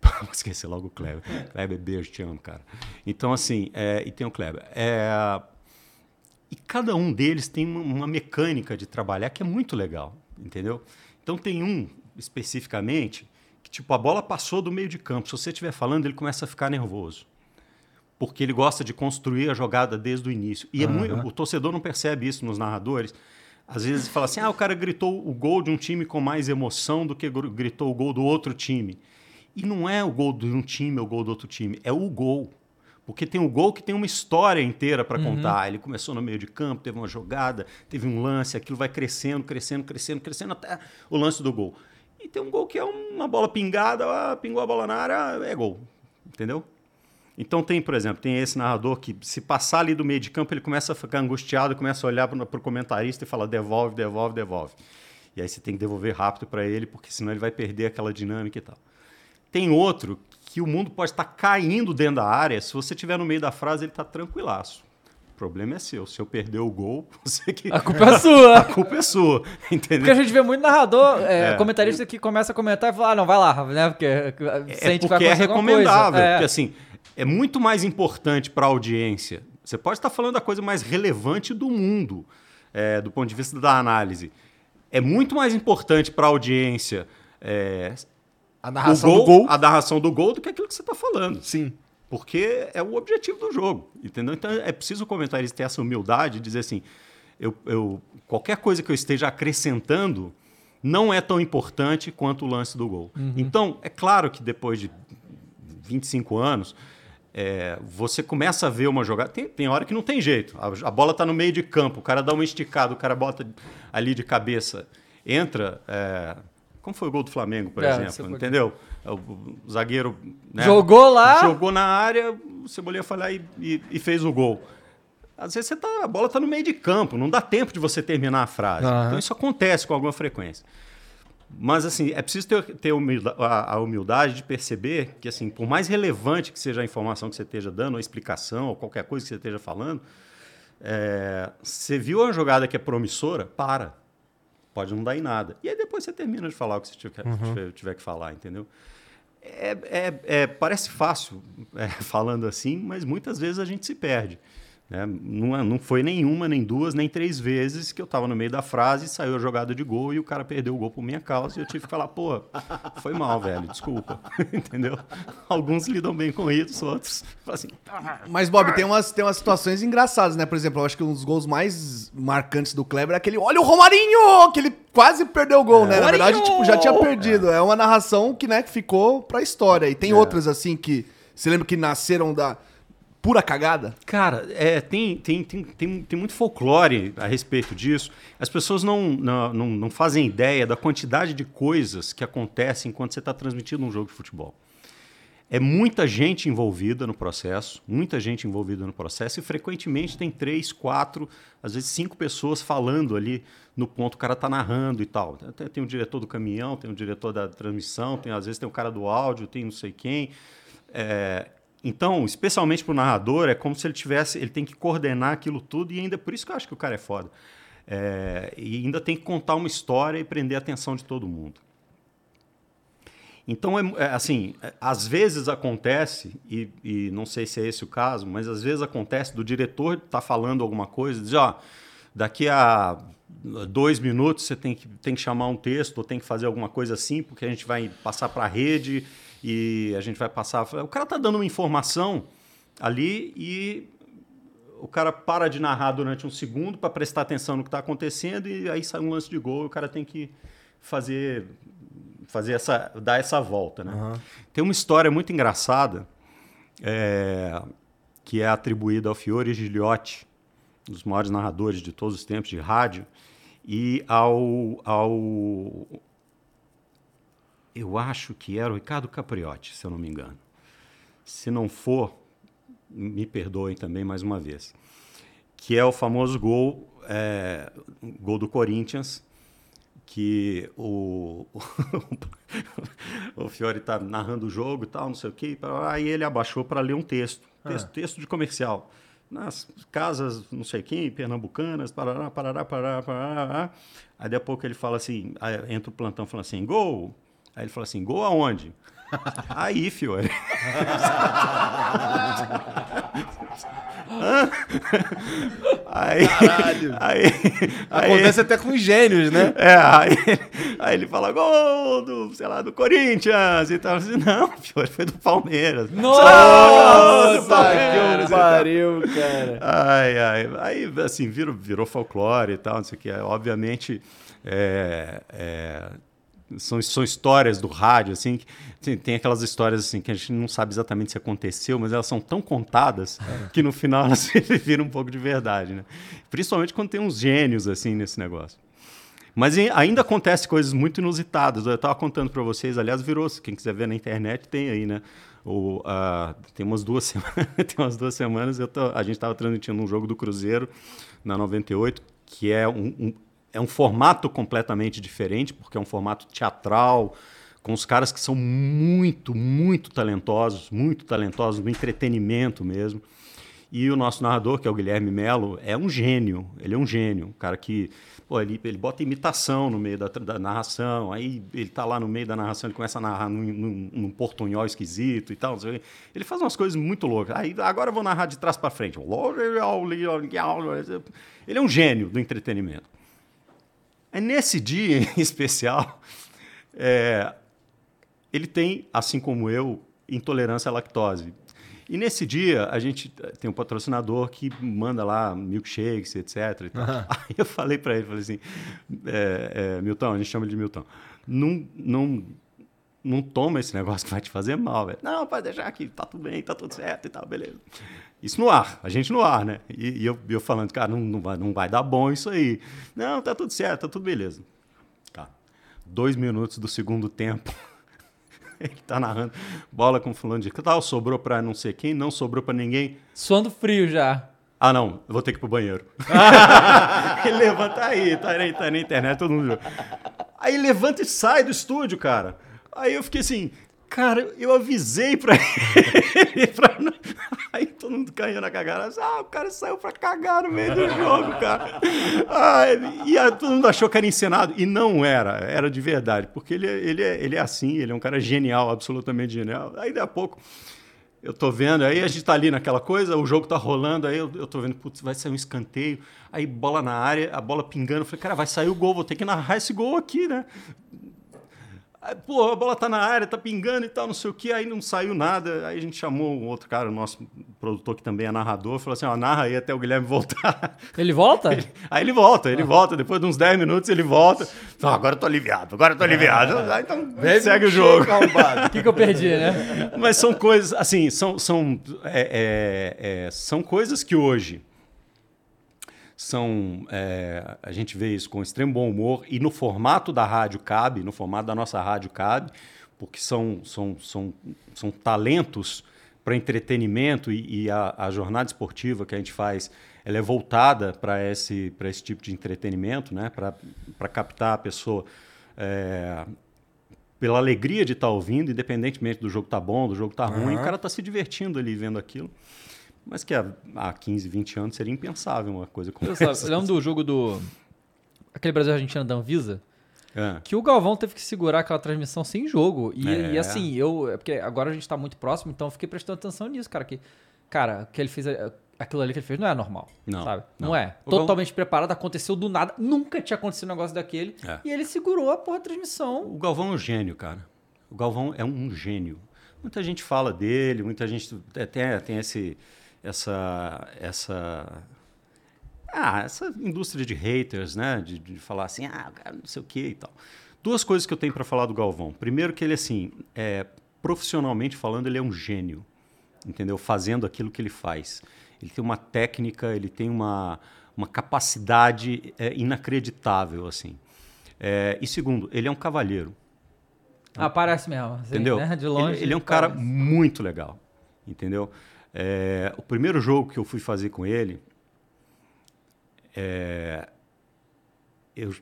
Vou esquecer logo o Kleber. Kleber, beijo, te amo, cara. Então, assim, é, e tem o Kleber. É, e cada um deles tem uma, uma mecânica de trabalhar que é muito legal, entendeu? Então, tem um, especificamente, que, tipo, a bola passou do meio de campo. Se você estiver falando, ele começa a ficar nervoso. Porque ele gosta de construir a jogada desde o início. E é muito, o torcedor não percebe isso nos narradores. Às vezes fala assim: ah, o cara gritou o gol de um time com mais emoção do que gr- gritou o gol do outro time. E não é o gol de um time ou o gol do outro time, é o gol. Porque tem o gol que tem uma história inteira para contar. Ele começou no meio de campo, teve uma jogada, teve um lance, aquilo vai crescendo, crescendo, crescendo, crescendo até o lance do gol. E tem um gol que é uma bola pingada, ah, pingou a bola na área, é gol. Entendeu? Então tem, por exemplo, tem esse narrador que se passar ali do meio de campo, ele começa a ficar angustiado, começa a olhar para o comentarista e fala devolve, devolve, devolve. E aí você tem que devolver rápido para ele, porque senão ele vai perder aquela dinâmica e tal. Tem outro que o mundo pode estar caindo dentro da área, se você estiver no meio da frase, ele está tranquilaço. O problema é seu. Se eu perder o gol, você que... A culpa é sua. A culpa é sua, entendeu? Porque a gente vê muito narrador, é, É. comentarista que começa a comentar e fala, ah, não, vai lá, né? Porque É sente que vai porque é acontecer alguma recomendável. É. Porque assim, é muito mais importante para a audiência. Você pode estar falando da coisa mais relevante do mundo, é, do ponto de vista da análise. É muito mais importante para a audiência é, A narração gol, do gol. a narração do gol do que aquilo que você está falando. Sim. Porque é o objetivo do jogo, entendeu? Então é preciso o comentarista ter essa humildade de dizer assim, eu, eu- qualquer coisa que eu esteja acrescentando não é tão importante quanto o lance do gol. Então, é claro que depois de 25 anos, é, você começa a ver uma jogada. Tem, tem hora que não tem jeito. A, a bola está no meio de campo, o cara dá uma esticada, o cara bota ali de cabeça, entra. é, como foi o gol do Flamengo, por É, exemplo? Entendeu? O, o zagueiro. né, Jogou lá. Jogou na área, o Cebolinha foi lá e, e- e fez o gol. Às vezes tá, a bola está no meio de campo, não dá tempo de você terminar a frase. Aham. Então isso acontece com alguma frequência. Mas, assim, é preciso ter, ter humilda- a, a humildade de perceber que, assim, por mais relevante que seja a informação que você esteja dando, a explicação, ou qualquer coisa que você esteja falando, é, você viu uma jogada que é promissora, para. Pode não dar em nada. E aí depois você termina de falar o que você tiver, tiver- tiver que falar, entendeu? É, é- é- parece fácil é, falando assim, mas muitas vezes a gente se perde. Né? Não, é- não foi nenhuma, nem duas, nem três vezes que eu estava no meio da frase, saiu a jogada de gol e o cara perdeu o gol por minha causa e eu tive que falar, pô, foi mal, velho, desculpa. Entendeu? Alguns lidam bem com isso, outros assim, Mas, Bob, tem umas, tem umas situações engraçadas, né? Por exemplo, eu acho que um dos gols mais marcantes do Kleber é aquele. Olha o Romarinho! Que ele quase perdeu o gol, né? Na verdade, tipo, já tinha perdido. É. uma narração que, né, que ficou pra história. E tem outras, assim, que. Você lembra que nasceram da pura cagada? Cara, é, tem, tem, tem, tem, tem muito folclore a respeito disso. As pessoas não, não, não, não fazem ideia da quantidade de coisas que acontecem enquanto você está transmitindo um jogo de futebol. É muita gente envolvida no processo, muita gente envolvida no processo, e frequentemente tem três, quatro, às vezes cinco pessoas falando ali no ponto, o cara está narrando e tal. Tem, tem o diretor do caminhão, tem o diretor da transmissão, tem, às vezes tem o cara do áudio, tem não sei quem. É, então, especialmente para o narrador, é como se ele tivesse, ele tem que coordenar aquilo tudo e ainda por isso que eu acho que o cara é foda. É, e ainda tem que contar uma história e prender a atenção de todo mundo. Então, é, é, assim, é, às vezes acontece, e, e não sei se é esse o caso, mas às vezes acontece do diretor estar falando alguma coisa, dizer, ó, daqui a dois minutos você tem que, tem que chamar um texto ou tem que fazer alguma coisa assim, porque a gente vai passar para a rede e a gente vai passar. O cara está dando uma informação ali e o cara para de narrar durante um segundo para prestar atenção no que está acontecendo e aí sai um lance de gol e o cara tem que fazer fazer essa dar essa volta, né? Tem uma história muito engraçada é, que é atribuída ao Fiore Gigliotti, um dos maiores narradores de todos os tempos de rádio, e ao, ao eu acho que era o Ricardo Capriotti, se eu não me engano. Se não for, me perdoem também mais uma vez. Que é o famoso gol, é, gol do Corinthians, que o, o Fiore está narrando o jogo e tal, não sei o quê, aí ele abaixou para ler um texto, texto, texto de comercial. Nas casas, não sei quem, pernambucanas, parará, parará, parará, parará. Aí a pouco ele fala assim, entra o plantão falando assim, gol. Aí ele fala assim, gol aonde? Aí, Fiore. Aí, Caralho. aí, Acontece até com gênios, né? é, aí, aí ele fala, gol do, sei lá, do Corinthians e tal. Assim, não, Fiore, foi do Palmeiras. Nossa, Palmeiras que pariu, cara. Ai, ai. Aí, assim, virou, virou folclore e tal, não sei o que. Obviamente, é, é, são, são histórias do rádio, assim, que tem, tem aquelas histórias, assim, que a gente não sabe exatamente se aconteceu, mas elas são tão contadas que no final elas viram um pouco de verdade, né? Principalmente quando tem uns gênios, assim, nesse negócio. Mas ainda acontece coisas muito inusitadas. Eu estava contando para vocês, aliás, virou, quem quiser ver na internet, tem aí, né? O, ah, tem, umas duas semanas, tem umas duas semanas eu tô- a gente estava transmitindo um jogo do Cruzeiro na 98, que é um, um- é um formato completamente diferente, porque é um formato teatral, com os caras que são muito, muito talentosos, muito talentosos no entretenimento mesmo. E o nosso narrador, que é o Guilherme Melo, é um gênio. Ele é um gênio. Um cara que pô, ele, ele bota imitação no meio da, da narração. Aí ele tá lá no meio da narração, ele começa a narrar num, num, num portunhol esquisito e tal. Ele faz umas coisas muito loucas. Aí agora eu vou narrar de trás para frente. Ele é um gênio do entretenimento. Aí nesse dia em especial, é, ele tem, assim como eu, intolerância à lactose. E nesse dia, a gente tem um patrocinador que manda lá milkshakes, etc. Tal. Aí eu falei para ele, falei assim, é, é, Milton, a gente chama ele de Milton, não, não, não toma esse negócio que vai te fazer mal, velho. Não, pode deixar aqui, tá tudo bem, tá tudo certo e tal, beleza. Isso no ar, a gente no ar, né? E, e eu, eu falando, cara, não, não, vai, não vai dar bom isso aí. Não, tá tudo certo, tá tudo beleza. Tá. Dois minutos do segundo tempo. Ele tá narrando bola com fulano de tal, sobrou pra não sei quem, não sobrou pra ninguém. Suando frio já. Ah, não, eu vou ter que ir pro banheiro. ele levanta aí, tá, na- tá na internet, todo mundo. viu. Aí levanta e sai do estúdio, cara. Aí eu fiquei assim, cara, eu avisei pra ele. pra Aí todo mundo caiu na cagada. Ah, o cara saiu pra cagar no meio do jogo, cara. Ah, e aí todo mundo achou que era encenado. E não era, era de verdade. Porque ele, é- ele, é, ele é assim, ele é um cara genial, absolutamente genial. Aí daqui a pouco. Eu tô vendo, aí a gente tá ali naquela coisa, o jogo tá rolando, aí eu, eu tô vendo, putz, vai sair um escanteio, aí bola na área, a bola pingando, eu falei, cara, vai sair o gol, vou ter que narrar esse gol aqui, né? Aí, pô, a bola tá na área, tá pingando e tal, não sei o que, aí não saiu nada, aí a gente chamou um outro cara, o nosso produtor que também é narrador, falou assim, ó, narra aí até o Guilherme voltar. Ele volta? Aí ele volta, ele volta, depois de uns 10 minutos ele volta, Não, agora eu tô aliviado, agora eu tô aliviado, Ah, então segue o jogo. O que, que eu perdi, né? Mas são coisas, assim, são, são, é, é, é, são coisas que hoje são. é, a gente vê isso com extremo bom humor e no formato da rádio cabe, no formato da nossa rádio cabe, porque são, são, são, são talentos para entretenimento e, e a, a jornada esportiva que a gente faz ela é voltada para esse, para esse tipo de entretenimento, né? para captar a pessoa. é, pela alegria de estar ouvindo, independentemente do jogo tá bom, do jogo tá ruim, o cara tá se divertindo ali vendo aquilo. Mas que há, há 15, 20 anos seria impensável uma coisa como essa. eu lembro do jogo do. Aquele Brasil-Argentina da Anvisa. É. Que o Galvão teve que segurar aquela transmissão sem jogo. E, É. e assim, eu. É porque agora a gente tá muito próximo, então eu fiquei prestando atenção nisso, cara. Que, cara, que ele fez. é, Aquilo ali que ele fez não é normal. Não, Sabe? Não, não. é. O Totalmente preparado, aconteceu do nada. Nunca tinha acontecido um negócio daquele. É. E ele segurou a porra da transmissão. O Galvão é um gênio, cara. O Galvão é um gênio. Muita gente fala dele, muita gente é, tem, tem esse, essa, essa, ah, essa indústria de haters, né? De, de falar assim, ah, cara não sei o que e tal. Duas coisas que eu tenho para falar do Galvão. Primeiro que ele, assim, é, profissionalmente falando, ele é um gênio, entendeu? Fazendo aquilo que ele faz. Ele tem uma técnica, ele tem uma, uma capacidade é, inacreditável, assim. É, e segundo, ele é um cavalheiro. Ah, parece mesmo. assim, Entendeu? né? De longe. Ele, ele é um cara parece. muito legal. Entendeu? É, o primeiro jogo que eu fui fazer com ele, é, eu,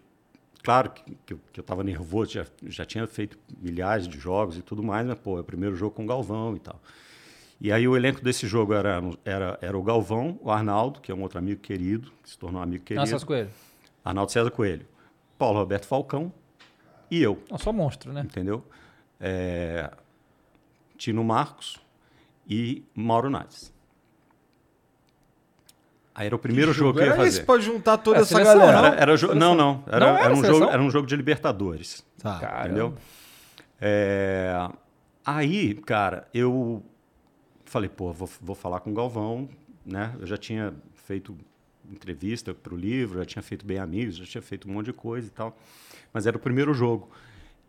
claro que, que eu, que eu tava nervoso, já, já tinha feito milhares de jogos e tudo mais, mas, pô, é o primeiro jogo com o Galvão e tal. E aí o elenco desse jogo era, era, era o Galvão, o Arnaldo, que é um outro amigo querido, que se tornou um amigo querido. Nossa, Coelho. Arnaldo César Coelho. Paulo Roberto Falcão e eu Não, só monstro, né? entendeu? É, Tino Marcos e Mauro Naves. Aí era o primeiro jogo, que eu ia Era esse fazer. pra juntar toda É, essa seleção, galera. Era, era jo- não, não. Era, Não era era um seleção? jogo, era um jogo de Libertadores. Tá. Caramba. Entendeu? É, aí, cara, eu falei, pô, vou, vou falar com o Galvão, né? Eu já tinha feito entrevista para o livro, já tinha feito Bem Amigos, já tinha feito um monte de coisa e tal. Mas era o primeiro jogo.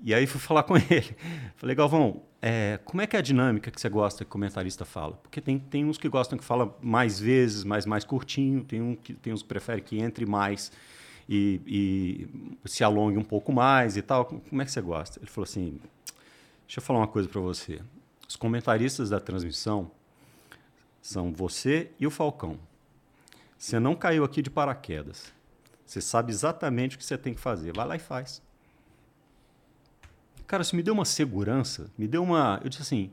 E aí fui falar com ele. Falei, Galvão, é, como é que é a dinâmica que você gosta que o comentarista fala? Porque tem, tem uns que gostam que fala mais vezes, mas mais curtinho, tem, um que, tem uns que preferem que entre mais e, e se alongue um pouco mais e tal. Como é que você gosta? Ele falou assim, deixa eu falar uma coisa para você. Os comentaristas da transmissão são você e o Falcão. Você não caiu aqui de paraquedas. Você sabe exatamente o que você tem que fazer. Vai lá e faz. Cara, isso me deu uma segurança, me deu uma. Eu disse assim,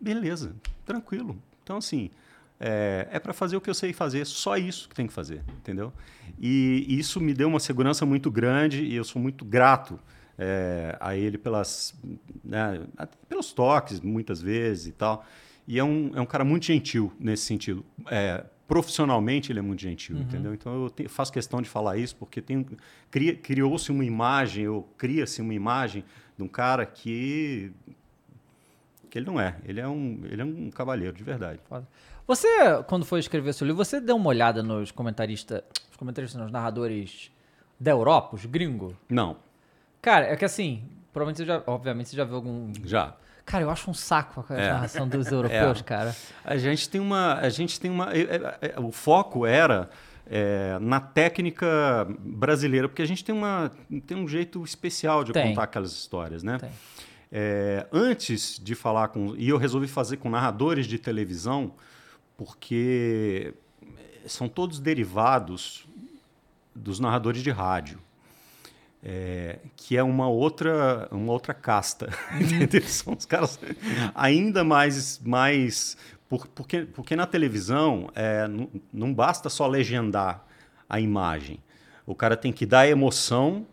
beleza, tranquilo. Então, assim, é, é para fazer o que eu sei fazer, só isso que tem que fazer, entendeu? E, e isso me deu uma segurança muito grande e eu sou muito grato é, a ele pelas, né, pelos toques, muitas vezes e tal. E é um, é um cara muito gentil nesse sentido. É, profissionalmente ele é muito gentil, entendeu? Então eu te- faço questão de falar isso porque tem cria- criou-se uma imagem, ou cria-se uma imagem de um cara que que ele não é. Ele é um, ele é um cavalheiro de verdade. Você, quando foi escrever seu livro, você deu uma olhada nos comentaristas, os comentaristas, não, os narradores da Europa, os gringos? Não, Cara, é que assim, provavelmente você já, obviamente você já viu algum... já. Cara, eu acho um saco a É. narração dos europeus, cara. A gente tem uma, a gente tem uma, é, é, é, o foco era é, na técnica brasileira, porque a gente tem uma, tem um jeito especial de Tem. contar aquelas histórias, né? É, antes de falar com, e eu resolvi fazer com narradores de televisão, porque são todos derivados dos narradores de rádio. É, que é uma outra, uma outra casta. São os caras ainda mais. mais por- porque, porque na televisão é, não, não basta só legendar a imagem. O cara tem que dar emoção,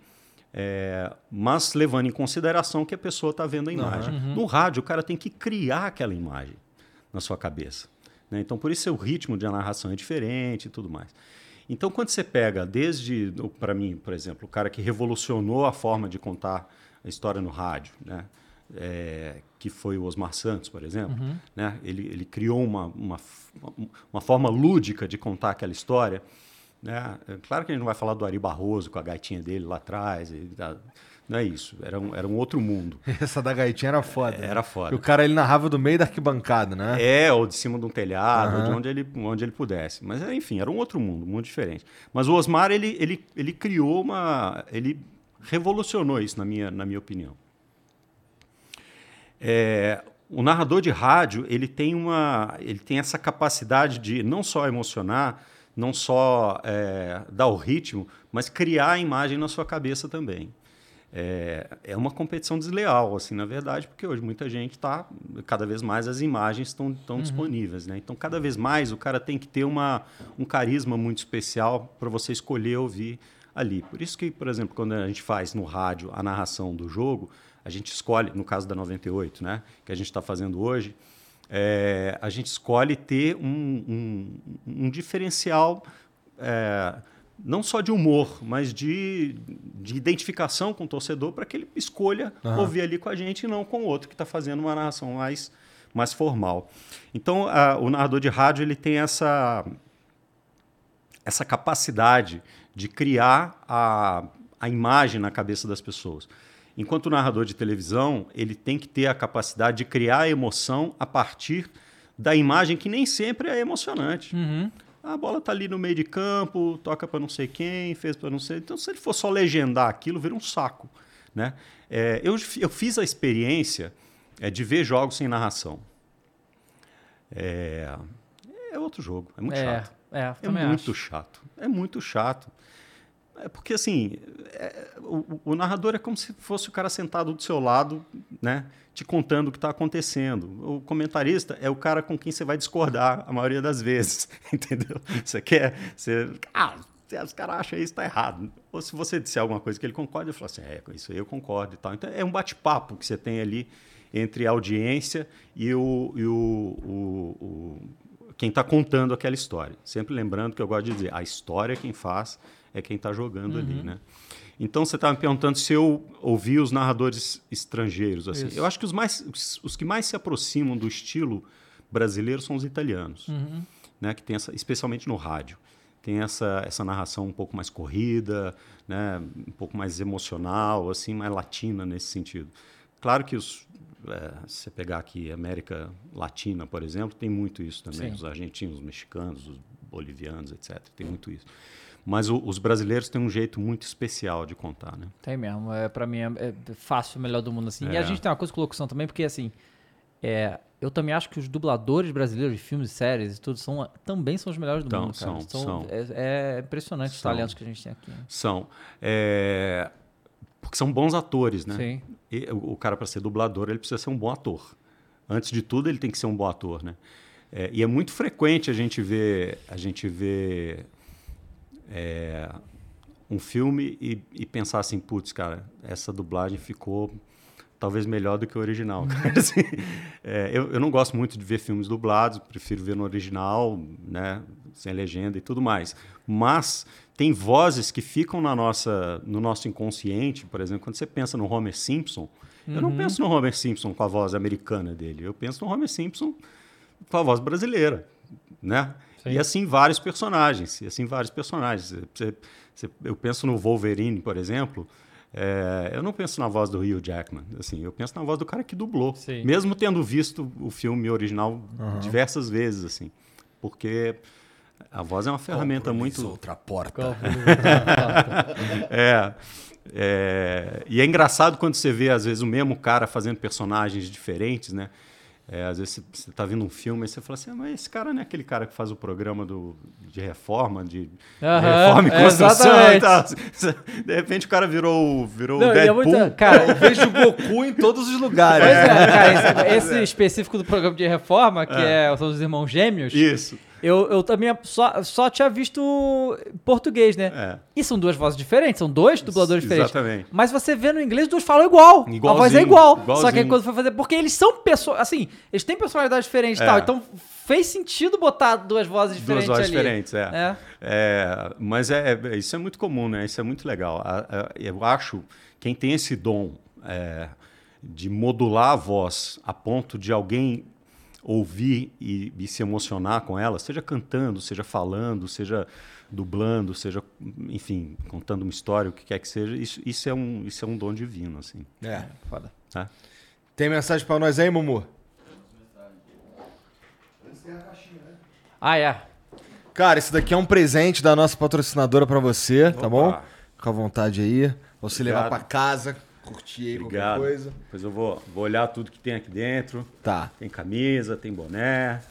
é, mas levando em consideração que a pessoa está vendo a imagem. No rádio, o cara tem que criar aquela imagem na sua cabeça. né? Então, por isso o ritmo de narração é diferente e tudo mais. Então, quando você pega desde, para mim, por exemplo, o cara que revolucionou a forma de contar a história no rádio, né? É, que foi o Osmar Santos, por exemplo, né? ele, ele criou uma, uma, uma forma lúdica de contar aquela história. Né? É claro que a gente não vai falar do Ari Barroso com a gaitinha dele lá atrás, e da- não é isso, era um, era um outro mundo. Essa da gaitinha era foda. né? Era foda. E o cara ele narrava do meio da arquibancada, né? É, ou de cima de um telhado, Aham. de onde ele, onde ele pudesse. Mas, é, enfim, era um outro mundo, um mundo diferente. Mas o Osmar, ele, ele, ele criou uma... Ele revolucionou isso, na minha, na minha opinião. É, o narrador de rádio, ele tem, uma, ele tem essa capacidade de não só emocionar, não só é, dar o ritmo, mas criar a imagem na sua cabeça também. É, é uma competição desleal, assim, na verdade, porque hoje muita gente está, cada vez mais as imagens estão estão disponíveis, né? Então, cada vez mais o cara tem que ter uma, um carisma muito especial para você escolher ouvir ali. Por isso que, por exemplo, quando a gente faz no rádio a narração do jogo, a gente escolhe, no caso da 98, né, que a gente está fazendo hoje, é, a gente escolhe ter um, um, um diferencial é, não só de humor, mas de, de identificação com o torcedor para que ele escolha ouvir ali com a gente e não com o outro que está fazendo uma narração mais, mais formal. Então, a- o narrador de rádio ele tem essa, essa capacidade de criar a, a imagem na cabeça das pessoas. Enquanto o narrador de televisão, ele tem que ter a capacidade de criar a emoção a partir da imagem que nem sempre é emocionante. A bola tá ali no meio de campo, toca para não sei quem, fez para não sei. Então, se ele for só legendar aquilo, vira um saco, né? É, eu, eu fiz a experiência é, de ver jogos sem narração. É, é outro jogo, é muito é, chato. é, É muito acho. chato. É muito chato. É porque, assim, é- o, o narrador é como se fosse o cara sentado do seu lado, né? Te contando o que está acontecendo. O comentarista é o cara com quem você vai discordar a maioria das vezes, entendeu? Você quer... Você, ah, se os caras acham isso, está errado. Ou se você disser alguma coisa que ele concorda, ele fala assim, é, com isso aí eu concordo e tal. Então, é um bate-papo que você tem ali entre a audiência e o, e o, o- o- quem está contando aquela história. Sempre lembrando que eu gosto de dizer, a história quem faz é quem está jogando ali, né? Então você estava me perguntando se eu ouvi os narradores estrangeiros. Assim. Isso. Eu acho que os, mais, os, os que mais se aproximam do estilo brasileiro são os italianos, né? Que tem essa, especialmente no rádio, tem essa, essa narração um pouco mais corrida, né? Um pouco mais emocional, assim, mais latina nesse sentido. Claro que os, é, se você pegar aqui América Latina, por exemplo, tem muito isso também. Sim. Os argentinos, os mexicanos, os bolivianos, etc. Tem muito isso. Mas o- os brasileiros têm um jeito muito especial de contar, né? Tem mesmo. É, pra mim é, é fácil, o melhor do mundo, assim. E a É. gente tem uma coisa com locução também, porque, assim, é, eu também acho que os dubladores brasileiros de filmes e séries e tudo são, também são os melhores do Então, mundo, cara. são, são. É, é impressionante os São. talentos que a gente tem aqui. né? São. é, porque são bons atores, né? Sim. E o o cara, para ser dublador, ele precisa ser um bom ator. Antes de tudo, ele tem que ser um bom ator, né? É, e é muito frequente a gente ver, a gente ver é, um filme e, e pensar assim, putz, cara, essa dublagem ficou talvez melhor do que o original. Assim, é, eu, eu não gosto muito de ver filmes dublados, prefiro ver no original, né, sem legenda e tudo mais. Mas tem vozes que ficam na nossa, no nosso inconsciente, por exemplo, quando você pensa no Homer Simpson, eu não penso no Homer Simpson com a voz americana dele, eu penso no Homer Simpson com a voz brasileira, né? E assim vários personagens, e assim vários personagens. Você- você- eu penso no Wolverine, por exemplo, é, eu não penso na voz do Hugh Jackman, assim, eu penso na voz do cara que dublou, Sim. mesmo tendo visto o filme original diversas vezes, assim, porque a voz é uma ferramenta muito Outra porta. é, é, e é engraçado quando você vê, às vezes, o mesmo cara fazendo personagens diferentes, né? É, às vezes você está vendo um filme e você fala assim, ah, mas esse cara não é aquele cara que faz o programa do, de reforma, de, de Aham, reforma e é, construção e exatamente. tal. De repente o cara virou, o- virou Não, e é Deadpool. muito- cara, Eu vejo o Goku em todos os lugares. Pois é, cara, esse, esse específico do programa de reforma, que é, são os irmãos gêmeos, Isso. Eu, eu também só, só tinha visto português, né? É. E são duas vozes diferentes, são dois dubladores diferentes. Exatamente. Mas você vê no inglês, os dois falam igual. A voz é Igualzinho, igual. Só que igualzinho. aí quando foi fazer. Porque eles são pessoas. Assim, eles têm personalidades diferentes e É. tal. Então fez sentido botar duas vozes Duas diferentes vozes ali. diferentes, é. É. É, mas é, é- isso é muito comum, né? Isso é muito legal. Eu acho quem tem esse dom é, de modular a voz a ponto de alguém ouvir e, e se emocionar com ela, seja cantando, seja falando, seja dublando, seja, enfim, contando uma história, o que quer que seja, isso, isso, é, um, isso é um dom divino, assim. É. Foda. Tá? Tem mensagem pra nós aí, Mumu? Ah, é. Cara, esse daqui é um presente da nossa patrocinadora pra você, tá Opa. bom? Fica à vontade aí. Você levar pra casa, curtir aí Obrigado. qualquer coisa. Depois eu vou, vou olhar tudo que tem aqui dentro. Tá. Tem camisa, tem boné,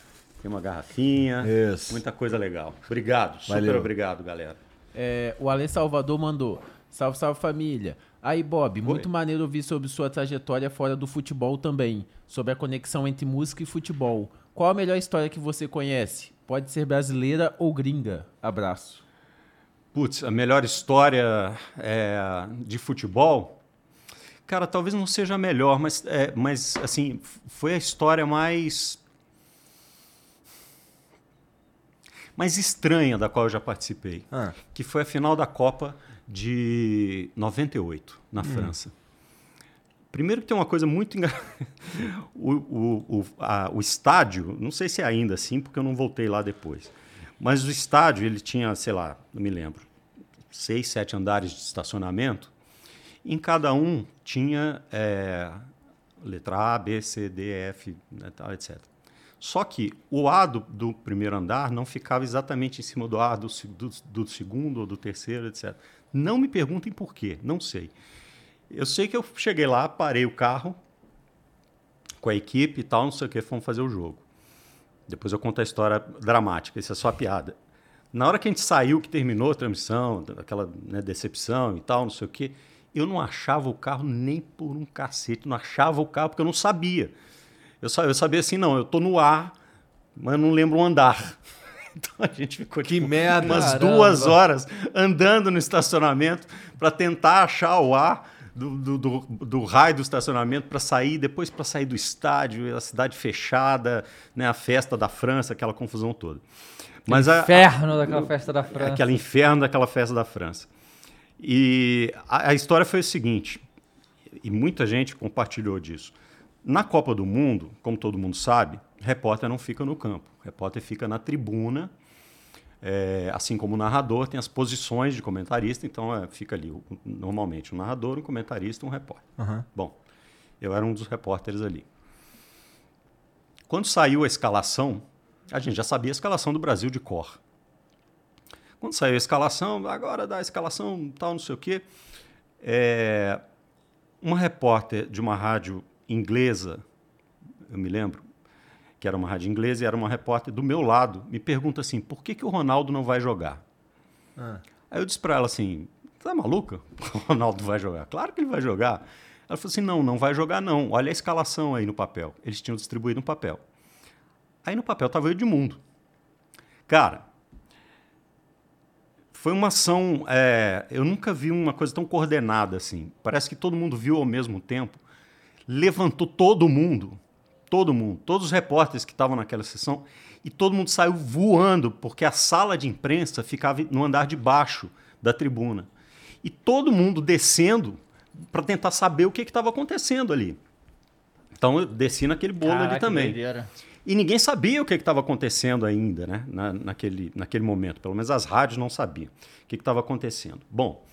tem uma garrafinha. Isso. Muita coisa legal. Obrigado. Super Valeu. obrigado, galera. É, o Alê Salvador mandou. Salve, salve família. Aí, Bob, muito maneiro ouvir sobre sua trajetória fora do futebol também. Sobre a conexão entre música e futebol. Qual a melhor história que você conhece? Pode ser brasileira ou gringa. Abraço. Putz, a melhor história é, de futebol, cara, talvez não seja a melhor, mas, é, mas assim, foi a história mais mais estranha da qual eu já participei, Ah. que foi a final da Copa de 98 na França. Primeiro que tem uma coisa muito engraçada. O, o, o, a- o estádio, não sei se é ainda assim, porque eu não voltei lá depois. Mas o estádio, ele tinha, sei lá, não me lembro, seis, sete andares de estacionamento. Em cada um tinha é, letra A, B, C, D, F, né, etc. Só que o A do, do primeiro andar não ficava exatamente em cima do A do, do, do segundo ou do terceiro, etc. Não me perguntem por quê, não sei. Eu sei que eu cheguei lá, parei o carro com a equipe e tal, não sei o que, fomos fazer o jogo. Depois eu conto a história dramática, isso é só a piada. Na hora que a gente saiu, que terminou a transmissão, aquela né, decepção e tal, não sei o quê, eu não achava o carro nem por um cacete, não achava o carro porque eu não sabia. Eu, sa- eu sabia assim, não, eu tô no ar, mas eu não lembro o andar. Então a gente ficou Que tipo, merda, umas caramba. duas horas andando no estacionamento para tentar achar o ar do, do, do, do raio do estacionamento para sair, depois para sair do estádio, a cidade fechada, né, a festa da França, aquela confusão toda. Mas a- Inferno daquela festa da França. Aquele inferno daquela festa da França. E a, a história foi o seguinte, e muita gente compartilhou disso. Na Copa do Mundo, como todo mundo sabe, repórter não fica no campo. Repórter fica na tribuna, é, assim como o narrador tem as posições de comentarista, então é, fica ali o- normalmente um narrador, um comentarista um repórter. Bom, eu era um dos repórteres ali. Quando saiu a escalação, a gente já sabia a escalação do Brasil de cor. Quando saiu a escalação, agora dá a escalação, tal, não sei o quê. É, uma repórter de uma rádio inglesa, eu me lembro, que era uma rádio inglesa e era uma repórter do meu lado, me pergunta assim: por que, que o Ronaldo não vai jogar? Aí eu disse para ela assim: tá maluca? O Ronaldo vai jogar? Claro que ele vai jogar. Ela falou assim: não, não vai jogar não. Olha a escalação aí no papel. Eles tinham distribuído um papel. Aí no papel tava o Edmundo. Cara, foi uma ação. é, eu nunca vi uma coisa tão coordenada assim. Parece que todo mundo viu ao mesmo tempo. Levantou todo mundo, todo mundo, todos os repórteres que estavam naquela sessão, e todo mundo saiu voando, porque a sala de imprensa ficava no andar de baixo da tribuna. E todo mundo descendo para tentar saber o que estava acontecendo ali. Então eu desci naquele bolo Caraca, ali também. doideira. E ninguém sabia o que estava acontecendo ainda, né? Na, naquele, naquele momento. Pelo menos as rádios não sabiam o que estava acontecendo. Bom,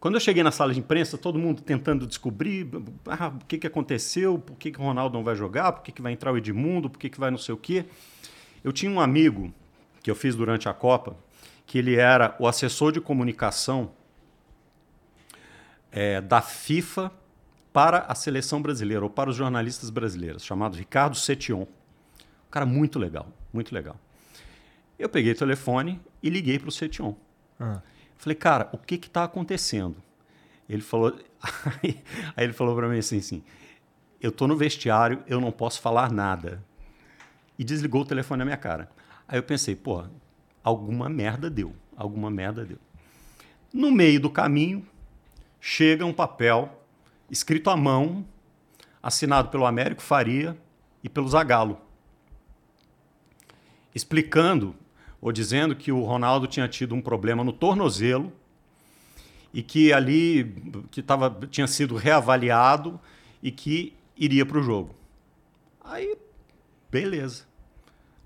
quando eu cheguei na sala de imprensa, todo mundo tentando descobrir ah, o que, que aconteceu, por que, que o Ronaldo não vai jogar, por que, que vai entrar o Edmundo, por que, que vai não sei o quê. Eu tinha um amigo que eu fiz durante a Copa, que ele era o assessor de comunicação eh, da FIFA para a seleção brasileira, ou para os jornalistas brasileiros, chamado Ricardo Setion. Um cara muito legal, muito legal. Eu peguei o telefone e liguei para o Setion. Falei, cara, o que está acontecendo? Ele falou, aí, aí ele falou para mim assim, assim, eu tô no vestiário, eu não posso falar nada. E desligou o telefone na minha cara. Aí eu pensei, pô, alguma merda deu, alguma merda deu. No meio do caminho, chega um papel escrito à mão, assinado pelo Américo Faria e pelo Zagallo, explicando ou dizendo que o Ronaldo tinha tido um problema no tornozelo e que ali que tava, tinha sido reavaliado e que iria para o jogo. Aí, beleza.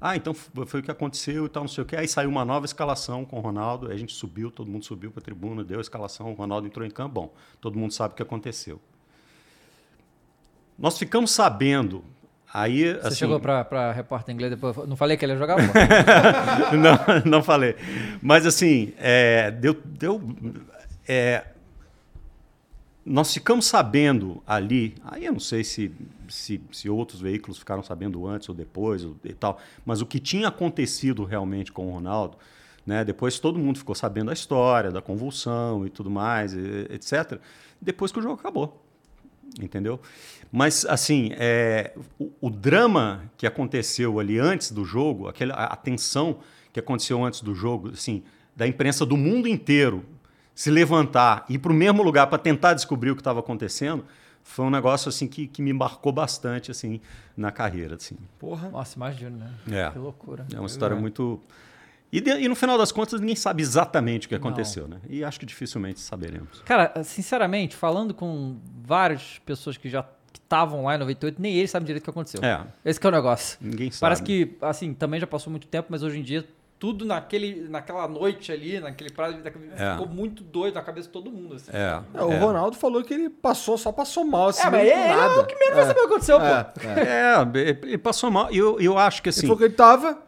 Ah, então foi o que aconteceu e tal, não sei o quê. Aí saiu uma nova escalação com o Ronaldo, a gente subiu, todo mundo subiu para a tribuna, deu a escalação, o Ronaldo entrou em campo. Bom, todo mundo sabe o que aconteceu. Nós ficamos sabendo. Aí, Você assim, chegou pra repórter inglês depois. Não falei que ele ia jogar não, não falei. Mas assim, é, deu, deu, é, nós ficamos sabendo ali, aí eu não sei se, se, se outros veículos ficaram sabendo antes ou depois ou, e tal, mas o que tinha acontecido realmente com o Ronaldo, né, depois todo mundo ficou sabendo a história, da convulsão e tudo mais, etc., depois que o jogo acabou entendeu? Mas, assim, é, o, o drama que aconteceu ali antes do jogo, aquela, a, tensão que aconteceu antes do jogo, assim, da imprensa do mundo inteiro se levantar e ir para o mesmo lugar para tentar descobrir o que estava acontecendo, foi um negócio assim que, que me marcou bastante assim na carreira, assim. Porra. Nossa, imagino, né? É. Que loucura. É uma história muito e, de- e no final das contas ninguém sabe exatamente o que aconteceu, né? E acho que dificilmente saberemos. Cara, sinceramente, falando com várias pessoas que já estavam lá em 98, nem eles sabem direito o que aconteceu. É. Esse que é o negócio. Ninguém sabe. Parece que, assim, também já passou muito tempo, mas hoje em dia, tudo naquele, naquela noite ali, naquele prazo, É. ficou muito doido na cabeça de todo mundo. Assim. É. É, o Ronaldo falou que ele passou, só passou mal, assim, É, mas ele é nada. o que menos vai saber o que aconteceu, É, pô. é. É, ele passou mal. E eu, eu acho que Ele assim. falou que ele tava,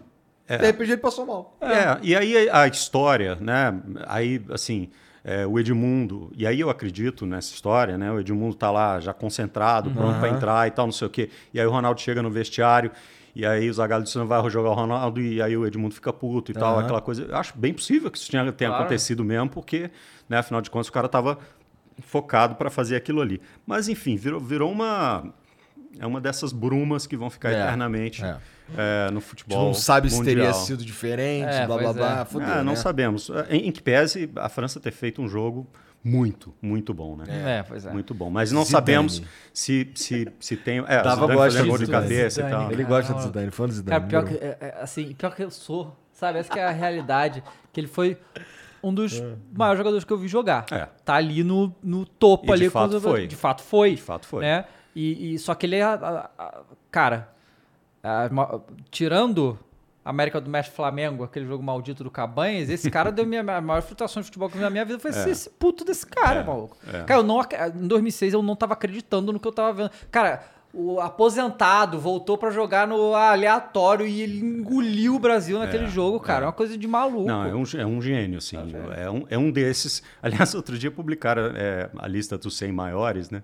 É. de repente ele passou mal. É, e aí a história, né? Aí, assim, é, o Edmundo, e aí eu acredito nessa história, né? O Edmundo tá lá já concentrado, pronto para entrar e tal, não sei o quê. E aí o Ronaldo chega no vestiário, e aí o Zagallo disse, não vai jogar o Ronaldo, e aí o Edmundo fica puto e tal, Aham. aquela coisa. Eu acho bem possível que isso tenha, tenha Claro. acontecido mesmo, porque, né, afinal de contas, o cara tava focado para fazer aquilo ali. Mas, enfim, virou, virou uma... É uma dessas brumas que vão ficar É, eternamente é. É, no A gente futebol não sabe se teria mundial. sido diferente, É, blá blá pois blá. é. Fudeu, Ah, não né? sabemos. Em, em que pese a França ter feito um jogo muito, muito bom, né? É, pois é. Muito bom. Mas não Zidane. sabemos se, se, se tem. É, Dava fazia de de Zidane. cabeça e Zidane, tal. Ele gosta de Zidane, fã do Zidane. Cara, pior que, é, é, assim, pior que eu sou, sabe? Essa que é a realidade. Que ele foi um dos maiores jogadores que eu vi jogar. É. Tá ali no, no topo E de ali. fato quando- foi. De fato foi. De fato foi. Né? E, e- só que ele é... a- a- a- cara, a ma- tirando América do Mestre Flamengo, aquele jogo maldito do Cabanhas, esse cara deu minha, a maior frustração de futebol que eu vi na minha vida foi esse, esse puto desse cara, É, maluco. é. Cara, eu não, em 2006 eu não tava acreditando no que eu tava vendo. Cara, o aposentado voltou pra jogar no aleatório e ele engoliu o Brasil naquele jogo, cara. É uma coisa de maluco. Não, é um, é um gênio, assim. é, um, é um desses. Aliás, outro dia publicaram é, a lista dos 100 maiores, né?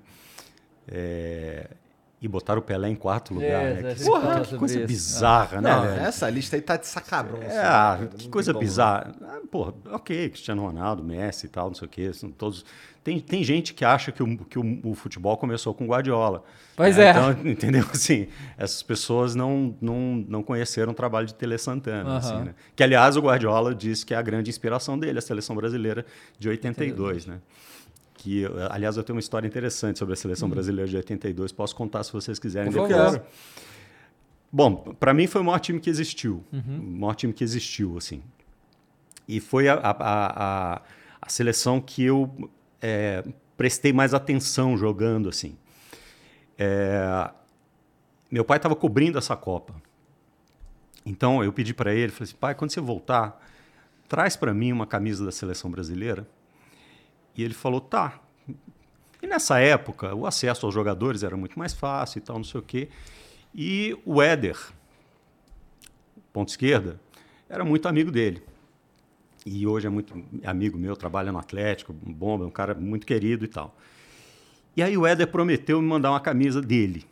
É, E botaram o Pelé em quarto lugar, É, né? Que, porra, que coisa isso. bizarra, né, Não, velho? essa lista aí tá de sacabron. É, assim, ah, que coisa como. bizarra. Ah, porra, ok, Cristiano Ronaldo, Messi e tal, não sei o quê. São todos... tem, tem gente que acha que, o, que o, o futebol começou com Guardiola. Pois é. Então, entendeu? Assim, essas pessoas não, não, não conheceram o trabalho de Tele Santana. Aham. assim, né? Que, aliás, o Guardiola disse que é a grande inspiração dele, a seleção brasileira de 82, né? Que, aliás, eu tenho uma história interessante sobre a seleção brasileira de 82. Posso contar se vocês quiserem Por depois. favor. Bom, para mim foi o maior time que existiu. O maior time que existiu, assim. E foi a, a, a, a seleção que eu é, prestei mais atenção jogando, assim. É, meu pai estava cobrindo essa Copa. Então eu pedi para ele, falei assim, pai, quando você voltar, traz para mim uma camisa da seleção brasileira. E ele falou, tá. E nessa época, o acesso aos jogadores era muito mais fácil e tal, não sei o quê. E o Éder, ponto esquerda, era muito amigo dele. E hoje é muito amigo meu, trabalha no Atlético, bomba, um cara muito querido e tal. E aí o Éder prometeu me mandar uma camisa dele.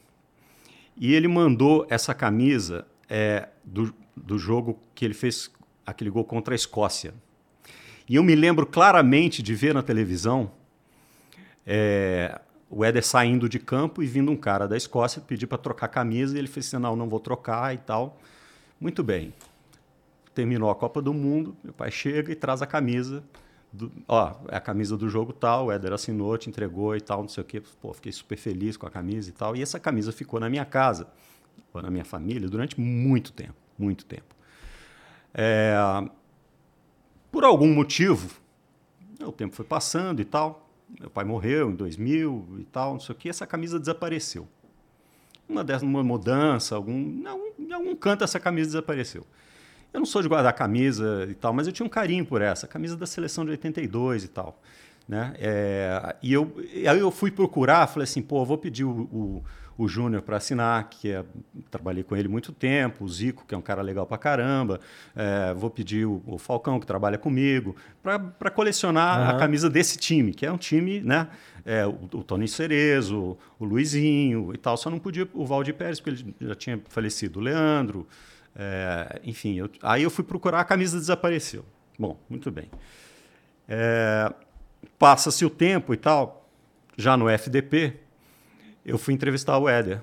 E ele mandou essa camisa é, do, do jogo que ele fez aquele gol contra a Escócia. E eu me lembro claramente de ver na televisão é, o Éder saindo de campo e vindo um cara da Escócia pedir para trocar camisa e ele fez assim, não, não vou trocar e tal. Muito bem. Terminou a Copa do Mundo, meu pai chega e traz a camisa. Do, ó, é a camisa do jogo tal, o Éder assinou, te entregou e tal, não sei o quê. Pô, fiquei super feliz com a camisa e tal. E essa camisa ficou na minha casa, ou na minha família, durante muito tempo, muito tempo. É, por algum motivo, o tempo foi passando e tal. Meu pai morreu em 2000 e tal, não sei o que. Essa camisa desapareceu. Uma dessas, uma mudança, algum, algum, em algum canto essa camisa desapareceu. Eu não sou de guardar camisa e tal, mas eu tinha um carinho por essa, camisa da seleção de 82 e tal. Né? É, e, eu, aí eu fui procurar, falei assim, pô, vou pedir o, o, o Júnior para assinar, que é, trabalhei com ele muito tempo, o Zico, que é um cara legal pra caramba, é, vou pedir o, o Falcão, que trabalha comigo, para colecionar a camisa desse time, que é um time, né? É, o, o Tony Cerezo, o Luizinho e tal, só não podia o Valdir Pérez, porque ele já tinha falecido, o Leandro, é, enfim, eu- aí eu fui procurar, a camisa desapareceu. Bom, muito bem. É, Passa-se o tempo e tal, já no FDP, eu fui entrevistar o Éder.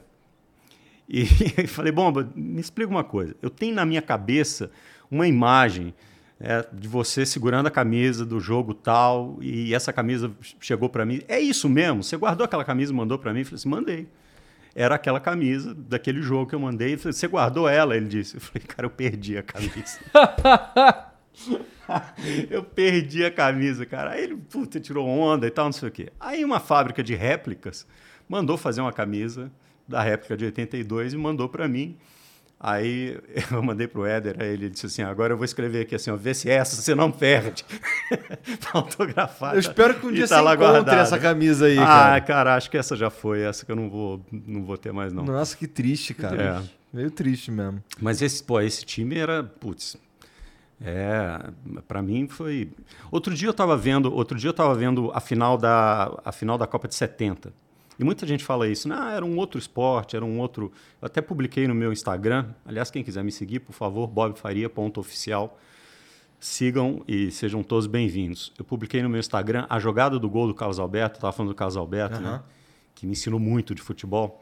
E, falei, Bomba, me explica uma coisa. Eu tenho na minha cabeça uma imagem é, de você segurando a camisa do jogo tal, e essa camisa chegou para mim. É isso mesmo? Você guardou aquela camisa e mandou para mim? Eu falei assim, mandei. Era aquela camisa daquele jogo que eu mandei. Ele falou, você guardou ela? Ele disse. Eu falei, cara, eu perdi a camisa. eu perdi a camisa, cara. Aí ele, puta, tirou onda e tal, não sei o quê. Aí uma fábrica de réplicas mandou fazer uma camisa da réplica de 82 e mandou para mim. Aí eu mandei pro Éder, aí ele disse assim, agora eu vou escrever aqui assim, ó, vê se essa você não perde. tá autografada. Eu espero que um dia tá você encontre guardada. essa camisa aí, ah, cara. cara, acho que essa já foi, essa que eu não vou, não vou ter mais não. Nossa, que triste, cara. Meio triste mesmo. Mas esse, pô, esse time era, putz, é, para mim foi. Outro dia eu tava vendo, outro dia eu tava vendo a final da a final da Copa de 70. E muita gente fala isso, ah, era um outro esporte, era um outro. Eu até publiquei no meu Instagram. Aliás, quem quiser me seguir, por favor, bobfaria.oficial. Sigam e sejam todos bem-vindos. Eu publiquei no meu Instagram a jogada do gol do Carlos Alberto, estava falando do Carlos Alberto, né? Que me ensinou muito de futebol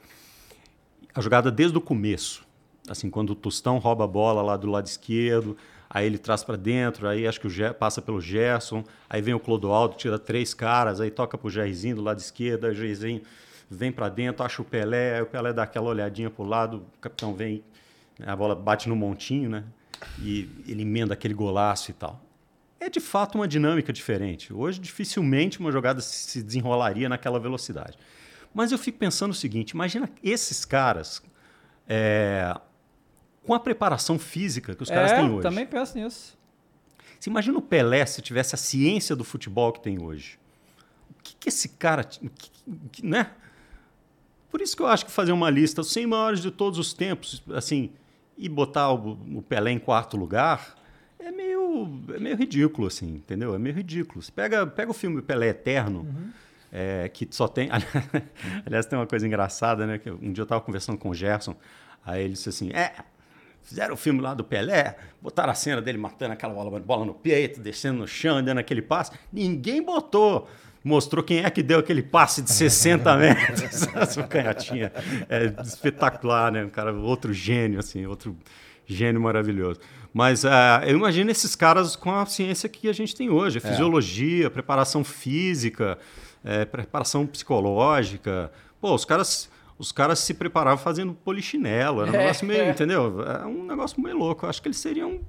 a jogada desde o começo. Assim, quando o Tostão rouba a bola lá do lado esquerdo, aí ele traz para dentro, aí acho que o Ge- passa pelo Gerson, aí vem o Clodoaldo, tira três caras, aí toca pro Jairzinho do lado esquerdo, aí o Jairzinho vem para dentro, acha o Pelé, aí o Pelé dá aquela olhadinha pro lado, o capitão vem, a bola bate no montinho, né? E ele emenda aquele golaço e tal. É de fato uma dinâmica diferente. Hoje, dificilmente uma jogada se desenrolaria naquela velocidade. Mas eu fico pensando o seguinte: imagina esses caras é, com a preparação física que os caras é, têm hoje. também penso nisso. Você imagina o Pelé se tivesse a ciência do futebol que tem hoje. O que, que esse cara. que- que- né? Por isso que eu acho que fazer uma lista dos 100 maiores de todos os tempos, assim, e botar o, o Pelé em quarto lugar, é meio, é meio ridículo, assim, entendeu? É meio ridículo. Você pega, pega o filme Pelé Eterno, é, que só tem. Aliás, tem uma coisa engraçada, né? Que um dia eu estava conversando com o Gerson, aí ele disse assim: é. Fizeram o filme lá do Pelé, botaram a cena dele matando aquela bola, bola no peito, descendo no chão, dando aquele passe. Ninguém botou mostrou quem é que deu aquele passe de 60 metros. Essa canhotinha é espetacular, né? Um cara, outro gênio, assim, outro gênio maravilhoso. Mas uh, eu imagino esses caras com a ciência que a gente tem hoje, a fisiologia, preparação física, é, preparação psicológica. Pô, os caras, os caras se preparavam fazendo polichinelo, era um É, negócio meio, é. entendeu? É um negócio meio louco. Eu acho que eles seriam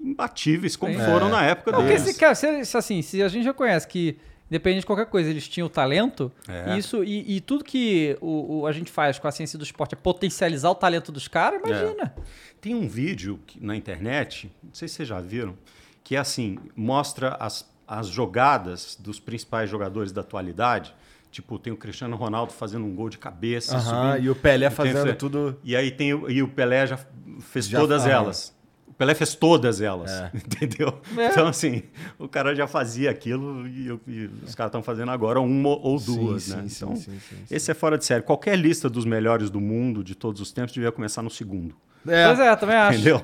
imbatíveis, como Sim. foram na época porque deles. se, cara, se, se, assim, se a gente já conhece que, independente de qualquer coisa, eles tinham talento, É. isso e, e tudo que o, o- a gente faz com a ciência do esporte é potencializar o talento dos caras, imagina. Tem um vídeo que- na internet, não sei se vocês já viram, que é assim, mostra as, as jogadas dos principais jogadores da atualidade. Tipo, tem o Cristiano Ronaldo fazendo um gol de cabeça. Aham, subindo. e o Pelé fazendo tudo- E aí tem o, e o Pelé já fez Já- todas aham. elas. O Pelé fez todas elas, É. entendeu? É. Então, assim, o cara já fazia aquilo e, eu- e os caras estão fazendo agora uma ou duas, Sim, né? sim, então, sim, sim, sim. esse é fora de série. Qualquer lista dos melhores do mundo, de todos os tempos, devia começar no segundo. Pois é, também acho. Entendeu?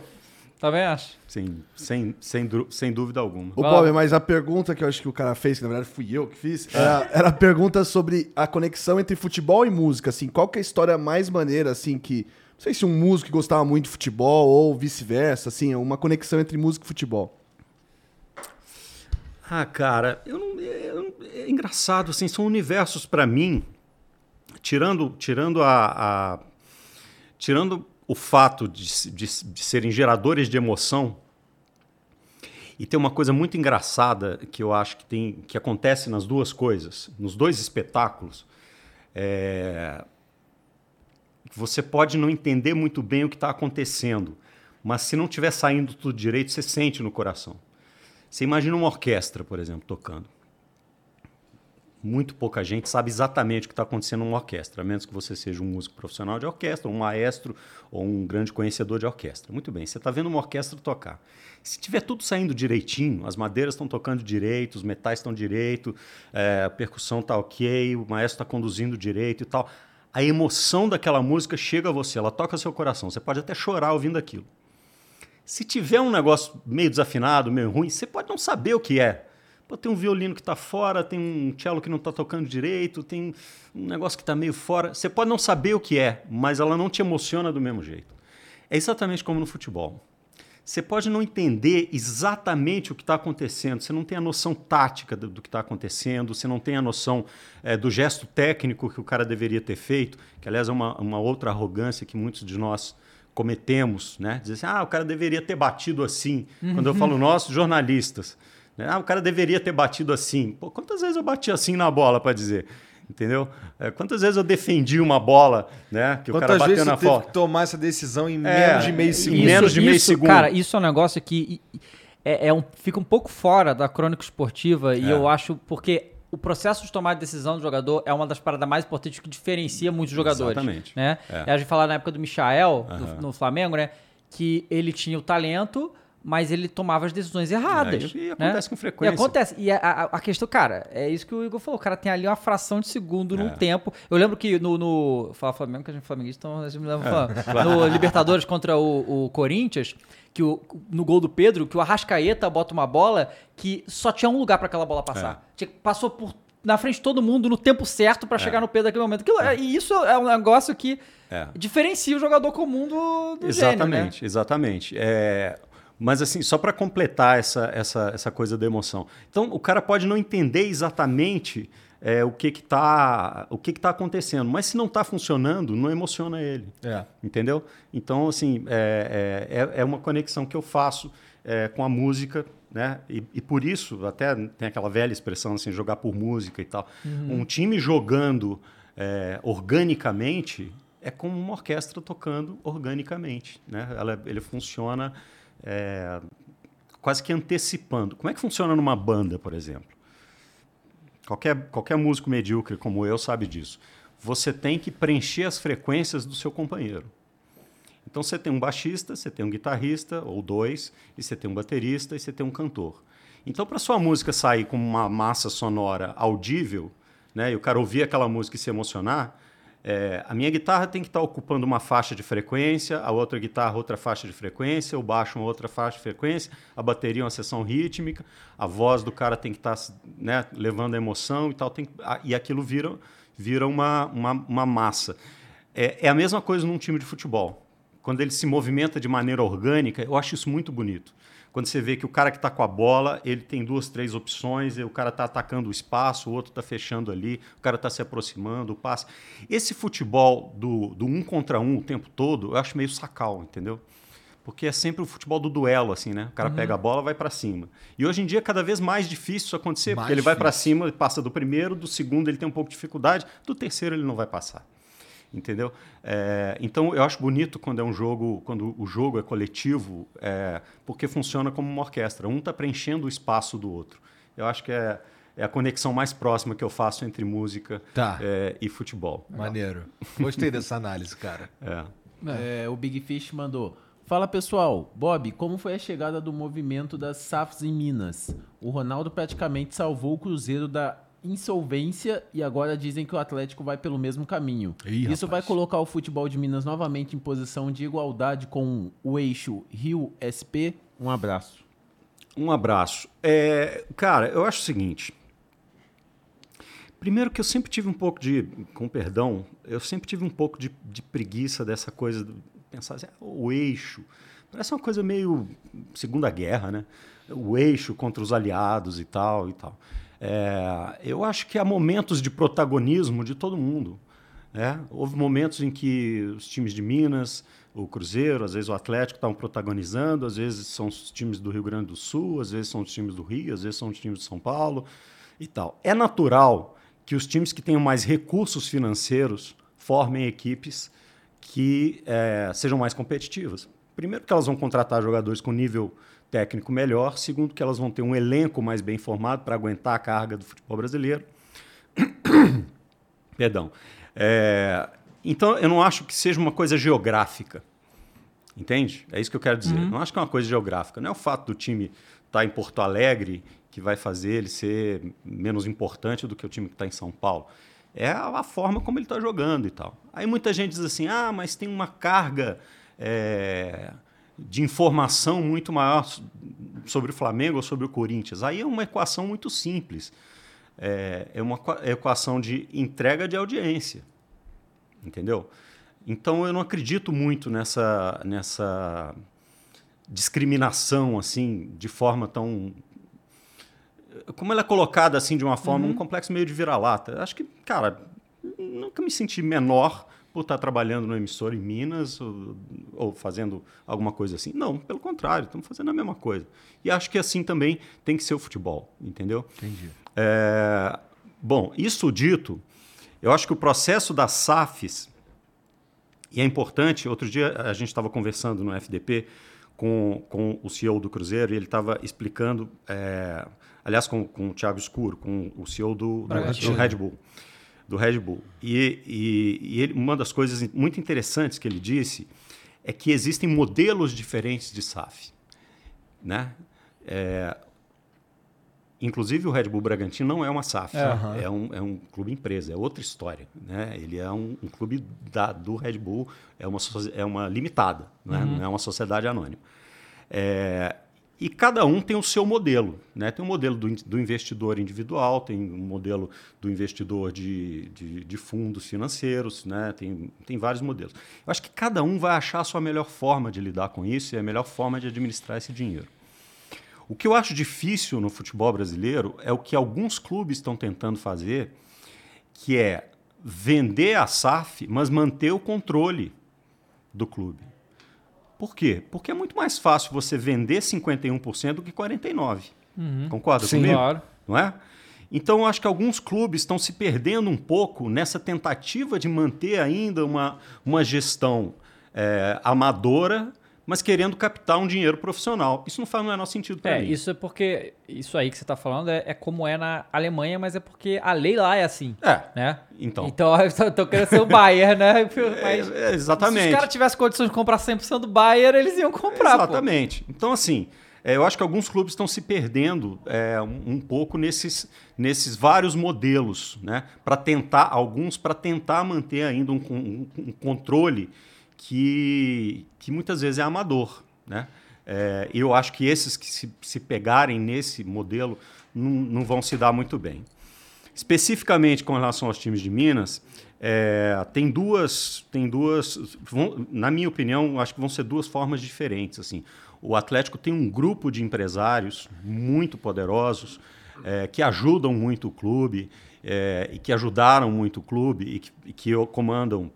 Também acho. Sem, sem, sem, sem dúvida alguma. Ô, Bob, mas a pergunta que eu acho que o cara fez, que na verdade fui eu que fiz, era, era a pergunta sobre a conexão entre futebol e música, assim. Qual que é a história mais maneira, assim, que... Não sei se um músico que gostava muito de futebol ou vice-versa, assim, uma conexão entre música e futebol. Ah, cara, eu não, eu não- é engraçado, assim, são universos para mim, tirando, tirando a, a- tirando o fato de, de de serem geradores de emoção. E tem uma coisa muito engraçada que eu acho que tem que acontece nas duas coisas, nos dois espetáculos. É, você pode não entender muito bem o que está acontecendo, mas se não estiver saindo tudo direito, você sente no coração. Você imagina uma orquestra, por exemplo, tocando. Muito pouca gente sabe exatamente o que está acontecendo numa orquestra, a menos que você seja um músico profissional de orquestra, um maestro ou um grande conhecedor de orquestra. Muito bem, você está vendo uma orquestra tocar. Se tiver tudo saindo direitinho, as madeiras estão tocando direito, os metais estão direito, é, a percussão está ok, o maestro está conduzindo direito e tal, a emoção daquela música chega a você, ela toca seu coração. Você pode até chorar ouvindo aquilo. Se tiver um negócio meio desafinado, meio ruim, você pode não saber o que é. Pô, tem um violino que está fora, tem um cello que não está tocando direito, tem um negócio que está meio fora. Você pode não saber o que é, mas ela não te emociona do mesmo jeito. É exatamente como no futebol. Você pode não entender exatamente o que está acontecendo, você não tem a noção tática do, do que está acontecendo, você não tem a noção eh, do gesto técnico que o cara deveria ter feito, que aliás é uma, uma outra arrogância que muitos de nós cometemos, né? Dizer assim, ah, o cara deveria ter batido assim. Quando eu falo nós, jornalistas. Né? Ah, o cara deveria ter batido assim. Pô, quantas vezes eu bati assim na bola para dizer? Entendeu? É, quantas vezes eu defendi uma bola, né? Que o cara Quantas bateu vezes na você teve falta. que tomar essa decisão em É, menos de meio e- segundo? menos de meio segundo. Cara, isso é um negócio que é, é um, fica um pouco fora da crônica esportiva e É. eu acho porque o processo de tomar decisão do jogador é uma das paradas mais importantes que diferencia muitos jogadores. Exatamente. Né? É. A gente fala na época do Michael, do- Aham. no Flamengo, né? Que ele tinha o talento, mas ele tomava as decisões erradas. É, e- né? acontece com frequência. E acontece. E a, a- a questão, cara, é isso que o Igor falou. O cara tem ali uma fração de segundo num É. tempo. Eu lembro que no. no fala Flamengo, que a gente é flamenguista, então a gente me lembra É, falando. No Libertadores contra o, o Corinthians, que o, no gol do Pedro, que o Arrascaeta bota uma bola que só tinha um lugar pra aquela bola passar. Tinha- passou por. Na frente de todo mundo no tempo certo pra chegar no Pedro naquele momento. Aquilo- E isso é um negócio que É. diferencia o jogador comum do, do gênio, né? Exatamente, exatamente. É, mas assim, só para completar essa, essa, essa coisa da emoção. Então, o cara pode não entender exatamente é, o que que tá, o que que tá acontecendo, mas se não está funcionando, não emociona ele. É. Entendeu? Então, assim, é, é, é- é uma conexão que eu faço é, com a música, né? E, e por isso, até tem aquela velha expressão assim, jogar por música e tal. Um time jogando é, organicamente é como uma orquestra tocando organicamente, né? Ela, ele funciona é, quase que antecipando. Como é que funciona numa banda, por exemplo? Qualquer, qualquer músico medíocre como eu sabe disso. Você tem que preencher as frequências do seu companheiro. Então você tem um baixista, você tem um guitarrista, ou dois, e você tem um baterista, e você tem um cantor. Então, para sua música sair com uma massa sonora audível, né, e o cara ouvir aquela música e se emocionar, é, a minha guitarra tem que estar ocupando uma faixa de frequência, a outra guitarra outra faixa de frequência, o baixo uma outra faixa de frequência, a bateria uma seção rítmica, a voz do cara tem que estar né, levando a emoção e tal, tem, e aquilo vira, vira uma, uma, uma massa. É, é a mesma coisa num time de futebol. Quando ele se movimenta de maneira orgânica, eu acho isso muito bonito quando você vê que o cara que está com a bola, ele tem duas, três opções, o cara está atacando o espaço, o outro está fechando ali, o cara está se aproximando, o passe. Esse futebol do, do um contra um o tempo todo, eu acho meio sacal, entendeu? Porque é sempre o futebol do duelo, assim, né? O cara Uhum. pega a bola vai para cima. E hoje em dia é cada vez mais difícil isso acontecer, Mais porque ele vai para difícil. cima passa do primeiro, do segundo ele tem um pouco de dificuldade, do terceiro ele não vai passar entendeu? É, então eu acho bonito quando é um jogo, quando o jogo é coletivo, é, porque funciona como uma orquestra. Um está preenchendo o espaço do outro. Eu acho que é, é a conexão mais próxima que eu faço entre música Tá. é, e futebol. Maneiro. Gostei dessa análise, cara. É. É, o Big Fish mandou. Fala pessoal, Bob, como foi a chegada do movimento das SAFs em Minas? O Ronaldo praticamente salvou o Cruzeiro da insolvência e agora dizem que o Atlético vai pelo mesmo caminho. Ih, Isso vai rapaz. colocar o futebol de Minas novamente em posição de igualdade com o eixo Rio-SP? Um abraço. Um abraço. É, cara, eu acho o seguinte. Primeiro que eu sempre tive um pouco de, com perdão, eu sempre tive um pouco de, de preguiça dessa coisa, de pensar assim, ah, o eixo. Parece uma coisa meio Segunda Guerra, né? O eixo contra os aliados e tal e tal. É, eu acho que há momentos de protagonismo de todo mundo. né? Houve momentos em que os times de Minas, o Cruzeiro, às vezes o Atlético estavam protagonizando, às vezes são os times do Rio Grande do Sul, às vezes são os times do Rio, às vezes são os times de São Paulo e tal. É natural que os times que tenham mais recursos financeiros formem equipes que eh, sejam mais competitivas. Primeiro, que elas vão contratar jogadores com nível técnico melhor. Segundo, que elas vão ter um elenco mais bem formado para aguentar a carga do futebol brasileiro. Perdão. É, então, eu não acho que seja uma coisa geográfica. Entende? É isso que eu quero dizer. Não acho que é uma coisa geográfica. Não é o fato do time estar em Porto Alegre que vai fazer ele ser menos importante do que o time que está em São Paulo. É a, a forma como ele está jogando e tal. Aí muita gente diz assim: ah, mas tem uma carga é, de informação muito maior so- sobre o Flamengo ou sobre o Corinthians. Aí é uma equação muito simples. É, é uma equa- equação de entrega de audiência. Entendeu? Então eu não acredito muito nessa, nessa discriminação assim, de forma tão. Como ela é colocada assim de uma forma, um complexo meio de vira-lata. Acho que, cara, nunca me senti menor por estar trabalhando numa emissora em Minas ou, ou fazendo alguma coisa assim. Não, pelo contrário, estamos fazendo a mesma coisa. E acho que assim também tem que ser o futebol, entendeu? Entendi. É, bom, isso dito, eu acho que o processo das SAFs, e é importante, outro dia a gente estava conversando no FDP com, com o CEO do Cruzeiro e ele estava explicando, é, aliás, com, com o Thiago Escuro, com o CEO do, do, do Red Bull. Do Red Bull. E, e, e ele, uma das coisas muito interessantes que ele disse é que existem modelos diferentes de SAF. Né? É, Inclusive, o Red Bull Bragantino não é uma SAF, Aham. é, um, é um clube empresa, é outra história. Né? Ele é um, um clube da, do Red Bull, é uma, é uma limitada, né? não é uma sociedade anônima. É, e cada um tem o seu modelo. Né? Tem o modelo do, do investidor individual, tem o modelo do investidor de, de, de fundos financeiros, né? tem, tem vários modelos. Eu acho que cada um vai achar a sua melhor forma de lidar com isso e a melhor forma de administrar esse dinheiro. O que eu acho difícil no futebol brasileiro é o que alguns clubes estão tentando fazer, que é vender a SAF, mas manter o controle do clube. Por quê? Porque é muito mais fácil você vender 51% do que 49%. Concorda Sim. comigo? Claro. Não é? Então, eu acho que alguns clubes estão se perdendo um pouco nessa tentativa de manter ainda uma, uma gestão é, amadora, mas querendo captar um dinheiro profissional. Isso não faz o menor sentido para É, mim. isso é porque. Isso aí que você tá falando é, é como é na Alemanha, mas é porque a lei lá é assim. É. Né? Então. Então eu tô, querendo ser o Bayern, né? Mas É, é, exatamente. se os caras tivessem condições de comprar 100% do Bayern, eles iam comprar. pô. Exatamente. Então, assim, É, eu acho que alguns clubes estão se perdendo é, um, um, pouco nesses, nesses vários modelos, né? Para tentar, alguns para tentar manter ainda um, um, um, controle que, que muitas vezes é amador, né? É, eu acho que esses que se, se pegarem nesse modelo não, não vão se dar muito bem. Especificamente com relação aos times de Minas, é, tem duas, tem duas, vão, na minha opinião, acho que vão ser duas formas diferentes. Assim, o Atlético tem um grupo de empresários muito poderosos é, que ajudam muito o clube é, e que ajudaram muito o clube e que, e que comandam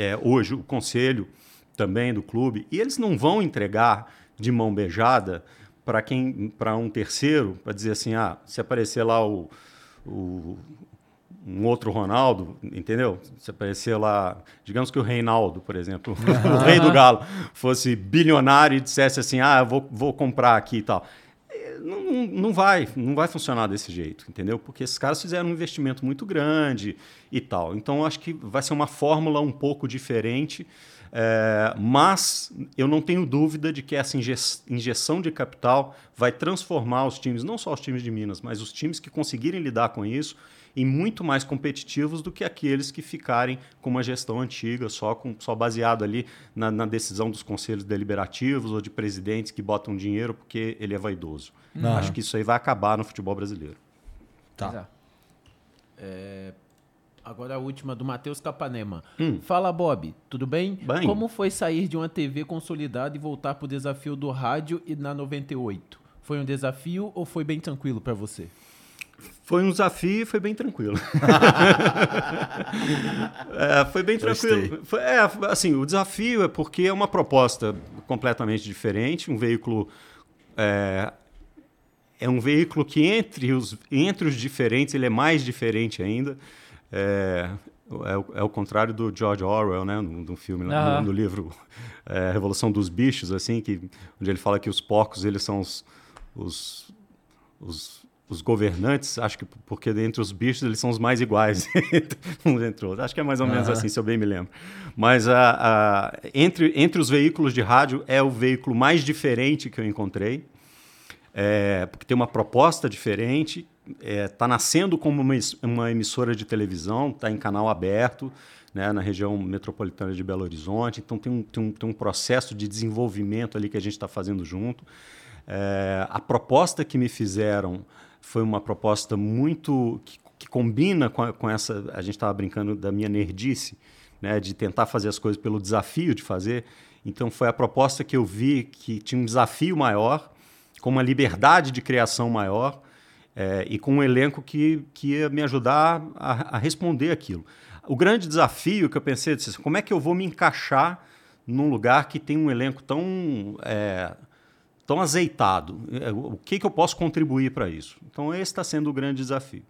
é, hoje o conselho também do clube. E eles não vão entregar de mão beijada para quem, para um terceiro, para dizer assim, ah, se aparecer lá o o, um outro Ronaldo, entendeu? Se aparecer lá, digamos que o Reinaldo, por exemplo, o rei do galo, fosse bilionário e dissesse assim, ah, vou, vou comprar aqui e tal. Não, não vai, não vai funcionar desse jeito, entendeu? Porque esses caras fizeram um investimento muito grande e tal. Então, acho que vai ser uma fórmula um pouco diferente, é, mas eu não tenho dúvida de que essa injeção de capital vai transformar os times, não só os times de Minas, mas os times que conseguirem lidar com isso, em muito mais competitivos do que aqueles que ficarem com uma gestão antiga, só, com, só baseado ali na, na decisão dos conselhos deliberativos ou de presidentes que botam dinheiro porque ele é vaidoso. Uhum. Acho que isso aí vai acabar no futebol brasileiro. Tá. É, Agora a última do Matheus Capanema. Hum. Fala, Bob, tudo bem? bem? Como foi sair de uma TV consolidada e voltar para o desafio do rádio e na 98? Foi um desafio ou foi bem tranquilo para você? Foi um desafio e foi bem tranquilo. é, foi bem tranquilo. Foi, é, assim, o desafio é porque é uma proposta completamente diferente, um veículo é, é um veículo que entre os, entre os diferentes ele é mais diferente ainda. É, é, é o contrário do George Orwell, né, no, no filme, uhum. no, no, livro é, Revolução dos Bichos, assim, que, onde ele fala que os porcos eles são os, os, os, os governantes, acho que porque entre os bichos eles são os mais iguais uns entre outros. Acho que é mais ou menos uhum. assim, se eu bem me lembro. Mas a, a, entre, entre os veículos de rádio é o veículo mais diferente que eu encontrei, é, porque tem uma proposta diferente está é, tá nascendo como uma, uma emissora de televisão, está em canal aberto, né, na região metropolitana de Belo Horizonte. Então tem um, tem um, tem um processo de desenvolvimento ali que a gente está fazendo junto. É, a proposta que me fizeram foi uma proposta muito que, que combina com, a, com, essa. A gente estava brincando da minha nerdice, né, de tentar fazer as coisas pelo desafio de fazer. Então foi a proposta que eu vi que tinha um desafio maior, com uma liberdade de criação maior é, e com um elenco que, que ia me ajudar a, a, responder aquilo. O grande desafio que eu pensei, disse, como é que eu vou me encaixar num lugar que tem um elenco tão, é, tão azeitado? É, o que, que eu posso contribuir para isso? Então, esse está sendo o grande desafio.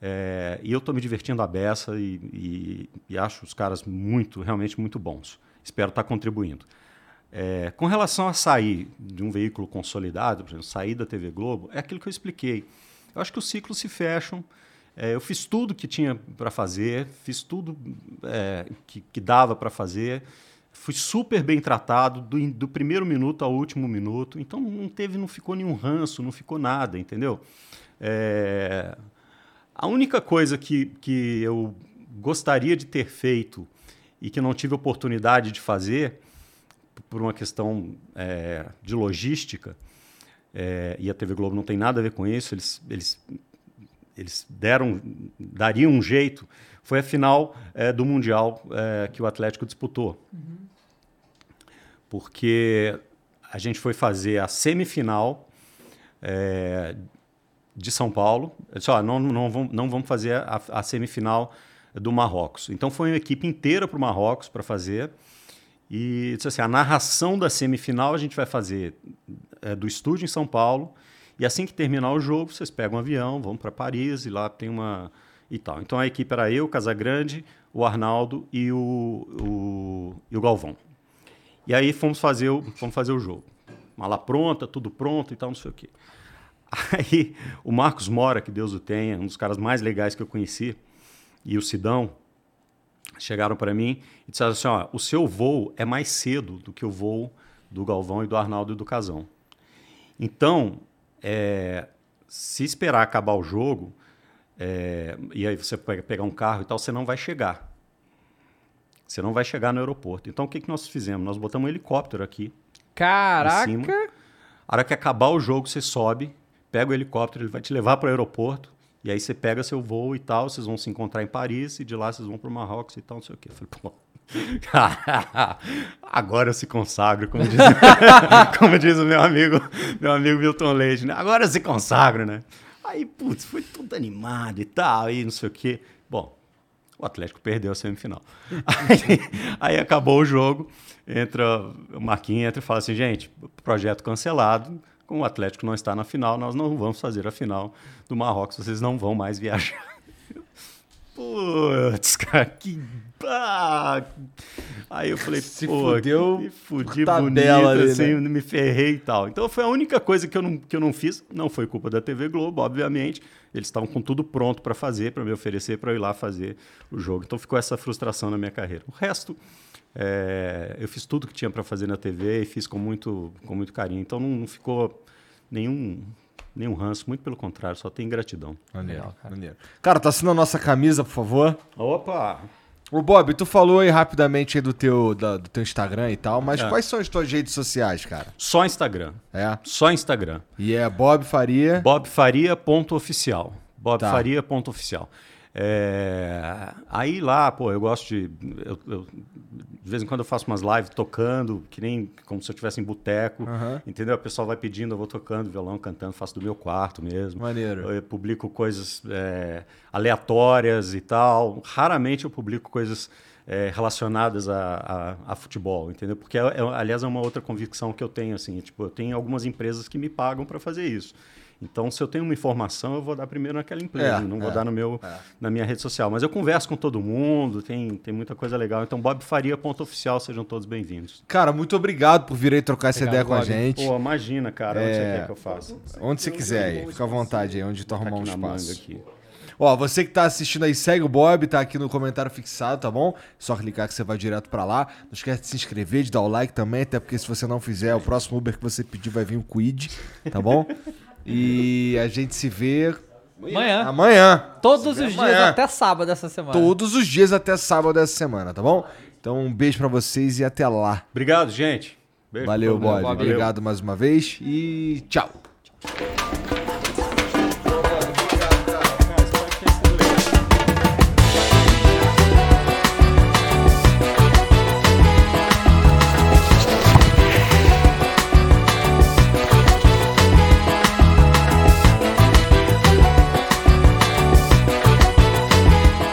É, e eu estou me divertindo a beça e, e, e, acho os caras muito, realmente muito bons. Espero estar tá contribuindo. É, com relação a sair de um veículo consolidado, por exemplo, sair da TV Globo, é aquilo que eu expliquei. Eu acho que os ciclos se fecham. É, eu fiz tudo que tinha para fazer, fiz tudo é, que, que, dava para fazer, fui super bem tratado do, do, primeiro minuto ao último minuto. Então não teve, não ficou nenhum ranço, não ficou nada, entendeu? É, a única coisa que, que eu gostaria de ter feito e que não tive oportunidade de fazer por uma questão é, de logística é, e a TV Globo não tem nada a ver com isso, eles, eles, eles deram, dariam um jeito. Foi a final é, do Mundial é, que o Atlético disputou. Uhum. Porque a gente foi fazer a semifinal é, de São Paulo. Só não, não, vamos, não vamos fazer a, a semifinal do Marrocos. Então foi uma equipe inteira para o Marrocos para fazer. E disse assim, a narração da semifinal a gente vai fazer é, do estúdio em São Paulo. E assim que terminar o jogo, vocês pegam um avião, vão para Paris e lá tem uma e tal. Então a equipe era eu, Casagrande, o Arnaldo e o, o, e o Galvão. E aí fomos fazer o, fomos fazer o jogo. Mala pronta, tudo pronto e tal, não sei o quê. Aí o Marcos Mora, que Deus o tenha, um dos caras mais legais que eu conheci, e o Sidão, chegaram para mim e disseram assim: ó, o seu voo é mais cedo do que o voo do Galvão e do Arnaldo e do Casão. Então, é, se esperar acabar o jogo, é, e aí você pega pegar um carro e tal, você não vai chegar. Você não vai chegar no aeroporto. Então, o que, que nós fizemos? Nós botamos um helicóptero aqui. Caraca! Em cima. A hora que acabar o jogo, você sobe, pega o helicóptero, ele vai te levar para o aeroporto. E aí você pega seu voo e tal, vocês vão se encontrar em Paris e de lá vocês vão para o Marrocos e tal, não sei o quê. Eu falei, pô. Agora eu se consagro, como diz, como diz o meu amigo, meu amigo Milton Leite, né? Agora eu se consagro, né? Aí, putz, foi tudo animado e tal, aí não sei o quê. Bom, o Atlético perdeu a semifinal. Aí, aí acabou o jogo, entra o Marquinhos entra e fala assim, gente, projeto cancelado, como o Atlético não está na final, nós não vamos fazer a final do Marrocos, vocês não vão mais viajar. Putz, cara, que. Ah. Aí eu falei, Se pô, fudeu me fudi bonito, ali, assim, né? me ferrei e tal. Então foi a única coisa que eu não, que eu não fiz. Não foi culpa da TV Globo, obviamente. Eles estavam com tudo pronto para fazer, para me oferecer, para eu ir lá fazer o jogo. Então ficou essa frustração na minha carreira. O resto, é, eu fiz tudo que tinha para fazer na TV e fiz com muito, com muito carinho. Então não, não ficou nenhum, nenhum ranço, muito pelo contrário, só tem gratidão. Maneiro, maneiro. Cara, tá assinando a nossa camisa, por favor. Opa! Ô, Bob, tu falou aí rapidamente aí do teu, da- do teu Instagram e tal, mas É. quais são as tuas redes sociais, cara? Só Instagram. É. Só Instagram. E é Bob Faria. Bobfaria.oficial. Tá. É, aí lá, pô, eu gosto de. eu- eu- de vez em quando eu faço umas lives tocando, que nem como se eu estivesse em boteco. Aham. Entendeu? O pessoal vai pedindo, eu vou tocando violão, cantando, faço do meu quarto mesmo. Maneiro. Eu publico coisas é, aleatórias e tal. Raramente eu publico coisas é, relacionadas a, a- a futebol, entendeu? Porque, é- é- aliás, é uma outra convicção que eu tenho, assim. Tipo, eu tenho algumas empresas que me pagam para fazer isso. Então, se eu tenho uma informação, eu vou dar primeiro naquela empresa, É, não vou é, dar no meu, na minha rede social. Mas eu converso com todo mundo, tem, tem muita coisa legal. Então, bobfaria.oficial, sejam todos bem-vindos. Cara, muito obrigado por vir aí trocar essa Obrigado, ideia com a Bob. gente. Pô, imagina, cara, onde você É. quer que eu faça? Onde você quiser aí, fica à vontade aí, onde tu Tá arrumar um espaço. aqui. Ó, você que tá assistindo aí, segue o Bob, tá aqui no comentário fixado, tá bom? Só clicar que você vai direto pra lá. Não esquece de se inscrever, de dar o like também, até porque se você não fizer, o próximo Uber que você pedir vai vir um Quid, tá bom? E a gente se vê Amanhã. amanhã. Todos os vê dias amanhã. até sábado dessa semana. Todos os dias até sábado dessa semana, tá bom? Então um beijo pra vocês e até lá. Obrigado, gente. Beijo. Valeu. Bob. Obrigado mais uma vez e tchau.